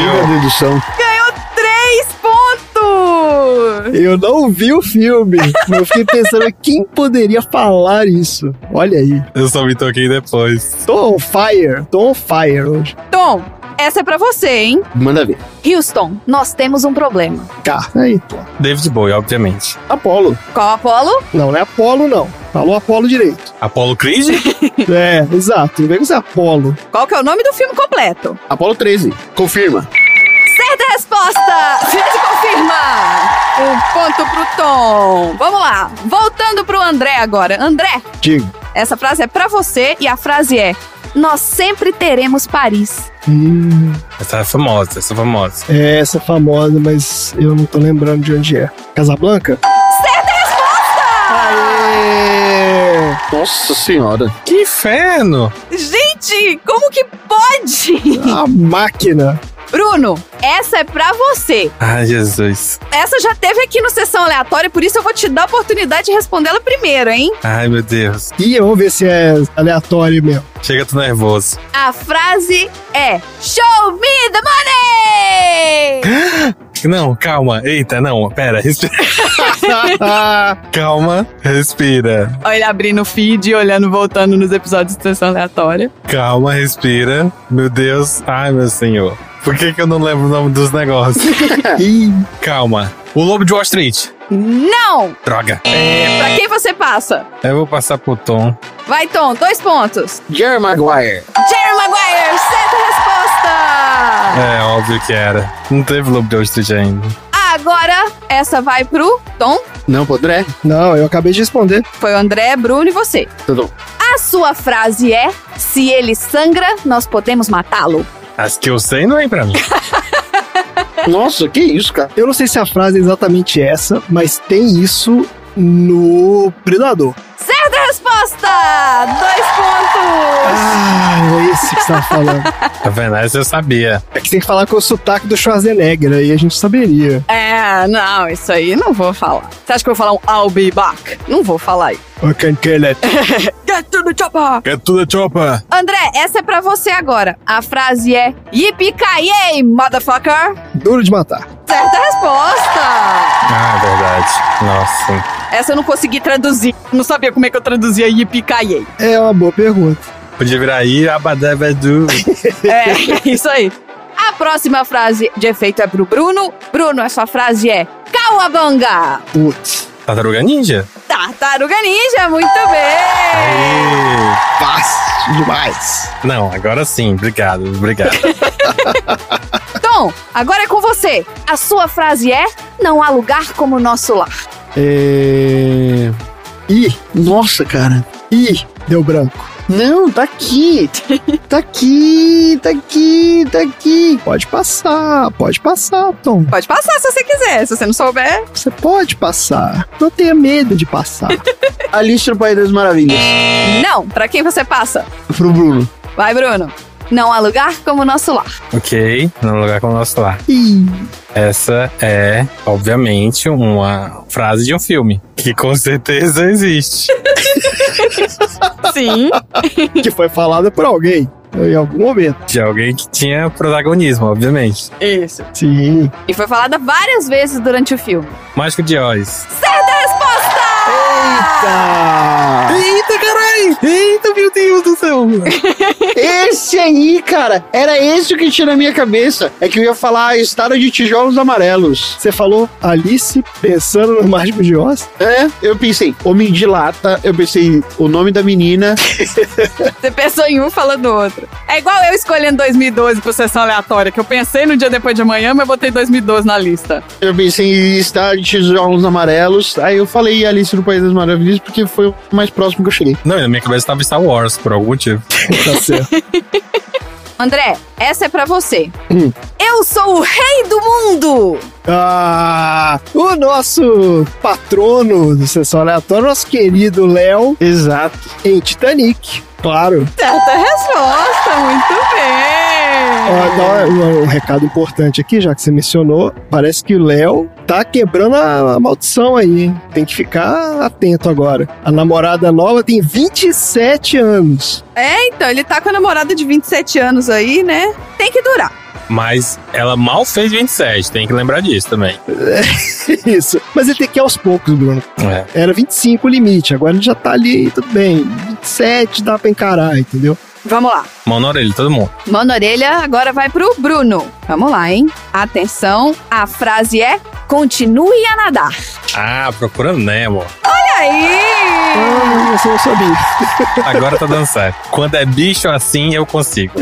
Rei da ódio. dedução. Ganhou três pontos! Eu não vi o filme. eu fiquei pensando quem poderia falar isso. Olha aí. Eu só me toquei depois. Tô on fire. Tô on fire hoje. Tom, essa é pra você, hein? Manda ver. Houston, nós temos um problema. Cá. Aí, pô. David Bowie, obviamente. Apolo. Qual Apolo? Não, não é Apolo, não. Falou Apolo direito. Apollo Creed? É, exato. Não vem com esse Apolo. Qual que é o nome do filme completo? Apolo 13. Confirma. Certa resposta! Gente, confirma! Um ponto pro Tom. Vamos lá. Voltando pro André agora. André, Diga. essa frase é pra você e a frase é: Nós sempre teremos Paris. Hum, Essa é famosa, essa é famosa. é essa é famosa, mas eu não tô lembrando de onde é. Casablanca? Certa resposta! Aê! Nossa senhora. Que inferno! Gente, como que pode? A máquina. Bruno, essa é pra você. Ai, Jesus. Essa já teve aqui no Sessão Aleatória, por isso eu vou te dar a oportunidade de responder ela primeiro, hein? Ai, meu Deus. Ih, vamos ver se é aleatório mesmo. Chega, tô nervoso. A frase é: Show me the money! Não, calma. Eita, não. Pera, respira. calma, respira. Olha, abrindo o feed e olhando, voltando nos episódios de Sessão Aleatória. Calma, respira. Meu Deus. Ai, meu senhor. Por que, que eu não lembro o nome dos negócios? Ih, calma. O Lobo de Wall Street. Não! Droga. Pra quem você passa? Eu vou passar pro Tom. Vai, Tom, dois pontos. Jerry Maguire. Jerry Maguire, É, óbvio que era. Não teve Lobo de Wall Street ainda. Agora, essa vai pro Tom. Não, pro André. Não, eu acabei de responder. Foi o André, Bruno e você. Tudo. A sua frase é: Se ele sangra, nós podemos matá-lo. As que eu sei não é pra mim. Nossa, que isso, cara? Eu não sei se a frase é exatamente essa, mas tem isso no Predador. Certa resposta! Dois pontos! Ah, é esse que você tava falando. Tá vendo? Essa eu sabia. É que tem que falar com o sotaque do Schwarzenegger, aí a gente saberia. É, não, isso aí não vou falar. Você acha que eu vou falar um I'll be back? Não vou falar aí. I can kill it. Get to the chopper! Get to the chopper! André, essa é pra você agora. A frase é Yippee-ki-yay, motherfucker! Duro de matar. Certa resposta! Ah, é verdade. Nossa. Essa eu não consegui traduzir. Não sabia como é que eu traduzia Yippee-ki-yay. É uma boa pergunta. Podia virar aí, abadabadu. É, isso aí. A próxima frase de efeito é pro Bruno. Bruno, a sua frase é Cauabanga! Putz. Tartaruga Ninja? Tartaruga Ninja, muito bem! Aê. Fácil demais. Não, agora sim. Obrigado, obrigado. Tom, agora é com você. A sua frase é Não há lugar como o nosso lar. É. Ih, nossa, cara. Ih, deu branco. Não, tá aqui. Tá aqui, tá aqui, tá aqui. Pode passar, pode passar, Tom. Pode passar se você quiser. Se você não souber. Você pode passar. Não tenha medo de passar. Alice no País das Maravilhas. Não, pra quem você passa? Pro Bruno. Vai, Bruno. Não há lugar como o nosso lar. ok, no lugar com o nosso lar. Ih, Essa é, obviamente, uma frase de um filme. Que com certeza existe. Sim. que foi falada por alguém em algum momento. De alguém que tinha protagonismo, obviamente. Isso. Sim. E foi falada várias vezes durante o filme. Mágico de Oz. Certa resposta! Eita! Eita, caralho! Eita, meu Deus do céu! Esse aí, cara, era esse o que tinha na minha cabeça. É que eu ia falar a história de tijolos amarelos. Você falou Alice pensando no Mágico de Oz? É, eu pensei, Homem de Lata, eu pensei o nome da menina. Você pensou em um falando do outro. É igual eu escolhendo 2012 por sessão aleatória, que eu pensei no dia depois de amanhã, mas botei 2012 na lista. Eu pensei em história de tijolos amarelos. Aí eu falei Alice no País das Maravilhas porque foi o mais próximo que eu cheguei. Não, minha cabeça tava Star Wars, por algum motivo. Tá certo. André, essa é pra você. Hum. Eu sou o rei do mundo! Ah, o nosso patrono do Sessão Aleatória, nosso querido Léo, Exato. em Titanic. Claro. Certa resposta, muito bem! Ó, dá um, um recado importante aqui, já que você mencionou. Parece que o Léo tá quebrando a, a maldição aí, hein? Tem que ficar atento agora. A namorada nova tem 27 anos. É, então, ele tá com a namorada de 27 anos aí, né? Tem que durar. Mas ela mal fez 27, tem que lembrar disso também. Isso. Mas ele tem que ir aos poucos, Bruno. É. Era 25 o limite, agora ele já tá ali, tudo bem. 27 dá pra encarar, entendeu? Vamos lá. Mão na orelha, todo mundo. Mão na orelha, agora vai pro Bruno. Vamos lá, hein? Atenção, a frase é: continue a nadar. Ah, procurando Nemo. Olha aí! Ah, não sabia. Agora tá dando certo. Quando é bicho assim, eu consigo.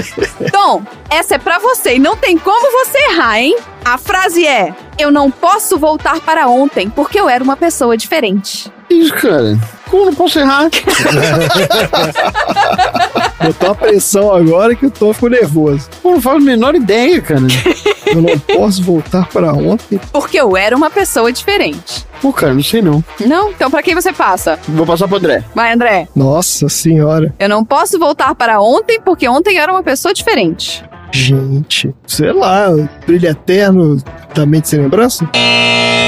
Tom, essa é pra você e não tem como você errar, hein? A frase é: Eu não posso voltar para ontem porque eu era uma pessoa diferente. Isso, cara. Como não posso errar? Botou a pressão agora que eu tô ficou nervoso. Pô, não faço a menor ideia, cara. Eu não posso voltar para ontem. Porque eu era uma pessoa diferente. Pô, cara, não sei não. Não? Então pra quem você passa? Vou passar pro André. Vai, André. Nossa senhora. Eu não posso voltar para ontem porque ontem eu era uma pessoa diferente. Gente, sei lá, brilho eterno da mente sem lembrança?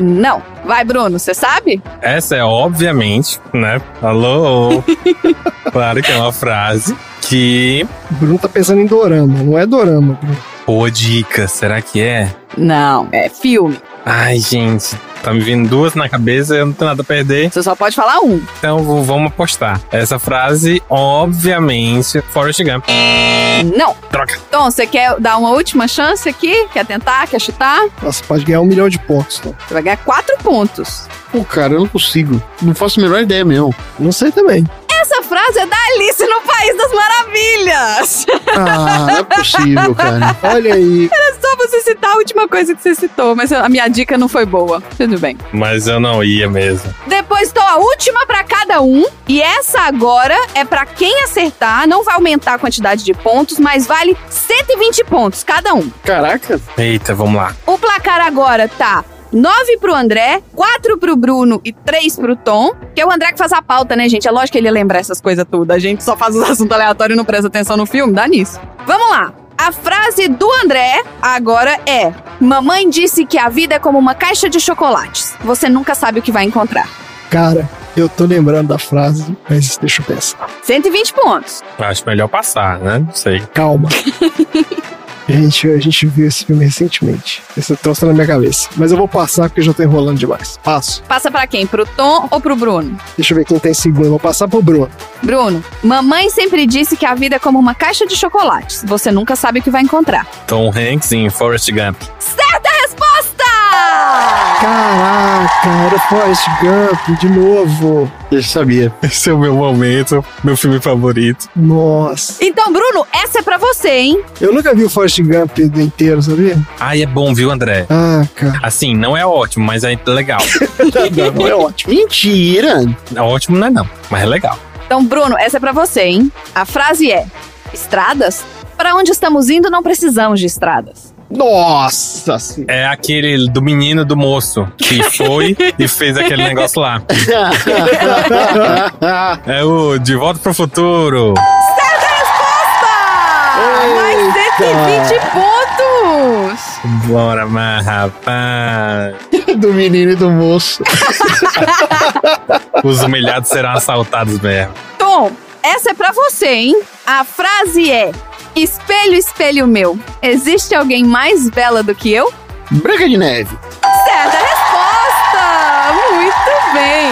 Não. Vai, Bruno, você sabe? Essa é obviamente, né? Alô? claro que é uma frase que. O Bruno tá pensando em dorama, não é dorama, Bruno. Pô, dica, será que é? Não, é filme. Ai, gente, tá me vindo duas na cabeça, eu não tenho nada a perder. Você só pode falar um. Então vamos apostar. Essa frase, obviamente, Forrest Gump. Não. Troca. Tom, você quer dar uma última chance aqui? Quer tentar? Quer chutar? Nossa, pode ganhar um milhão de pontos, Tom. Você vai ganhar quatro pontos. Pô, cara, eu não consigo. Não faço a menor ideia mesmo. Não sei também. Frase é da Alice no País das Maravilhas. Ah, não é possível, cara. Olha aí. Era só você citar a última coisa que você citou, mas a minha dica não foi boa. Tudo bem. Mas eu não ia mesmo. Depois tô a última pra cada um. E essa agora é pra quem acertar. Não vai aumentar a quantidade de pontos, mas vale 120 pontos cada um. Caraca. Eita, vamos lá. O placar agora tá 9 pro André, 4 pro Bruno e 3 pro Tom. Que é o André que faz a pauta, né, gente? É lógico que ele ia lembrar essas coisas tudo. A gente só faz os assuntos aleatórios e não presta atenção no filme, dá nisso. Vamos lá. A frase do André agora é: Mamãe disse que a vida é como uma caixa de chocolates. Você nunca sabe o que vai encontrar. Cara, eu tô lembrando da frase, mas deixa eu pensar. 120 pontos. Acho melhor passar, né? Não sei. Calma. A gente, a gente viu esse filme recentemente. Esse troço tá na minha cabeça. Mas eu vou passar porque eu já tô enrolando demais. Passo. Passa pra quem? Pro Tom ou pro Bruno? Deixa eu ver quem tá em segundo. Vou passar pro Bruno. Bruno, mamãe sempre disse que a vida é como uma caixa de chocolates. Você nunca sabe o que vai encontrar. Tom Hanks em Forrest Gump. Certa! Caraca, era Forrest Gump de novo. Eu sabia. Esse é o meu momento, meu filme favorito. Nossa. Então, Bruno, essa é pra você, hein? Eu nunca vi o Forrest Gump inteiro, sabia? Ai, é bom, viu, André? Ah, cara. Assim, não é ótimo, mas é legal. não, não é ótimo. Mentira! É ótimo não é não, mas é legal. Então, Bruno, essa é pra você, hein? A frase é: Estradas? Para onde estamos indo, não precisamos de estradas. Nossa senhora. É aquele do menino do moço que foi e fez aquele negócio lá. é o De Volta pro Futuro. Certa resposta! Mais 120 pontos! Bora, mas rapaz. do menino e do moço. Os humilhados serão assaltados mesmo. Tom, essa é pra você, hein? A frase é: Espelho, espelho meu, existe alguém mais bela do que eu? Branca de Neve. Certa resposta! Muito bem!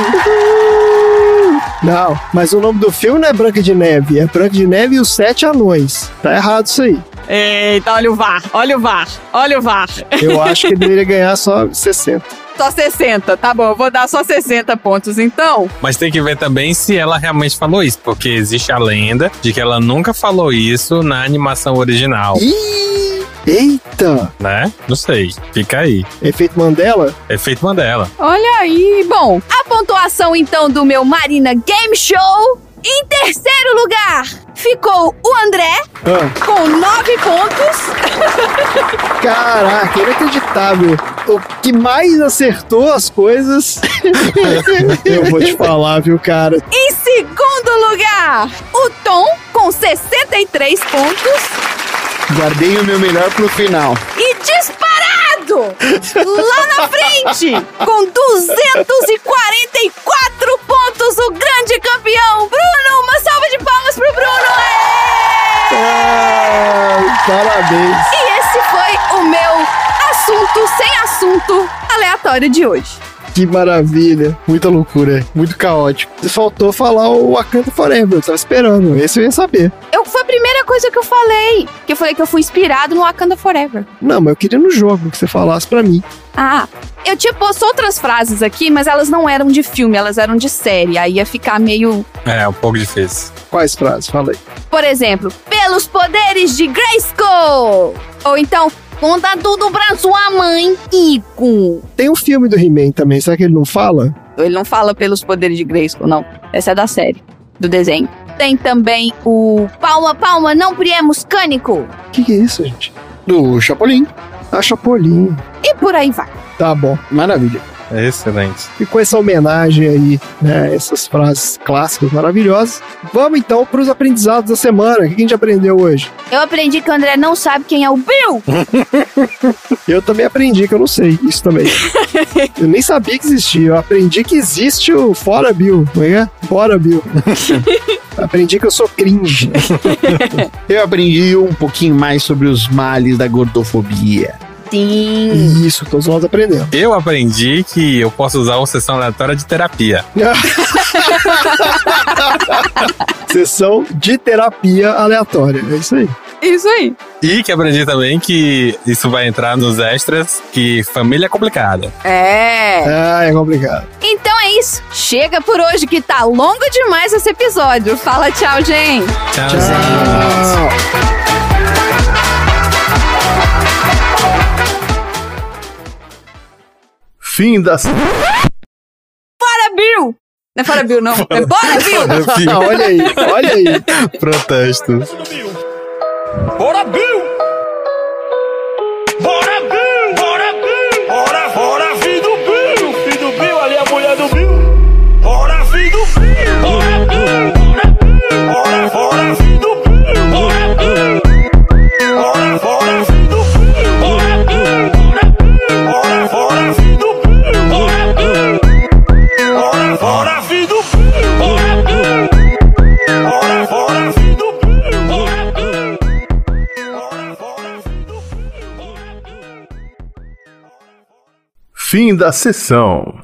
Não, mas o nome do filme não é Branca de Neve, é Branca de Neve e os Sete Anões. Tá errado isso aí. Eita, olha o VAR, olha o VAR, olha o VAR. Eu acho que ele deveria ganhar só 60. Só 60, tá bom, eu vou dar só 60 pontos então. Mas tem que ver também se ela realmente falou isso, porque existe a lenda de que ela nunca falou isso na animação original. Ih, eita! Né? Não sei. Fica aí. Efeito Mandela? Efeito Mandela. Olha aí. Bom, a pontuação então do meu Marina Game Show. Em terceiro lugar ficou o André, Ah. com nove pontos. Caraca, inacreditável. O que mais acertou as coisas. eu vou te falar, viu, cara? Em segundo lugar, o Tom, com 63 pontos. Guardei o meu melhor pro final. E disparado! Lá na frente, com 244 pontos, o grande campeão, Bruno! Uma salva de palmas pro Bruno! Ah, parabéns. E esse foi o meu assunto sem assunto aleatório de hoje. Que maravilha. Muita loucura. Muito caótico. Faltou falar o Wakanda Forever. Eu tava esperando. Esse eu ia saber. Eu, foi a primeira coisa que eu falei. Que eu falei que eu fui inspirado no Wakanda Forever. Não, mas eu queria no jogo que você falasse pra mim. Ah, eu tinha posto outras frases aqui, mas elas não eram de filme, elas eram de série. Aí ia ficar meio. É, um pouco difícil. Quais frases? Fala aí. Por exemplo, pelos poderes de Grayskull! Ou então, conta tudo pra sua mãe, Kiko. Tem um filme do He-Man também. Será que ele não fala? Ele não fala pelos poderes de Grayskull, não. Essa é da série, do desenho. Tem também o Palma Palma, não priemos cânico. O que, que é isso, gente? Do Chapolin. A Chapolin. E por aí vai. Tá bom. Maravilha. Excelente. E com essa homenagem aí, né, essas frases clássicas maravilhosas, vamos então para os aprendizados da semana. O que a gente aprendeu hoje? Eu aprendi que o André não sabe quem é o Bill. Eu também aprendi que eu não sei isso também. eu nem sabia que existia. Eu aprendi que existe o Fora Bill. Como é que é? Fora Bill. aprendi que eu sou cringe. Eu aprendi um pouquinho mais sobre os males da gordofobia. Sim. Isso, todos nós aprendemos. Eu aprendi que eu posso usar uma sessão aleatória de terapia. sessão de terapia aleatória. É isso aí. Isso aí. E que aprendi também que isso vai entrar nos extras, que família é complicada. É. Ah, é complicado. Então é isso. Chega por hoje que tá longo demais esse episódio. Fala tchau, gente. Tchau, tchau. tchau. Fim das. Fora Bill! Não é fora Bill, não. É fora, é bora Bill! olha aí, olha aí. Protesto. Bora Bill! Fim da sessão.